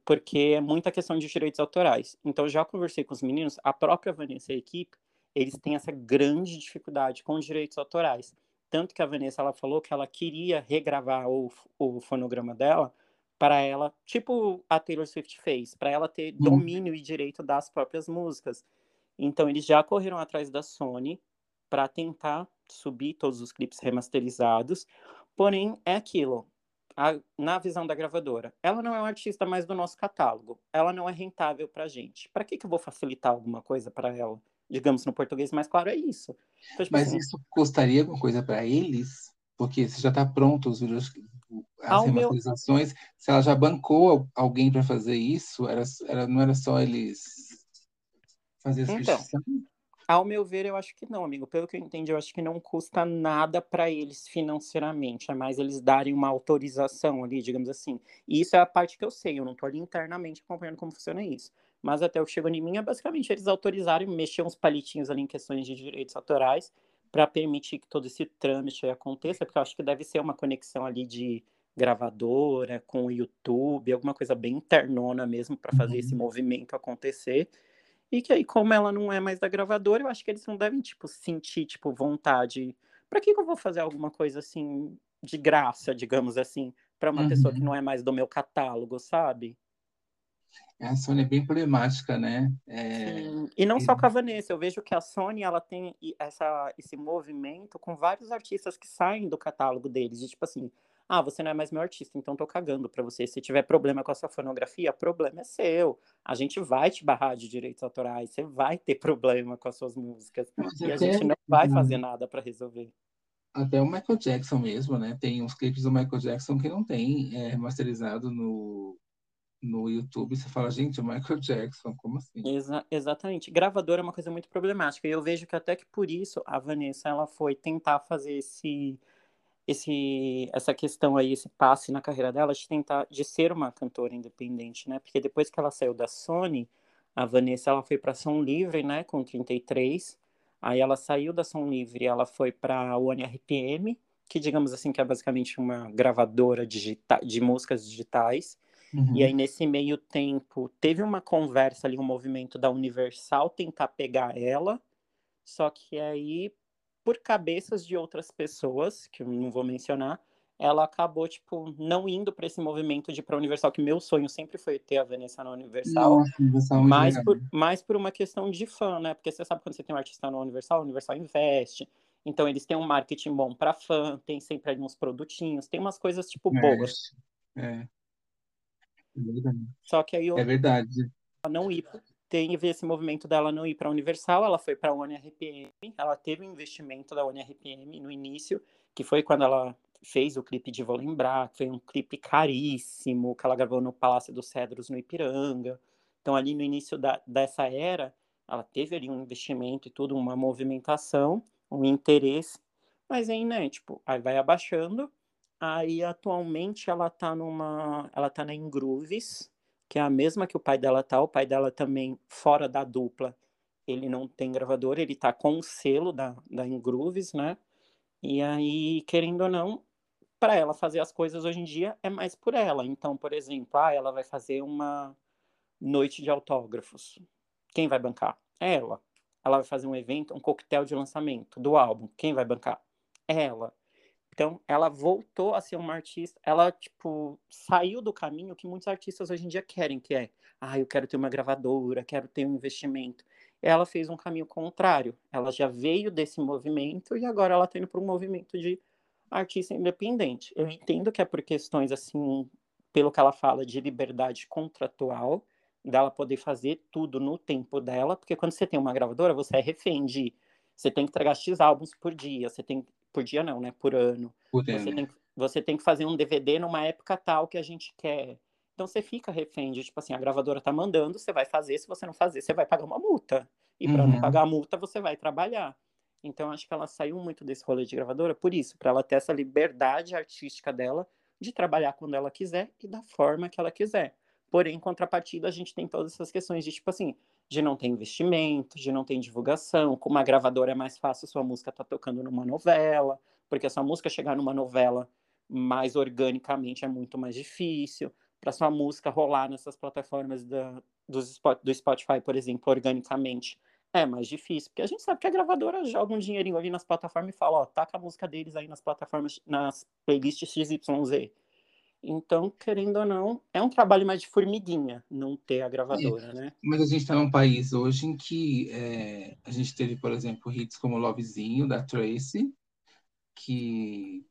porque é muita questão de direitos autorais. Então já conversei com os meninos, a própria Vanessa e a equipe, eles têm essa grande dificuldade com os direitos autorais. Tanto que a Vanessa ela falou que ela queria regravar o, o fonograma dela para ela, tipo a Taylor Swift fez, para ela ter hum. domínio e direito das próprias músicas. Então eles já correram atrás da Sony para tentar subir todos os clipes remasterizados. Porém, é aquilo. A, na visão da gravadora, ela não é um artista mais do nosso catálogo. Ela não é rentável para gente. Para que, que eu vou facilitar alguma coisa para ela? digamos, no português mais claro, é isso. Então, tipo Mas assim, isso custaria alguma coisa para eles? Porque se já está pronto os vídeos, as remasterizações, meu... se ela já bancou alguém para fazer isso, era, era, não era só eles fazer a então, Ao meu ver, eu acho que não, amigo. Pelo que eu entendi, eu acho que não custa nada para eles financeiramente. É mais eles darem uma autorização ali, digamos assim. E isso é a parte que eu sei. Eu não estou ali internamente acompanhando como funciona isso. Mas até o que chegou em mim é basicamente eles autorizarem mexer uns palitinhos ali em questões de direitos autorais para permitir que todo esse trâmite aconteça, porque eu acho que deve ser uma conexão ali de gravadora com o YouTube, alguma coisa bem internona mesmo para fazer uhum. esse movimento acontecer. E que aí, como ela não é mais da gravadora, eu acho que eles não devem, tipo, sentir, tipo, vontade. Para que, que eu vou fazer alguma coisa assim de graça, digamos assim, para uma uhum. pessoa que uhum. não é mais do meu catálogo, sabe? A Sony é bem problemática, né? É... Sim. E não só com a Vanessa, eu vejo que a Sony ela tem essa, esse movimento com vários artistas que saem do catálogo deles, de tipo assim, ah, você não é mais meu artista, então tô cagando para você. Se tiver problema com a sua fonografia, problema é seu. A gente vai te barrar de direitos autorais, você vai ter problema com as suas músicas. Mas e a gente não vai fazer nada para resolver. Até o Michael Jackson mesmo, né? Tem uns clipes do Michael Jackson que não tem é, remasterizado no, no YouTube, você fala, gente, o Michael Jackson, como assim? Exa exatamente. Gravador é uma coisa muito problemática. E eu vejo que até que por isso a Vanessa ela foi tentar fazer esse, esse, essa questão aí, esse passe na carreira dela de tentar de ser uma cantora independente, né? Porque depois que ela saiu da Sony, a Vanessa ela foi para Som Livre, né, com 33. Aí ela saiu da Som Livre, ela foi para o RPM, que digamos assim que é basicamente uma gravadora digita de músicas digitais. Uhum. E aí, nesse meio tempo, teve uma conversa ali, um movimento da Universal tentar pegar ela, só que aí, por cabeças de outras pessoas, que eu não vou mencionar, ela acabou, tipo, não indo para esse movimento de ir pra Universal, que meu sonho sempre foi ter a Vanessa na Universal. Nossa, Universal é mais, por, mais por uma questão de fã, né? Porque você sabe quando você tem um artista na Universal, a Universal investe. Então eles têm um marketing bom para fã, tem sempre ali uns produtinhos, tem umas coisas, tipo, é, boas. É. Só que aí eu é verdade. não ir, teve esse movimento dela não ir para a Universal, ela foi para a ONRPM, ela teve um investimento da ONRPM no início, que foi quando ela fez o clipe de Vou Lembrar, que foi um clipe caríssimo, que ela gravou no Palácio dos Cedros, no Ipiranga. Então, ali no início da, dessa era, ela teve ali um investimento e tudo, uma movimentação, um interesse, mas aí, né, tipo, aí vai abaixando, Aí atualmente ela tá numa, ela tá na Ingrooves, que é a mesma que o pai dela tá, o pai dela também fora da dupla. Ele não tem gravador, ele tá com o selo da da Ingrooves, né? E aí, querendo ou não, para ela fazer as coisas hoje em dia é mais por ela. Então, por exemplo, ah, ela vai fazer uma noite de autógrafos. Quem vai bancar? Ela. Ela vai fazer um evento, um coquetel de lançamento do álbum. Quem vai bancar? Ela. Então, ela voltou a ser uma artista, ela, tipo, saiu do caminho que muitos artistas hoje em dia querem, que é, ah, eu quero ter uma gravadora, quero ter um investimento. Ela fez um caminho contrário. Ela já veio desse movimento e agora ela está indo para um movimento de, artista independente. Eu entendo que é por questões assim, pelo que ela fala de liberdade contratual, dela poder fazer tudo no tempo dela, porque quando você tem uma gravadora, você é refém de você tem que entregar X álbuns por dia, você tem por dia não, né, por ano. Por Você ano. tem, você tem que fazer um DVD numa época tal que a gente quer. Então você fica refém de, tipo assim, a gravadora tá mandando, você vai fazer, se você não fazer, você vai pagar uma multa. E para não Uhum. pagar a multa, você vai trabalhar. Então acho que ela saiu muito desse rolê de gravadora por isso, para ela ter essa liberdade artística dela de trabalhar quando ela quiser e da forma que ela quiser. Porém, em contrapartida, a gente tem todas essas questões de, tipo assim, de não ter investimento, de não ter divulgação. Com uma gravadora é mais fácil sua música estar tocando numa novela, porque a sua música chegar numa novela mais organicamente é muito mais difícil. Para sua música rolar nessas plataformas da, Spot- do Spotify, por exemplo, organicamente, é mais difícil. Porque a gente sabe que a gravadora joga um dinheirinho ali nas plataformas e fala, ó, taca a música deles aí nas plataformas, nas playlists XYZ. Então, querendo ou não, é um trabalho mais de formiguinha não ter a gravadora, né? Mas a gente está num país hoje em que é, a gente teve, por exemplo, hits como Lovezinho, da Tracy, que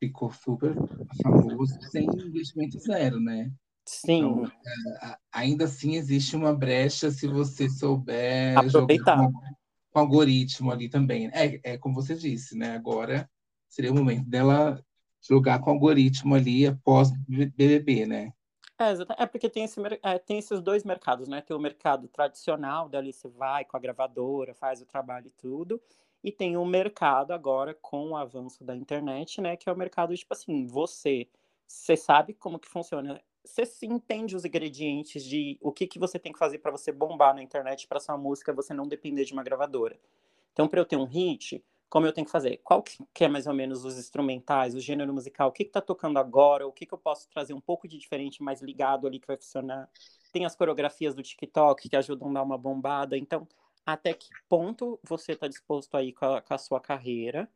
ficou super famoso sem investimento zero, né? Sim, Então, a- ainda assim existe uma brecha se você souber Aproveitar. com, com algoritmo ali também. É, é como você disse, né? Agora seria o momento dela jogar com algoritmo ali após BBB, né? É, é porque tem, esse, é, tem esses dois mercados, né? Tem o mercado tradicional, dali você vai com a gravadora, faz o trabalho e tudo. E tem o mercado agora com o avanço da internet, né? Que é o mercado, tipo assim, você, você sabe como que funciona. Você se entende os ingredientes de o que, que você tem que fazer para você bombar na internet para sua música, você não depender de uma gravadora. Então, para eu ter um hit, como eu tenho que fazer? Qual que é mais ou menos os instrumentais, o gênero musical? O que está tocando agora? O que, que eu posso trazer um pouco de diferente, mais ligado ali que vai funcionar? Tem as coreografias do TikTok que ajudam a dar uma bombada. Então, até que ponto você está disposto aí com a, com a sua carreira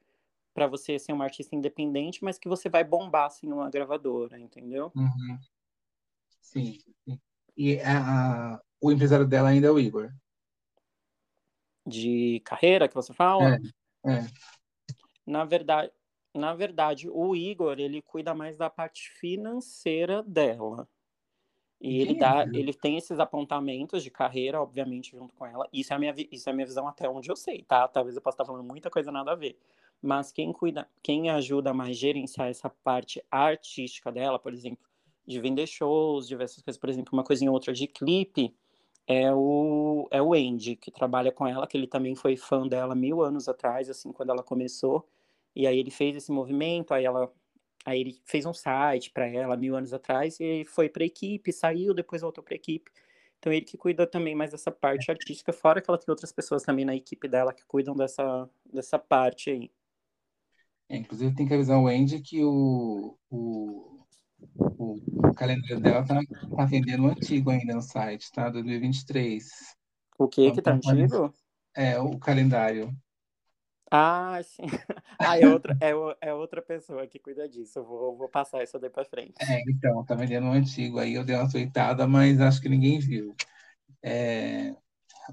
para você ser um artista independente, mas que você vai bombar assim numa gravadora, entendeu? Uhum. Sim, sim. E a, a- o empresário dela ainda é o Igor. De carreira que você fala? É, é. Na verdade, na verdade, o Igor, ele cuida mais da parte financeira dela. E ele dá, ele tem esses apontamentos de carreira, obviamente, junto com ela. Isso é a minha, isso é a minha visão até onde eu sei, tá? Talvez eu possa estar falando muita coisa nada a ver. Mas quem cuida, quem ajuda mais a gerenciar essa parte artística dela, por exemplo, de vender shows, diversas coisas, por exemplo, uma coisinha ou outra de clipe, é o, é o Andy, que trabalha com ela, que ele também foi fã dela mil anos atrás, assim, quando ela começou. E aí ele fez esse movimento, aí ela Aí ele fez um site para ela mil anos atrás e foi para equipe, saiu, depois voltou para equipe. Então ele que cuida também mais dessa parte artística, fora que ela tem outras pessoas também na equipe dela que cuidam dessa, dessa parte aí. É, inclusive tem que avisar o Andy que o, o, o, o calendário dela tá, tá vendendo antigo ainda no site, tá? 2023. O que que tá Então, antigo? É, o calendário. Ah, sim. Ah, é outra, é, é outra pessoa que cuida disso. Eu vou, vou passar isso daí pra frente. É, então, tá vendendo o antigo. Aí eu dei uma tweetada, mas acho que ninguém viu. É,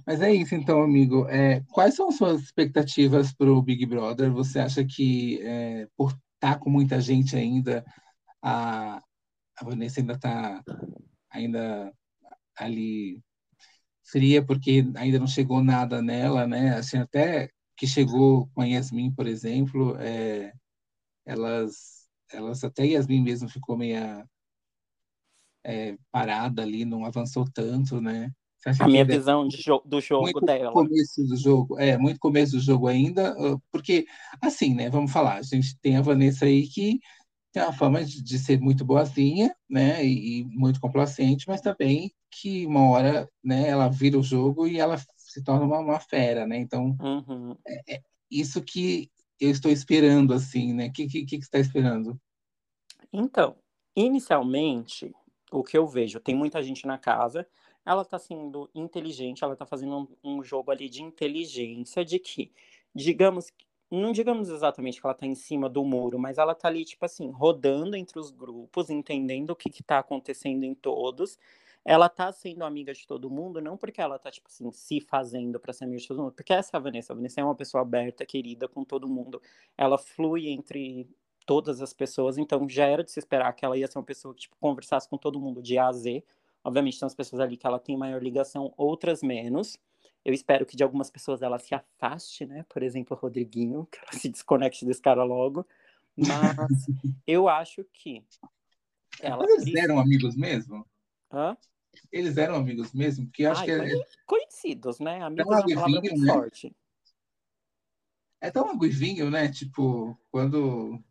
mas é isso, então, amigo. É, quais são as suas expectativas para o Big Brother? Você acha que, é, por estar com muita gente ainda, a, a Vanessa ainda está ainda ali fria, porque ainda não chegou nada nela, né? Assim, até que chegou com a Yasmin, por exemplo, é, elas, elas até Yasmin mesmo ficou meia é, parada ali, não avançou tanto, né? A minha visão de jo- do jogo muito dela. começo do jogo, é, muito começo do jogo ainda, uh, porque, assim, né, vamos falar, a gente tem a Vanessa aí que tem a fama de, de ser muito boazinha, né, e, muito complacente, mas também que uma hora, né, ela vira o jogo e ela se torna uma, uma fera, né, então Uhum. isso que eu estou esperando, assim, né, o que, que, que você está esperando? Então, inicialmente, o que eu vejo, tem muita gente na casa, ela tá sendo inteligente, ela tá fazendo um, um jogo ali de inteligência, de que, digamos, não digamos exatamente que ela tá em cima do muro, mas ela tá ali, tipo assim, rodando entre os grupos, entendendo o que que tá acontecendo em todos. Ela tá sendo amiga de todo mundo, não porque ela tá, tipo assim, se fazendo pra ser amiga de todo mundo, porque essa é a Vanessa. A Vanessa é uma pessoa aberta, querida com todo mundo. Ela flui entre todas as pessoas, então já era de se esperar que ela ia ser uma pessoa que tipo, conversasse com todo mundo de A a Z. Obviamente tem as pessoas ali que ela tem maior ligação, outras menos. Eu espero que de algumas pessoas ela se afaste, né? Por exemplo, o Rodriguinho, que ela se desconecte desse cara logo. Mas eu acho que ela. Mas eles eram amigos mesmo? Hã? Eles eram amigos mesmo? Porque eu acho Ai, que. É... Conhecidos, né? Amigos é uma palavra muito né? forte. É tão aguivinho, né? Tipo, quando.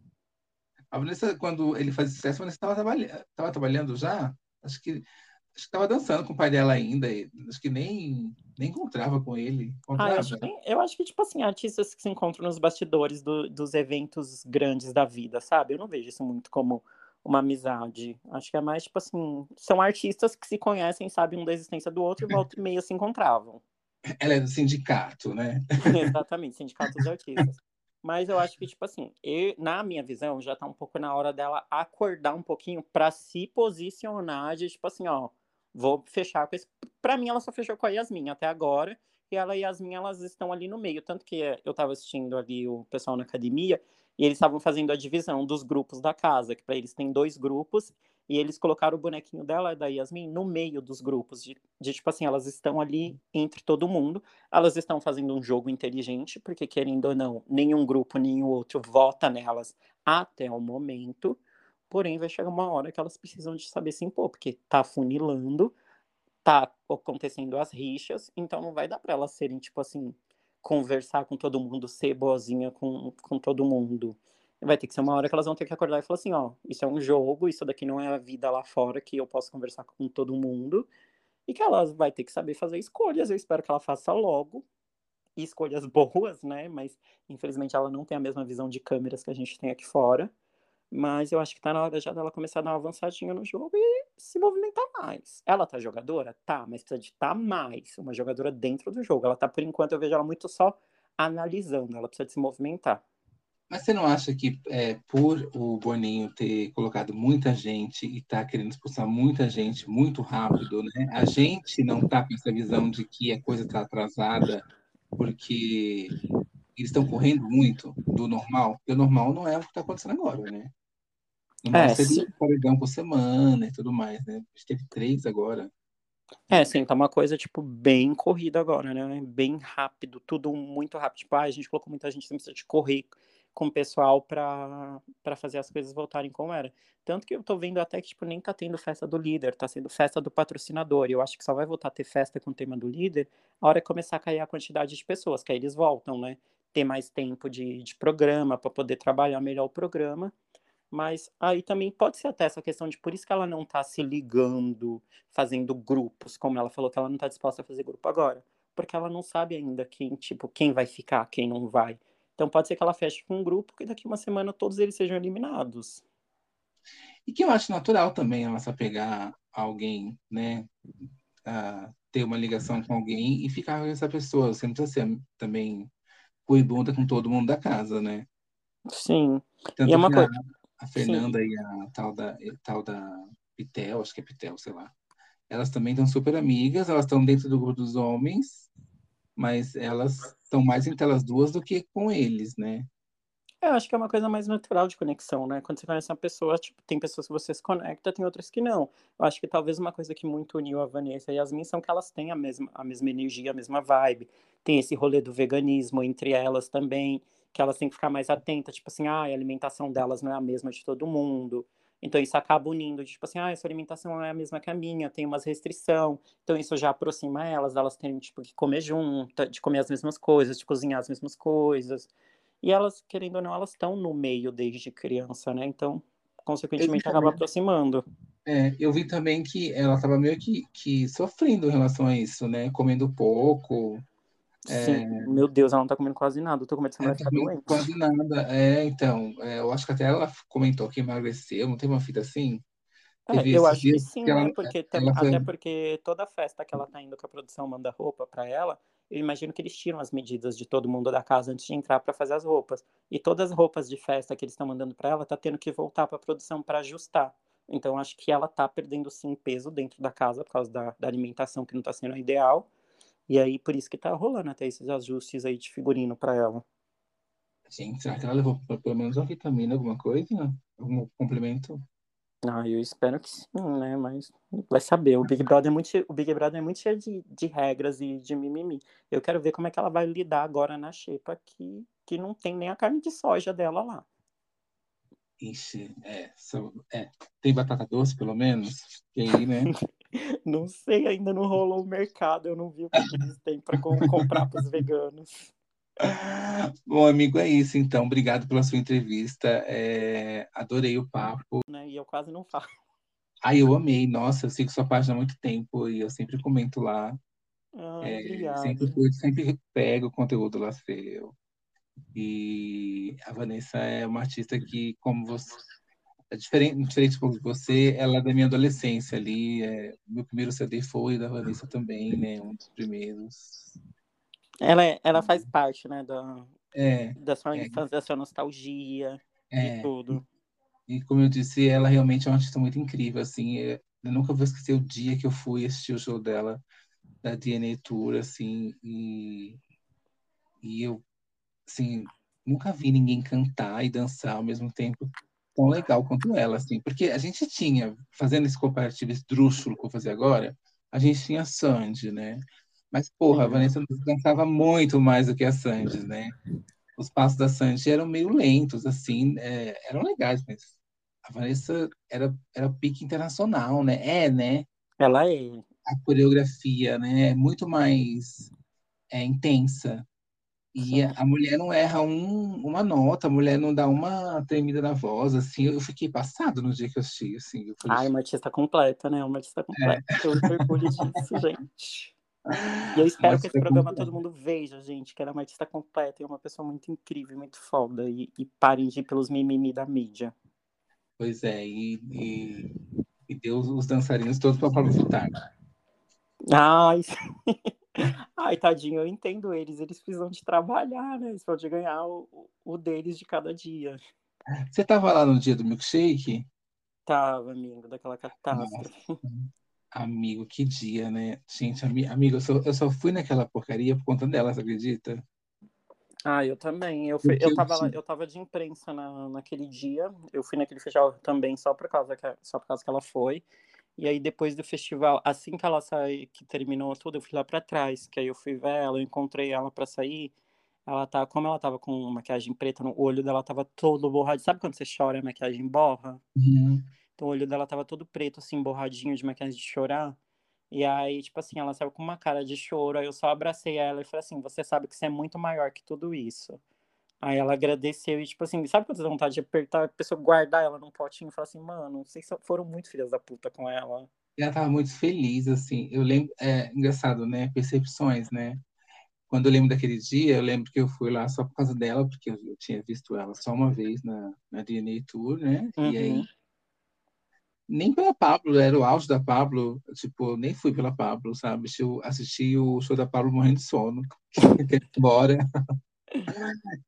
A Vanessa, quando ele fazia sucesso, a Vanessa estava trabalhando, trabalhando já. Acho que acho que estava dançando com o pai dela ainda. Acho que nem, nem encontrava com ele. Ah, eu, acho que, eu, acho que, tipo assim, artistas que se encontram nos bastidores do, dos eventos grandes da vida, sabe? Eu não vejo isso muito como uma amizade. Acho que é mais, tipo assim, são artistas que se conhecem, sabem um da existência do outro e volta e meia se encontravam. Ela é do sindicato, né? Exatamente, sindicato dos artistas. Mas eu acho que, tipo assim, eu, na minha visão, já tá um pouco na hora dela acordar um pouquinho para se posicionar de, tipo assim, ó, vou fechar com esse. Pra mim, ela só fechou com a Yasmin até agora. E ela e Yasmin, elas estão ali no meio. Tanto que eu tava assistindo ali o pessoal na academia e eles estavam fazendo a divisão dos grupos da casa, que para eles tem dois grupos, e eles colocaram o bonequinho dela, da Yasmin, no meio dos grupos, de, de, tipo assim, elas estão ali entre todo mundo, elas estão fazendo um jogo inteligente, porque querendo ou não, nenhum grupo, nenhum outro vota nelas até o momento, porém vai chegar uma hora que elas precisam de saber se impor, porque tá funilando, tá acontecendo as rixas, então não vai dar para elas serem, tipo assim, conversar com todo mundo, ser boazinha com, com todo mundo. Vai ter que ser uma hora que elas vão ter que acordar e falar assim, ó, isso é um jogo, isso daqui não é a vida lá fora que eu posso conversar com todo mundo. E que ela vai ter que saber fazer escolhas. Eu espero que ela faça logo. Escolhas boas, né? Mas infelizmente ela não tem a mesma visão de câmeras que a gente tem aqui fora. Mas eu acho que tá na hora já dela começar a dar uma avançadinha no jogo e se movimentar mais. Ela tá jogadora? Tá, mas precisa de estar tá mais. Uma jogadora dentro do jogo. Ela tá, por enquanto, eu vejo ela muito só analisando. Ela precisa de se movimentar. Mas você não acha que é, por o Boninho ter colocado muita gente e tá querendo expulsar muita gente muito rápido, né? A gente não tá com essa visão de que a coisa tá atrasada porque eles estão correndo muito do normal, porque o normal não é o que está acontecendo agora, né? É, seria um paredão por semana e tudo mais, né? A gente teve três agora. É, sim, tá uma coisa, tipo, bem corrida agora, né? Bem rápido, tudo muito rápido. Tipo, ah, a gente colocou muita gente, precisa de correr com o pessoal para fazer as coisas voltarem como era. Tanto que eu tô vendo até que, tipo, nem tá tendo festa do líder, tá sendo festa do patrocinador. E eu acho que só vai voltar a ter festa com o tema do líder a hora que começar a cair a quantidade de pessoas, que aí eles voltam, né? Ter mais tempo de, de programa, para poder trabalhar melhor o programa. Mas aí também pode ser até essa questão de por isso que ela não tá se ligando, fazendo grupos, como ela falou que ela não tá disposta a fazer grupo agora. Porque ela não sabe ainda quem, tipo, quem vai ficar, quem não vai. Então pode ser que ela feche com um grupo que daqui uma semana todos eles sejam eliminados. E que eu acho natural também ela se apegar a alguém, né? A ter uma ligação com alguém e ficar com essa pessoa. Você não precisa ser também cuibunda com todo mundo da casa, né? Sim. Tanto e é uma coisa a Fernanda Sim. e a tal da, tal da Pitel, acho que é Pitel, sei lá. Elas também estão super amigas, elas estão dentro do grupo dos homens, mas elas estão mais entre elas duas do que com eles, né? É, eu acho que é uma coisa mais natural de conexão, né? Quando você conhece uma pessoa, tipo, tem pessoas que você se conecta, tem outras que não. Eu acho que talvez uma coisa que muito uniu a Vanessa e a Yasmin são que elas têm a mesma, a mesma energia, a mesma vibe. Tem esse rolê do veganismo entre elas também que elas têm que ficar mais atentas, tipo assim, ah, a alimentação delas não é a mesma de todo mundo. Então isso acaba unindo, tipo assim, ah, essa alimentação não é a mesma que a minha, tem umas restrição. Então isso já aproxima elas, elas têm tipo que comer junto, de comer as mesmas coisas, de cozinhar as mesmas coisas. E elas, querendo ou não, elas estão no meio desde criança, né? Então, consequentemente, acaba aproximando. É, eu vi também que ela estava meio que, que sofrendo em relação a isso, né? Comendo pouco, Sim, é... meu Deus, ela não tá comendo quase nada. Eu tô com medo de ela ficar doente. Quase nada. É, então, é, eu acho que até ela comentou que emagreceu, não tem uma fita assim? É, eu acho que sim, que ela, né? Porque foi... até porque toda festa que ela tá indo que a produção manda roupa para ela, eu imagino que eles tiram as medidas de todo mundo da casa antes de entrar para fazer as roupas. E todas as roupas de festa que eles estão mandando para ela tá tendo que voltar para a produção para ajustar. Então acho que ela tá perdendo sim peso dentro da casa por causa da, da alimentação que não tá sendo ideal. E aí, por isso que tá rolando até esses ajustes aí de figurino para ela. Gente, será que ela levou pelo menos uma vitamina, alguma coisa? Algum complemento? Ah, eu espero que sim, né? Mas vai saber. O Big Brother é muito, o Big Brother é muito cheio de, de regras e de mimimi. Eu quero ver como é que ela vai lidar agora na xepa que, que não tem nem a carne de soja dela lá. Ixi, é, só, é. Tem batata doce, pelo menos? E aí, né? não sei, ainda não rolou o mercado. Eu não vi o que eles têm para comprar para os veganos. Bom, amigo, é isso então. Obrigado pela sua entrevista. É, adorei o papo. Né? E eu quase não falo. Ai, eu amei. Nossa, eu sigo sua página há muito tempo e eu sempre comento lá. Ai, é, sempre, sempre pego o conteúdo lá seu. E a Vanessa é uma artista que, como você, é diferente, diferente de você, ela é da minha adolescência ali. É, meu primeiro CD foi da Vanessa também, né? Um dos primeiros. Ela, é, ela faz parte, né, da, é, da sua é, infância, da sua nostalgia é, e tudo. E, e, como eu disse, ela realmente é uma artista muito incrível, assim, é, eu nunca vou esquecer o dia que eu fui assistir o show dela, da DNA Tour, assim, e, e eu, assim, nunca vi ninguém cantar e dançar ao mesmo tempo tão legal quanto ela, assim, porque a gente tinha, fazendo esse comparativo esdrúxulo que eu vou fazer agora, a gente tinha Sandy, né? Mas, porra, a Vanessa dançava muito mais do que a Sandy, né? Os passos da Sandy eram meio lentos, assim, é, eram legais, mas a Vanessa era, era pique internacional, né? É, né? Ela é. A coreografia, né? É muito mais é, intensa. E Sim. a mulher não erra um, uma nota, a mulher não dá uma tremida na voz, assim. Eu fiquei passado no dia que eu assisti, assim. Eu falei, Ai, uma artista completa, né? Uma artista completa. É. Eu orgulho disso, gente. E eu espero que esse programa todo mundo veja, gente, que ela é uma artista completa e uma pessoa muito incrível, muito foda. E, e parem de ir pelos mimimi da mídia. Pois é, e, e, e deu os dançarinos todos para Pablo Vittar. Ai, Ai, tadinho, eu entendo eles. Eles precisam de trabalhar, né? Eles precisam de ganhar o, o deles de cada dia. Você tava lá no dia do milkshake? Tava, amigo, daquela catástrofe. Nossa. Amigo, que dia, né? Gente, amigo, eu só, eu só fui naquela porcaria por conta dela, você acredita? Ah, eu também. Eu, fui, eu, tava, eu tava de imprensa na, naquele dia. Eu fui naquele festival também só por causa que, só por causa que ela foi. E aí, depois do festival, assim que ela saiu, que terminou tudo, eu fui lá para trás, que aí eu fui ver ela, eu encontrei ela para sair. Ela tá, como ela tava com maquiagem preta no olho dela, tava todo borrado. Sabe quando você chora a maquiagem borra? Uhum. Então o olho dela tava todo preto, assim, borradinho de maquiagem de chorar. E aí, tipo assim, ela saiu com uma cara de choro. Aí eu só abracei ela e falei assim: Você sabe que você é muito maior que tudo isso. Aí ela agradeceu e, tipo assim, sabe quando você dá vontade de apertar a pessoa, guardar ela num potinho e falar assim: Mano, vocês foram muito filhas da puta com ela. Ela tava muito feliz, assim. Eu lembro, é engraçado, né? Percepções, né? Quando eu lembro daquele dia, eu lembro que eu fui lá só por causa dela, porque eu, eu tinha visto ela só uma vez na, na DNA Tour, né? Uhum. E aí nem pela Pablo, era o auge da Pablo, tipo, nem fui pela Pablo, sabe? Eu assisti o show da Pablo morrendo de sono, embora.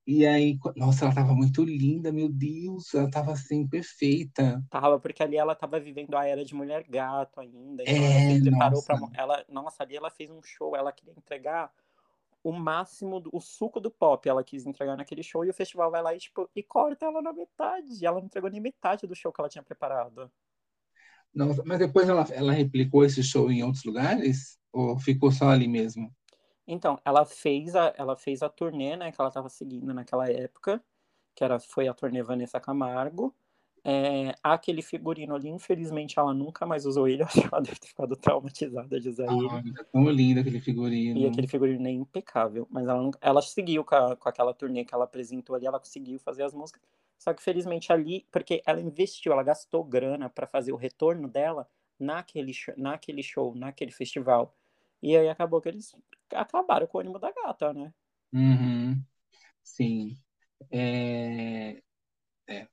E aí, nossa, ela tava muito linda, meu Deus, ela tava assim, perfeita. Tava, porque ali ela tava vivendo a era de mulher gato ainda. Então é, ela se preparou nossa. pra. Ela, nossa, ali ela fez um show, ela queria entregar o máximo, do, o suco do pop ela quis entregar naquele show, e o festival vai lá e, tipo, e corta ela na metade. Ela não entregou nem metade do show que ela tinha preparado. Não, mas depois ela, ela replicou esse show em outros lugares? Ou ficou só ali mesmo? Então, ela fez a, ela fez a turnê, né, que ela estava seguindo naquela época, que era, foi a turnê Vanessa Camargo. É, aquele figurino ali, infelizmente, ela nunca mais usou ele. Acho que ela deve ter ficado traumatizada de usar ah, ele. É tão lindo aquele figurino. E aquele figurino é impecável. Mas ela, ela seguiu com, a, com aquela turnê que ela apresentou ali, ela conseguiu fazer as músicas. Só que felizmente ali, porque ela investiu, ela gastou grana para fazer o retorno dela naquele, naquele show, naquele festival. E aí acabou que eles acabaram com o ânimo da gata, né? Uhum. Sim. É... é,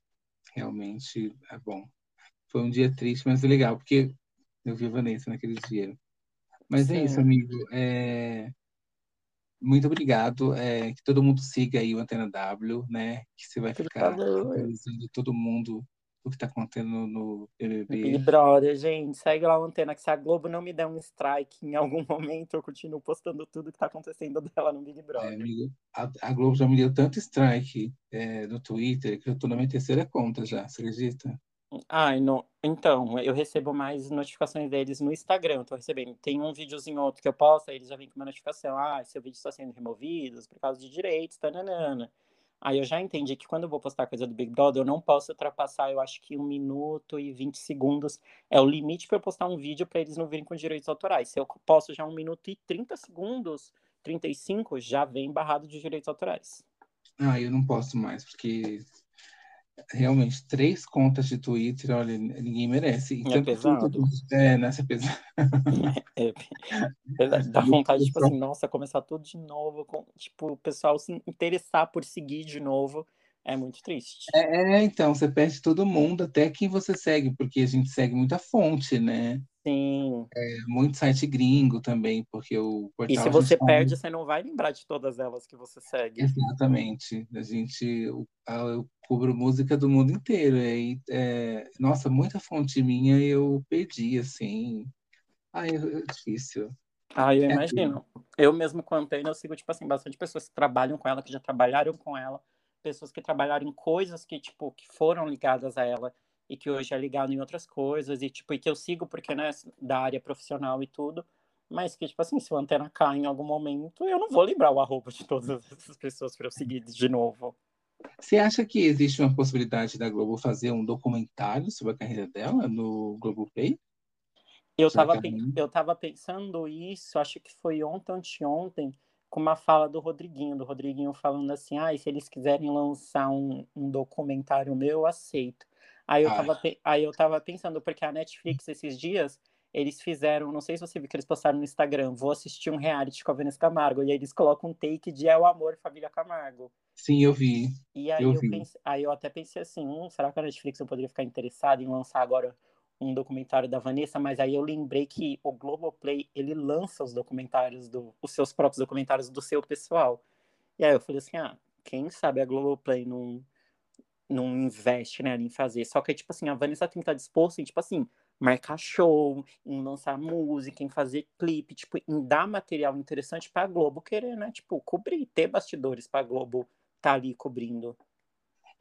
realmente é bom. Foi um dia triste, mas legal, porque eu vi a Vanessa naquele dia. Mas Sim. é isso, amigo. É... Muito obrigado. É, que todo mundo siga aí o Antena W, né? Que você vai ficar todo mundo o que tá acontecendo no BBB. Big Brother, gente, segue lá a antena, que se a Globo não me der um strike em algum momento, eu continuo postando tudo que tá acontecendo dela no Big É, Brother. amigo, a, a Globo já me deu tanto strike é, no Twitter que eu tô na minha terceira conta já, você acredita? Ai, no... Então, eu recebo mais notificações deles no Instagram, eu tô recebendo. Tem um videozinho outro que eu posto, aí eles já vêm com uma notificação. Ah, seu vídeo está sendo removido por causa de direitos, tananana. Aí eu já entendi que quando eu vou postar coisa do Big Brother, eu não posso ultrapassar, eu acho que um minuto e 20 segundos é o limite para eu postar um vídeo para eles não virem com direitos autorais. Se eu posto já um minuto e 30 segundos, 35, já vem barrado de direitos autorais. Ah, eu não posso mais, porque realmente, três contas de Twitter, olha, ninguém merece. E É tanto pesado. Twitter- É, nessa pesada. É, é, dá vontade, tipo assim, nossa, começar tudo de novo, com, tipo, o pessoal se interessar por seguir de novo, é muito triste. É, é, então, você perde todo mundo, até quem você segue, porque a gente segue muita fonte, né? Sim. É, muito site gringo também, porque o E portal se a você sabe- perde, você não vai lembrar de todas elas que você segue. Exatamente. A gente, eu, eu cubro música do mundo inteiro. E é, nossa, muita fonte minha eu perdi, assim. Ai, é é difícil. Ah, eu É imagino. Eu mesmo com a Antena, eu sigo, tipo assim, bastante pessoas que trabalham com ela, que já trabalharam com ela, pessoas que trabalharam em coisas que, tipo, que foram ligadas a ela e que hoje é ligado em outras coisas, e, tipo, e que eu sigo porque, né, da área profissional e tudo, mas que, tipo assim, se o Antena cai em algum momento, eu não vou lembrar o arroba de todas essas pessoas para eu seguir de novo. Você acha que existe uma possibilidade da Globo fazer um documentário sobre a carreira dela no Globoplay? Eu Será tava, que é pen- ruim? eu tava pensando isso, acho que foi ontem, anteontem, com uma fala do Rodriguinho, do Rodriguinho falando assim, ah, se eles quiserem lançar um, um documentário meu, eu aceito. Aí eu, Ai. tava, aí eu tava pensando, porque a Netflix, esses dias, eles fizeram, não sei se você viu que eles postaram no Instagram, vou assistir um reality com a Vanessa Camargo, e aí eles colocam um take de É o Amor, Família Camargo. Sim, eu vi. E aí Eu eu, vi. pense- aí eu até pensei assim, hum, será que a Netflix eu poderia ficar interessada em lançar agora um documentário da Vanessa? Mas aí eu lembrei que o Globoplay, ele lança os documentários, do, os seus próprios documentários do seu pessoal. E aí eu falei assim, ah, quem sabe a Globoplay não, não investe, né, em fazer. Só que, tipo assim, a Vanessa tem que estar disposta em, tipo assim, marcar show, em lançar música, em fazer clipe, tipo, em dar material interessante pra Globo querer, né, tipo, cobrir, ter bastidores pra Globo tá ali cobrindo.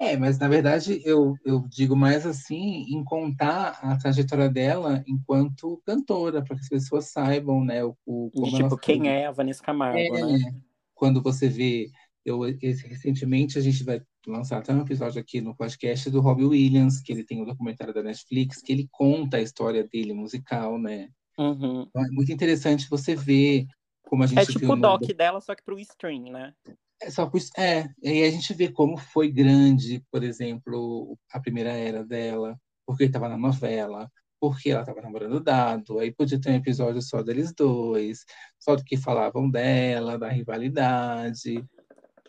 É, mas na verdade eu, eu digo mais assim em contar a trajetória dela enquanto cantora, para que as pessoas saibam, né, o, o- tipo, foi. quem é a Vanessa Camargo, É, né? quando você vê, eu esse- recentemente a gente vai lançar até um episódio aqui no podcast do Robbie Williams, que ele tem um documentário da Netflix, que ele conta a história dele musical, né? Uhum. Então é muito interessante você ver como a gente É tipo o doc dela, só que pro stream, né? É, só por isso- é, e aí a gente vê como foi grande, por exemplo, a primeira era dela, porque estava na novela, porque ela estava namorando Dado, aí podia ter um episódio só deles dois, só do que falavam dela, da rivalidade,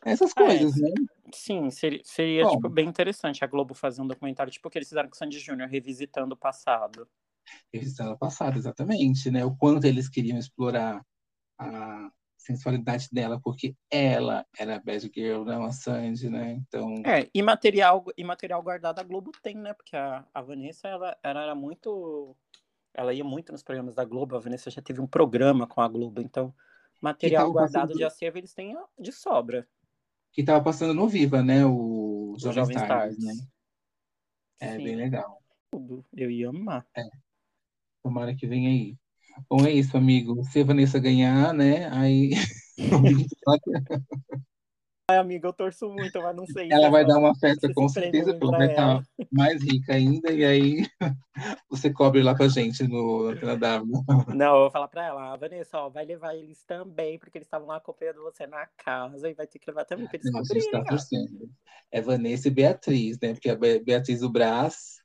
essas É, coisas, né? Sim, seria, seria Bom. tipo, bem interessante a Globo fazer um documentário, tipo o que eles fizeram com o Sandy Júnior, revisitando o passado. Revisitando o passado, exatamente, né? O quanto eles queriam explorar a sensualidade dela, porque ela era a bad girl, não a Sandy, né? Então, É, e material, e material guardado a Globo tem, né? Porque a, a Vanessa, ela, ela era muito. Ela ia muito nos programas da Globo, a Vanessa já teve um programa com a Globo, então material tava guardado passando- de acervo eles têm de sobra. que estava passando no Viva, né? O Os Jovem Jovem Stars, Stars. né? É Sim, bem legal. tudo. Eu ia amar. Tomara que venha aí. Bom, é isso, amigo. Se a Vanessa ganhar, né? Aí Ai, amiga, eu torço muito, mas não sei. ela vai dar uma festa com certeza, porque vai estar mais rica ainda, e aí você cobre lá pra gente no W. Não, eu vou falar pra ela, "Ah, Vanessa, ó, vai levar eles também, porque eles estavam lá acompanhando você na casa e vai ter que levar também pra eles Não, a gente ó. torcendo. É Vanessa e Beatriz, né? Porque a Be- Beatriz do Brás,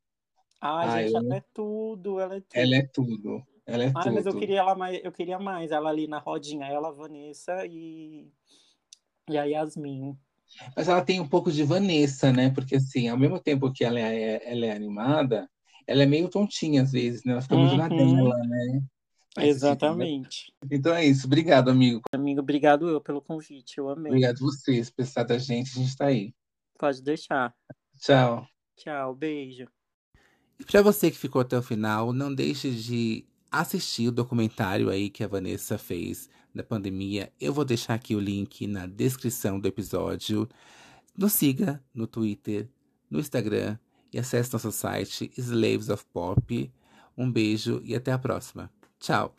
Ai, Ai, gente, eu- ela é tudo, ela é tudo. ela é tudo. Ela é Ai, mas eu tudo. queria ela mais, eu queria mais ela ali na rodinha, ela, Vanessa e, e a Yasmin. Mas ela tem um pouco de Vanessa, né? Porque assim, ao mesmo tempo que ela é, ela é animada, ela é meio tontinha às vezes, né? Ela fica muito na Uhum. dela, né? Né? Exatamente. Então é isso. Obrigado, amigo. Amigo, obrigado eu pelo convite, eu amei. Obrigado vocês. Precisar da gente, a gente está aí. Pode deixar. Tchau. Tchau, beijo. E para você que ficou até o final, não deixe de assistir o documentário aí que a Vanessa fez da pandemia. Eu vou deixar aqui o link na descrição do episódio. Nos siga no Twitter, no Instagram e acesse nosso site Slaves of Pop. Um beijo e até a próxima. Tchau!